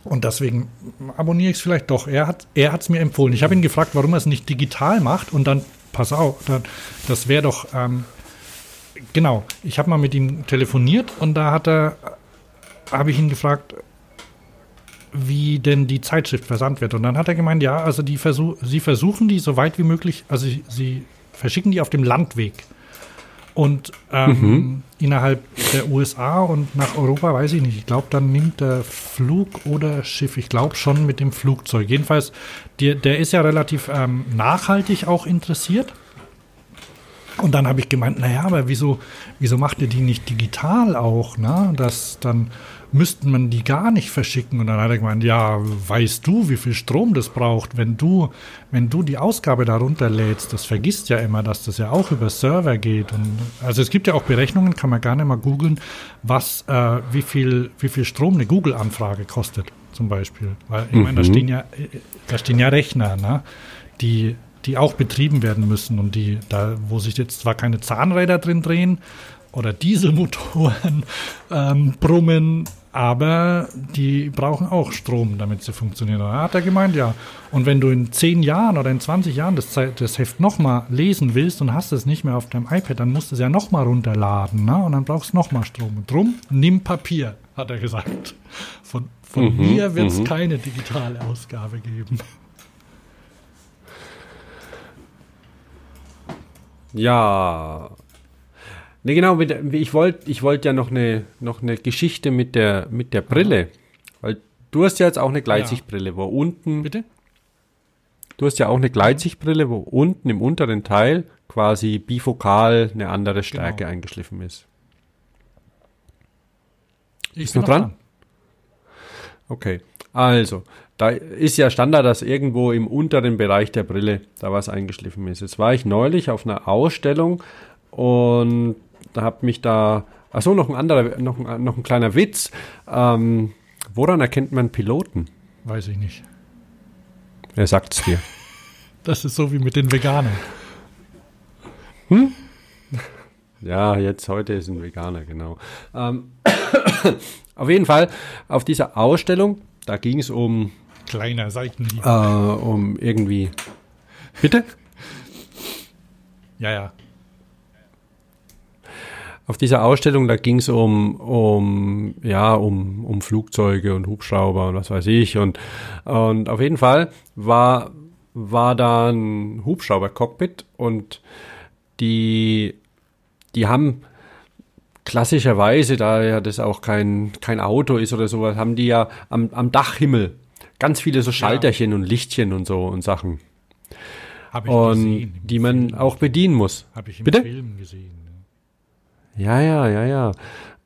und deswegen abonniere ich es vielleicht doch. Er hat er es mir empfohlen. Ich habe ihn gefragt, warum er es nicht digital macht. Und dann, pass auf, dann, das wäre doch, ähm, genau, ich habe mal mit ihm telefoniert und da hat er, habe ich ihn gefragt, wie denn die Zeitschrift versandt wird. Und dann hat er gemeint, ja, also die versuch, sie versuchen die so weit wie möglich, also sie, sie verschicken die auf dem Landweg. Und ähm, innerhalb der USA und nach Europa weiß ich nicht. Ich glaube, dann nimmt der Flug oder Schiff. Ich glaube schon mit dem Flugzeug. Jedenfalls, der, der ist ja relativ ähm, nachhaltig auch interessiert. Und dann habe ich gemeint, naja, aber wieso, wieso macht ihr die nicht digital auch? Ne? Das dann müssten man die gar nicht verschicken. Und dann hat er gemeint, ja, weißt du, wie viel Strom das braucht, wenn du, wenn du die Ausgabe darunter lädst, das vergisst ja immer, dass das ja auch über Server geht. Und also es gibt ja auch Berechnungen, kann man gerne mal googeln, was, äh, wie viel, wie viel Strom eine Google-Anfrage kostet, zum Beispiel. Weil ich meine, da stehen ja, da stehen ja Rechner, ne? die, die auch betrieben werden müssen und die, da, wo sich jetzt zwar keine Zahnräder drin drehen oder Dieselmotoren ähm, brummen, aber die brauchen auch Strom, damit sie funktionieren. Da hat er gemeint, ja. Und wenn du in 10 Jahren oder in 20 Jahren das, das Heft nochmal lesen willst und hast es nicht mehr auf deinem iPad, dann musst du es ja nochmal runterladen. Ne? Und dann brauchst du nochmal Strom. Und drum, nimm Papier, hat er gesagt. Von, von Mhm, mir wird es mhm. keine digitale Ausgabe geben. Ja. Ne, genau, ich wollte ich wollt ja noch eine, noch eine Geschichte mit der, mit der Brille. Weil du hast ja jetzt auch eine Gleitsichtbrille, wo unten, Bitte? du hast ja auch eine Gleitsichtbrille, wo unten im unteren Teil quasi bifokal eine andere Stärke Genau. eingeschliffen ist. Ich Ist noch dran? Okay, also, da ist ja Standard, dass irgendwo im unteren Bereich der Brille da was eingeschliffen ist. Jetzt war ich neulich auf einer Ausstellung und da habe mich da, achso, noch ein anderer, noch ein, noch ein kleiner Witz. Ähm, woran erkennt man Piloten? Weiß ich nicht. Wer sagt's dir? Das ist so wie mit den Veganern. Ja, jetzt heute ist ein Veganer, genau. Ähm, auf jeden Fall, auf dieser Ausstellung, da ging es um, Kleiner Seitenhieb. äh, um irgendwie. Bitte? Ja, ja. Auf dieser Ausstellung, da ging es um, um, ja, um, um Flugzeuge und Hubschrauber und was weiß ich. Und, und auf jeden Fall war, war da ein Hubschrauber-Cockpit und die, die haben klassischerweise, da ja das auch kein, kein Auto ist oder sowas, haben die ja am, am Dachhimmel ganz viele so Schalterchen und Lichtchen und so und Sachen. Habe ich Und gesehen. die man Film. auch bedienen muss. Habe ich im Bitte? Film gesehen. Ja, ja, ja, ja.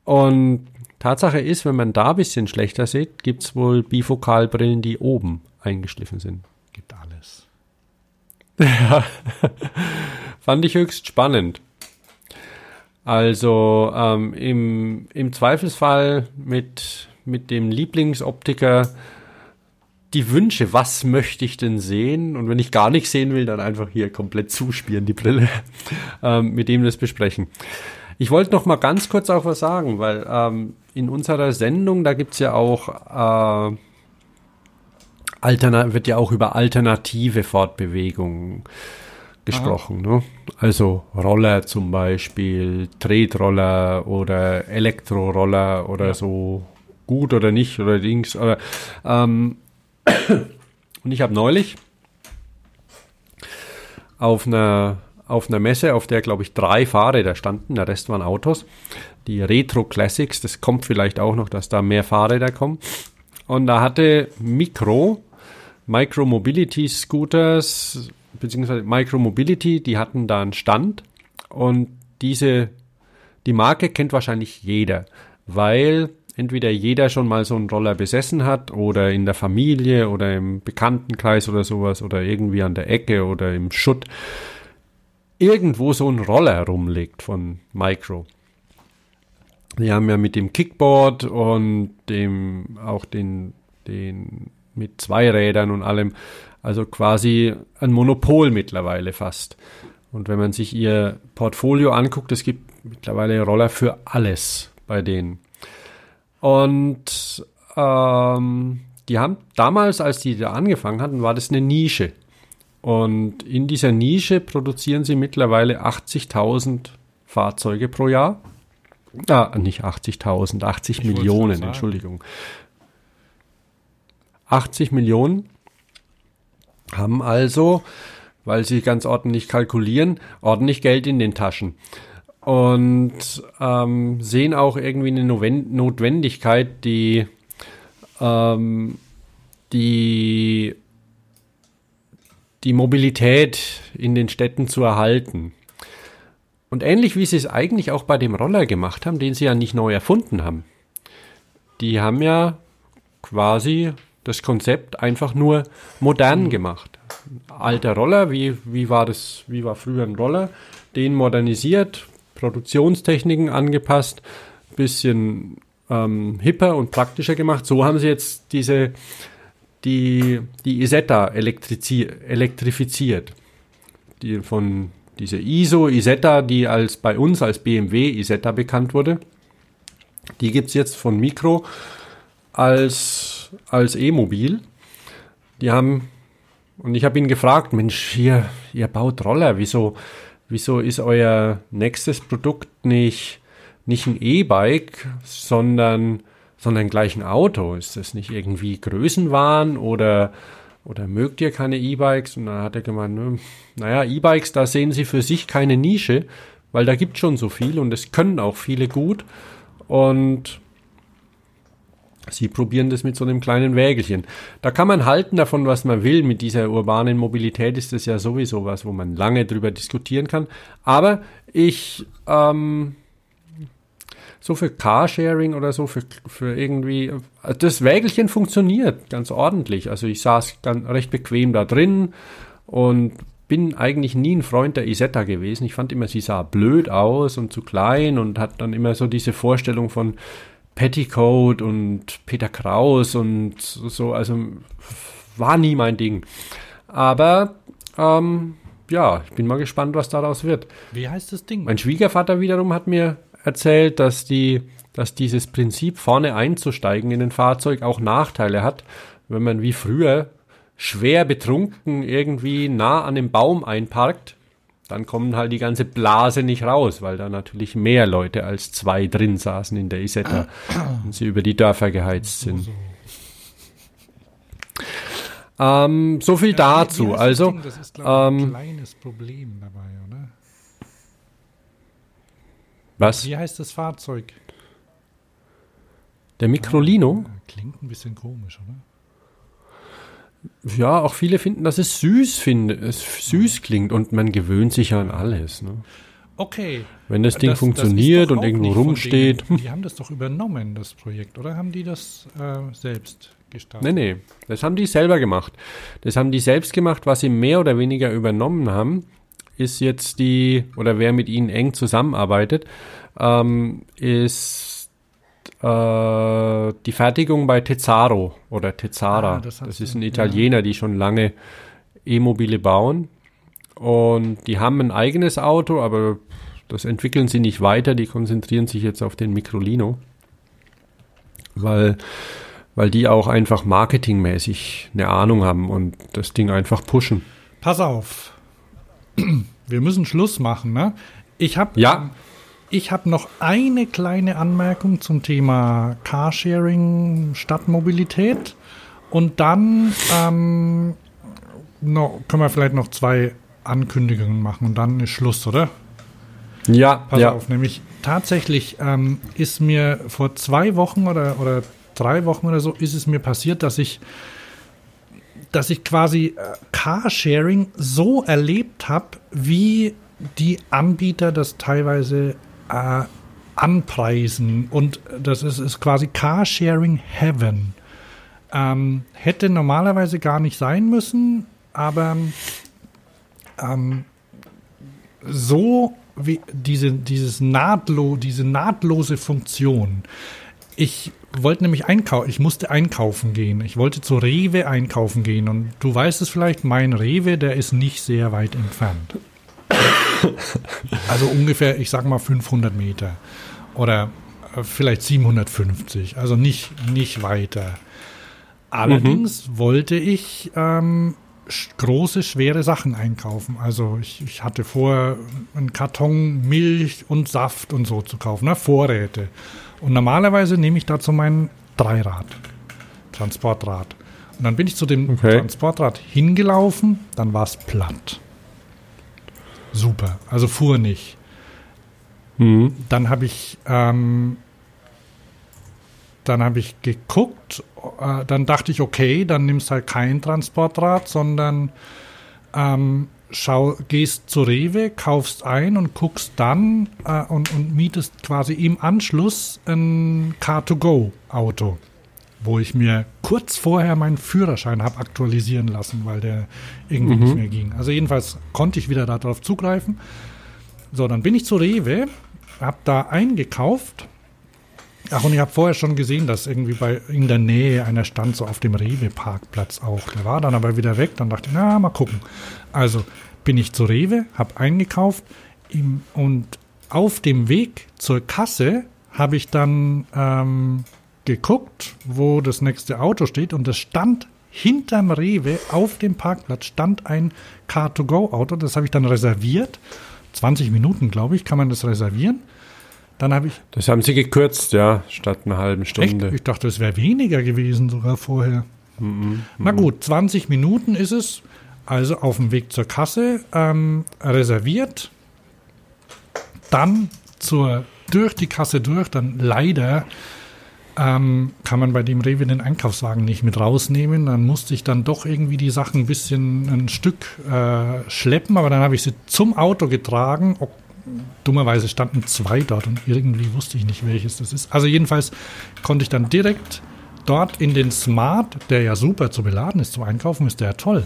Und Tatsache ist, wenn man da ein bisschen schlechter sieht, gibt es wohl Bifokalbrillen, die oben eingeschliffen sind. Gibt alles. Fand ich höchst spannend. Also ähm, im, im Zweifelsfall mit, mit dem Lieblingsoptiker die Wünsche, was möchte ich denn sehen? Und wenn ich gar nichts sehen will, dann einfach hier komplett zuspielen, die Brille, ähm, mit dem das besprechen. Ich wollte noch mal ganz kurz auch was sagen, weil ähm, in unserer Sendung, da gibt's ja auch, äh, Alterna wird ja auch über alternative Fortbewegungen gesprochen. Ne? Also Roller zum Beispiel, Tretroller oder Elektroroller oder Ja. so, gut oder nicht oder Dings. Oder, ähm, und ich habe neulich auf einer, auf einer Messe, auf der, glaube ich, drei Fahrräder standen, der Rest waren Autos, die Retro Classics, das kommt vielleicht auch noch, dass da mehr Fahrräder kommen. Und da hatte Micro, Micro Mobility Scooters, beziehungsweise Micro Mobility, die hatten da einen Stand. Und diese, die Marke kennt wahrscheinlich jeder, weil entweder jeder schon mal so einen Roller besessen hat oder in der Familie oder im Bekanntenkreis oder sowas oder irgendwie an der Ecke oder im Schutt irgendwo so ein Roller rumliegt von Micro. Die haben ja mit dem Kickboard und dem auch den, den mit zwei Rädern und allem, also quasi ein Monopol mittlerweile fast. Und wenn man sich ihr Portfolio anguckt, es gibt mittlerweile Roller für alles bei denen. Und ähm, die haben damals, als die da angefangen hatten, war das eine Nische. Und in dieser Nische produzieren sie mittlerweile 80.000 Fahrzeuge pro Jahr. Ah, nicht 80.000, 80 Ich Millionen. Entschuldigung. 80 Millionen haben also, weil sie ganz ordentlich kalkulieren, ordentlich Geld in den Taschen. und ähm, sehen auch irgendwie eine Notwendigkeit, die, ähm, die, die Mobilität in den Städten zu erhalten. Und ähnlich wie sie es eigentlich auch bei dem Roller gemacht haben, den sie ja nicht neu erfunden haben. Die haben ja quasi das Konzept einfach nur modern mhm. gemacht. Alter Roller, wie, wie war das, wie war früher ein Roller? Den modernisiert, Produktionstechniken angepasst, bisschen ähm, hipper und praktischer gemacht. So haben sie jetzt diese, die, die Isetta elektrifiziert. Die von diese ISO Isetta, die als bei uns als BMW Isetta bekannt wurde. Die gibt es jetzt von Micro als, als E-Mobil. Die haben, und ich habe ihn gefragt, Mensch, hier, ihr baut Roller, wieso, wieso ist euer nächstes Produkt nicht, nicht ein E-Bike, sondern, sondern gleich ein Auto? Ist das nicht irgendwie Größenwahn oder, oder mögt ihr keine E-Bikes? Und dann hat er gemeint, naja, E-Bikes, da sehen sie für sich keine Nische, weil da gibt schon so viel und es können auch viele gut. Und Sie probieren das mit so einem kleinen Wägelchen. Da kann man halten davon, was man will. Mit dieser urbanen Mobilität ist das ja sowieso was, wo man lange drüber diskutieren kann. Aber ich, ähm, so für Carsharing oder so, für, für irgendwie, das Wägelchen funktioniert ganz ordentlich. Also ich saß ganz, recht bequem da drin und bin eigentlich nie ein Freund der Isetta gewesen. Ich fand immer, sie sah blöd aus und zu klein und hat dann immer so diese Vorstellung von Petticoat und Peter Kraus und so, also war nie mein Ding. Aber ähm, ja, ich bin mal gespannt, was daraus wird. Wie heißt das Ding? Mein Schwiegervater wiederum hat mir erzählt, dass die, dass dieses Prinzip vorne einzusteigen in ein Fahrzeug auch Nachteile hat, wenn man wie früher schwer betrunken irgendwie nah an dem Baum einparkt dann kommen halt die ganze Blase nicht raus, weil da natürlich mehr Leute als zwei drin saßen in der Isetta und sie über die Dörfer geheizt sind. So, so. Ähm, so viel ja, dazu. also, das, ist, glaube ich, ein ähm, kleines Problem dabei? Was? Wie heißt das Fahrzeug? Der Microlino? Ah, klingt ein bisschen komisch, oder? Ja, auch viele finden, dass es süß finde, es süß klingt und man gewöhnt sich an alles. Ne? Okay. Wenn das Ding das, funktioniert das und irgendwo rumsteht. Denen, die haben das doch übernommen, das Projekt, oder haben die das äh, selbst gestartet? Nee, nee, das haben die selber gemacht. Das haben die selbst gemacht, was sie mehr oder weniger übernommen haben, ist jetzt die, oder wer mit ihnen eng zusammenarbeitet, ähm, ist äh, die Fertigung bei Tezzaro oder Tezzara. Ah, das, das, ist ein Italiener, ja. die schon lange E-Mobile bauen. Und die haben ein eigenes Auto, aber das entwickeln sie nicht weiter. Die konzentrieren sich jetzt auf den Microlino, weil, weil die auch einfach marketingmäßig eine Ahnung haben und das Ding einfach pushen. Pass auf. Wir müssen Schluss machen, ne? Ich habe ja. Ich habe noch eine kleine Anmerkung zum Thema Carsharing, Stadtmobilität. Und dann ähm, noch, können wir vielleicht noch zwei Ankündigungen machen und dann ist Schluss, oder? Ja, Pass ja. auf, nämlich tatsächlich ähm, ist mir vor zwei Wochen oder, oder drei Wochen oder so ist es mir passiert, dass ich dass ich quasi äh, Carsharing so erlebt habe, wie die Anbieter das teilweise äh, anpreisen. Und das ist, ist quasi Carsharing Heaven. Ähm, hätte normalerweise gar nicht sein müssen, aber ähm, so wie diese, dieses nahtlo, diese nahtlose Funktion. Ich wollte nämlich einkaufen, ich musste einkaufen gehen. Ich wollte zu Rewe einkaufen gehen und du weißt es vielleicht, mein Rewe, der ist nicht sehr weit entfernt. Also ungefähr, ich sag mal 500 Meter oder äh, vielleicht 750, also nicht, nicht weiter. Allerdings mhm. wollte ich ähm, große, schwere Sachen einkaufen. Also ich, ich, hatte vor, einen Karton Milch und Saft und so zu kaufen, ne? Vorräte. Und normalerweise nehme ich dazu mein Dreirad, Transportrad. Und dann bin ich zu dem okay. Transportrad hingelaufen, dann war es platt super. Also fuhr nicht. Dann habe ich, ähm, dann habe ich geguckt, äh, dann dachte ich, okay, dann nimmst halt kein Transportrad, sondern ähm, schau, gehst zu Rewe, kaufst ein und guckst dann äh, und, und mietest quasi im Anschluss ein Car-to-Go-Auto, wo ich mir kurz vorher meinen Führerschein habe aktualisieren lassen, weil der irgendwie nicht mehr ging. Also jedenfalls konnte ich wieder darauf zugreifen. So, dann bin ich zu Rewe, habe da eingekauft. Ach, und ich habe vorher schon gesehen, dass irgendwie bei in der Nähe einer stand, so auf dem Rewe-Parkplatz auch. Der war dann aber wieder weg. Dann dachte ich, na, mal gucken. Also bin ich zu Rewe, habe eingekauft im, und auf dem Weg zur Kasse habe ich dann ähm, geguckt, wo das nächste Auto steht und es stand hinterm Rewe auf dem Parkplatz stand ein Car-to-Go-Auto. Das habe ich dann reserviert. 20 Minuten, glaube ich, kann man das reservieren. Dann habe ich Das haben sie gekürzt, ja, statt einer halben Echt? Stunde. Ich dachte, es wäre weniger gewesen sogar vorher. Na gut, 20 Minuten ist es. Also auf dem Weg zur Kasse ähm, reserviert. Dann zur, durch die Kasse durch. Dann leider ähm, kann man bei dem Rewe den Einkaufswagen nicht mit rausnehmen. Dann musste ich dann doch irgendwie die Sachen ein bisschen ein Stück äh, schleppen. Aber dann habe ich sie zum Auto getragen. Dummerweise standen zwei dort und irgendwie wusste ich nicht, welches das ist. Also jedenfalls konnte ich dann direkt dort in den Smart, der ja super zu beladen ist zum Einkaufen, ist der ja toll,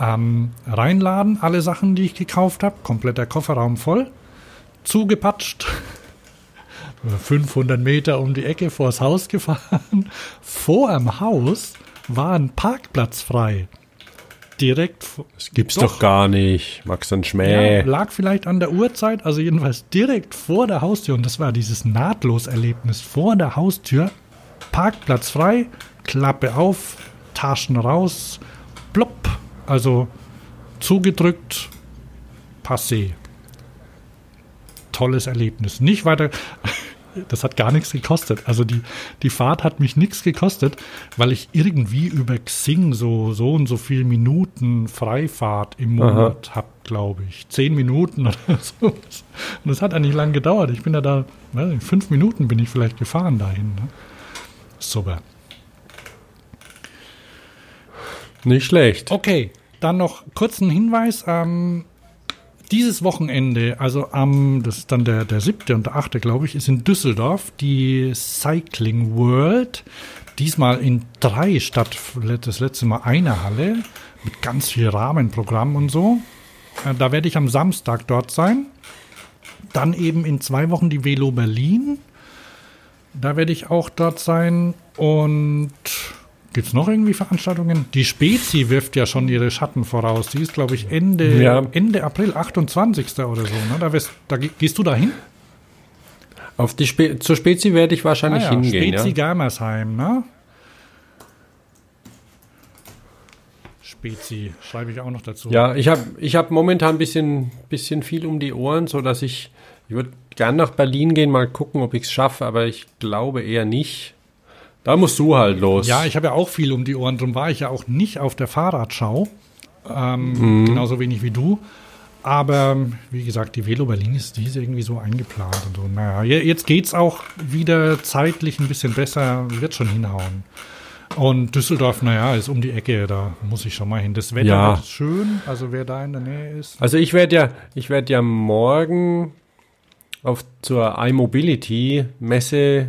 ähm, reinladen, alle Sachen, die ich gekauft habe, kompletter Kofferraum voll, zugepatscht, 500 Meter um die Ecke vors Haus gefahren. Vor dem Haus war ein Parkplatz frei. Direkt vor- Das gibt's doch, gar nicht. Max ein Schmäh. ja, lag vielleicht an der Uhrzeit, also jedenfalls direkt vor der Haustür. Und das war dieses Nahtlos-Erlebnis. Vor der Haustür, Parkplatz frei, Klappe auf, Taschen raus, plopp. Also zugedrückt, passé. Tolles Erlebnis. Nicht weiter. Das hat gar nichts gekostet. Also die, die Fahrt hat mich nichts gekostet, weil ich irgendwie über Xing so, so und so viele Minuten Freifahrt im Monat habe, glaube ich. Zehn Minuten oder so. Und das hat eigentlich lang gedauert. Ich bin ja da, weiß nicht, fünf Minuten bin ich vielleicht gefahren dahin. Ne? Super. Nicht schlecht. Okay, dann noch kurzen Hinweis. Ähm, dieses Wochenende, also am, das ist dann der, der siebte und der achte, glaube ich, ist in Düsseldorf die Cycling World. Diesmal in drei statt das letzte Mal eine Halle mit ganz viel Rahmenprogramm und so. Äh, Da werde ich am Samstag dort sein. Dann eben in zwei Wochen die Velo Berlin. Da werde ich auch dort sein. Und gibt es noch irgendwie Veranstaltungen? Die Spezi wirft ja schon ihre Schatten voraus. Die ist, glaube ich, Ende, Ja. Ende April, 28. oder so. Ne? Da, wirst, da ge- gehst du da hin? Auf die Spe zur Spezi werde ich wahrscheinlich Ah ja, hingehen. Spezi Ja. Germersheim, ne? Spezi, schreibe ich auch noch dazu. ja, ich habe ich hab momentan ein bisschen, bisschen viel um die Ohren, so dass ich, ich würde gern nach Berlin gehen, mal gucken, ob ich es schaffe, aber ich glaube eher nicht. Da musst du halt los. Ja, ich habe ja auch viel um die Ohren, darum war ich ja auch nicht auf der Fahrradschau. Ähm, Mhm. Genauso wenig wie du. Aber wie gesagt, die Velo Berlin ist diese irgendwie so eingeplant und so. Naja, je- jetzt geht's auch wieder zeitlich ein bisschen besser, wird schon hinhauen. Und Düsseldorf, naja, ist um die Ecke, da muss ich schon mal hin. Das Wetter Ja. wird schön, also wer da in der Nähe ist. Also ich werde ja, ich werde ja morgen auf zur iMobility Messe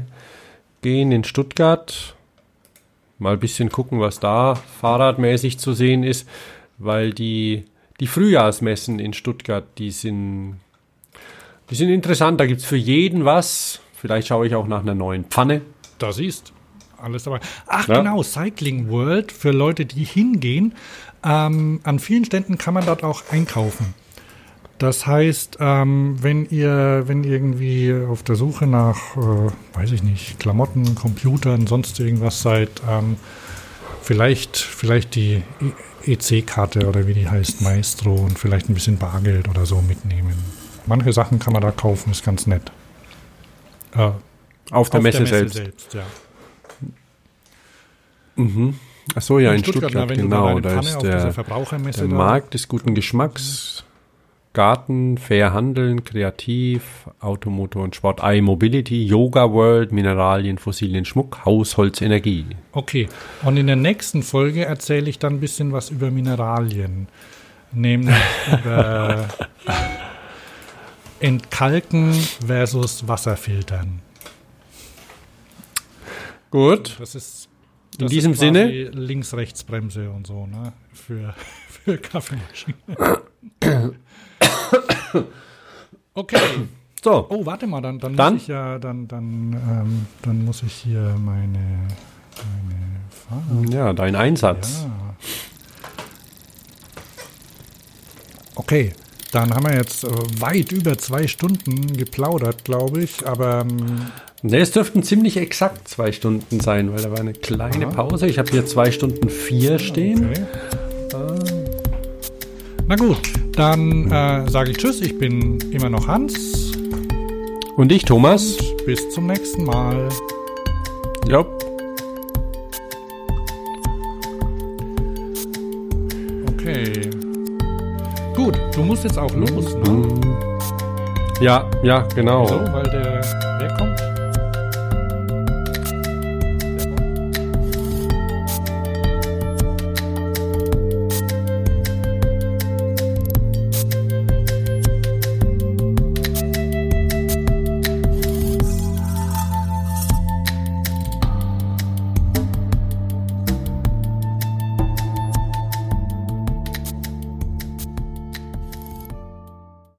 gehen in Stuttgart. Mal ein bisschen gucken, was da fahrradmäßig zu sehen ist, weil die, die Frühjahrsmessen in Stuttgart, die sind, die sind interessant. Da gibt's für jeden was. Vielleicht schaue ich auch nach einer neuen Pfanne. Da siehst alles dabei. Ach Ja. genau, Cycling World für Leute, die hingehen. Ähm, an vielen Ständen kann man dort auch einkaufen. Das heißt, ähm, wenn ihr, wenn ihr irgendwie auf der Suche nach, äh, weiß ich nicht, Klamotten, Computern, sonst irgendwas seid, ähm, vielleicht, vielleicht die EC-Karte oder wie die heißt, Maestro und vielleicht ein bisschen Bargeld oder so mitnehmen. Manche Sachen kann man da kaufen, ist ganz nett. Äh, Auf der, auf Messe, selbst. ja. Ach so, ja, in, In Stuttgart, Stuttgart, na, genau. Da ist auf der, Verbrauchermesse der Markt des guten Geschmacks. Garten, Fair Handeln, Kreativ, Automotor und Sport, iMobility, Yoga World, Mineralien, Fossilien, Schmuck, Hausholz, Energie. Okay, und in der nächsten Folge erzähle ich dann ein bisschen was über Mineralien. Nämlich über Entkalken versus Wasserfiltern. Gut. Das ist In das diesem ist quasi Sinne? Links-Rechts-Bremse und so, ne? Für, für Kaffeemaschinen. Okay. So, Oh, warte mal, dann, dann, Dann? muss ich ja, dann, dann, ähm, dann muss ich hier meine, meine Fahrer. ja, dein Einsatz. Ja. Okay, dann haben wir jetzt äh, weit über zwei Stunden geplaudert, glaube ich. Aber ähm, Ne, es dürften ziemlich exakt zwei Stunden sein, weil da war eine kleine Pause. Ich habe hier zwei Stunden vier stehen. okay. Na gut, dann äh, sage ich Tschüss. Ich bin immer noch Hans. Und ich, Thomas. Bis zum nächsten Mal. Ja. Okay. Gut, du musst jetzt auch los, ne? Ja, ja, genau. Wieso? Weil der?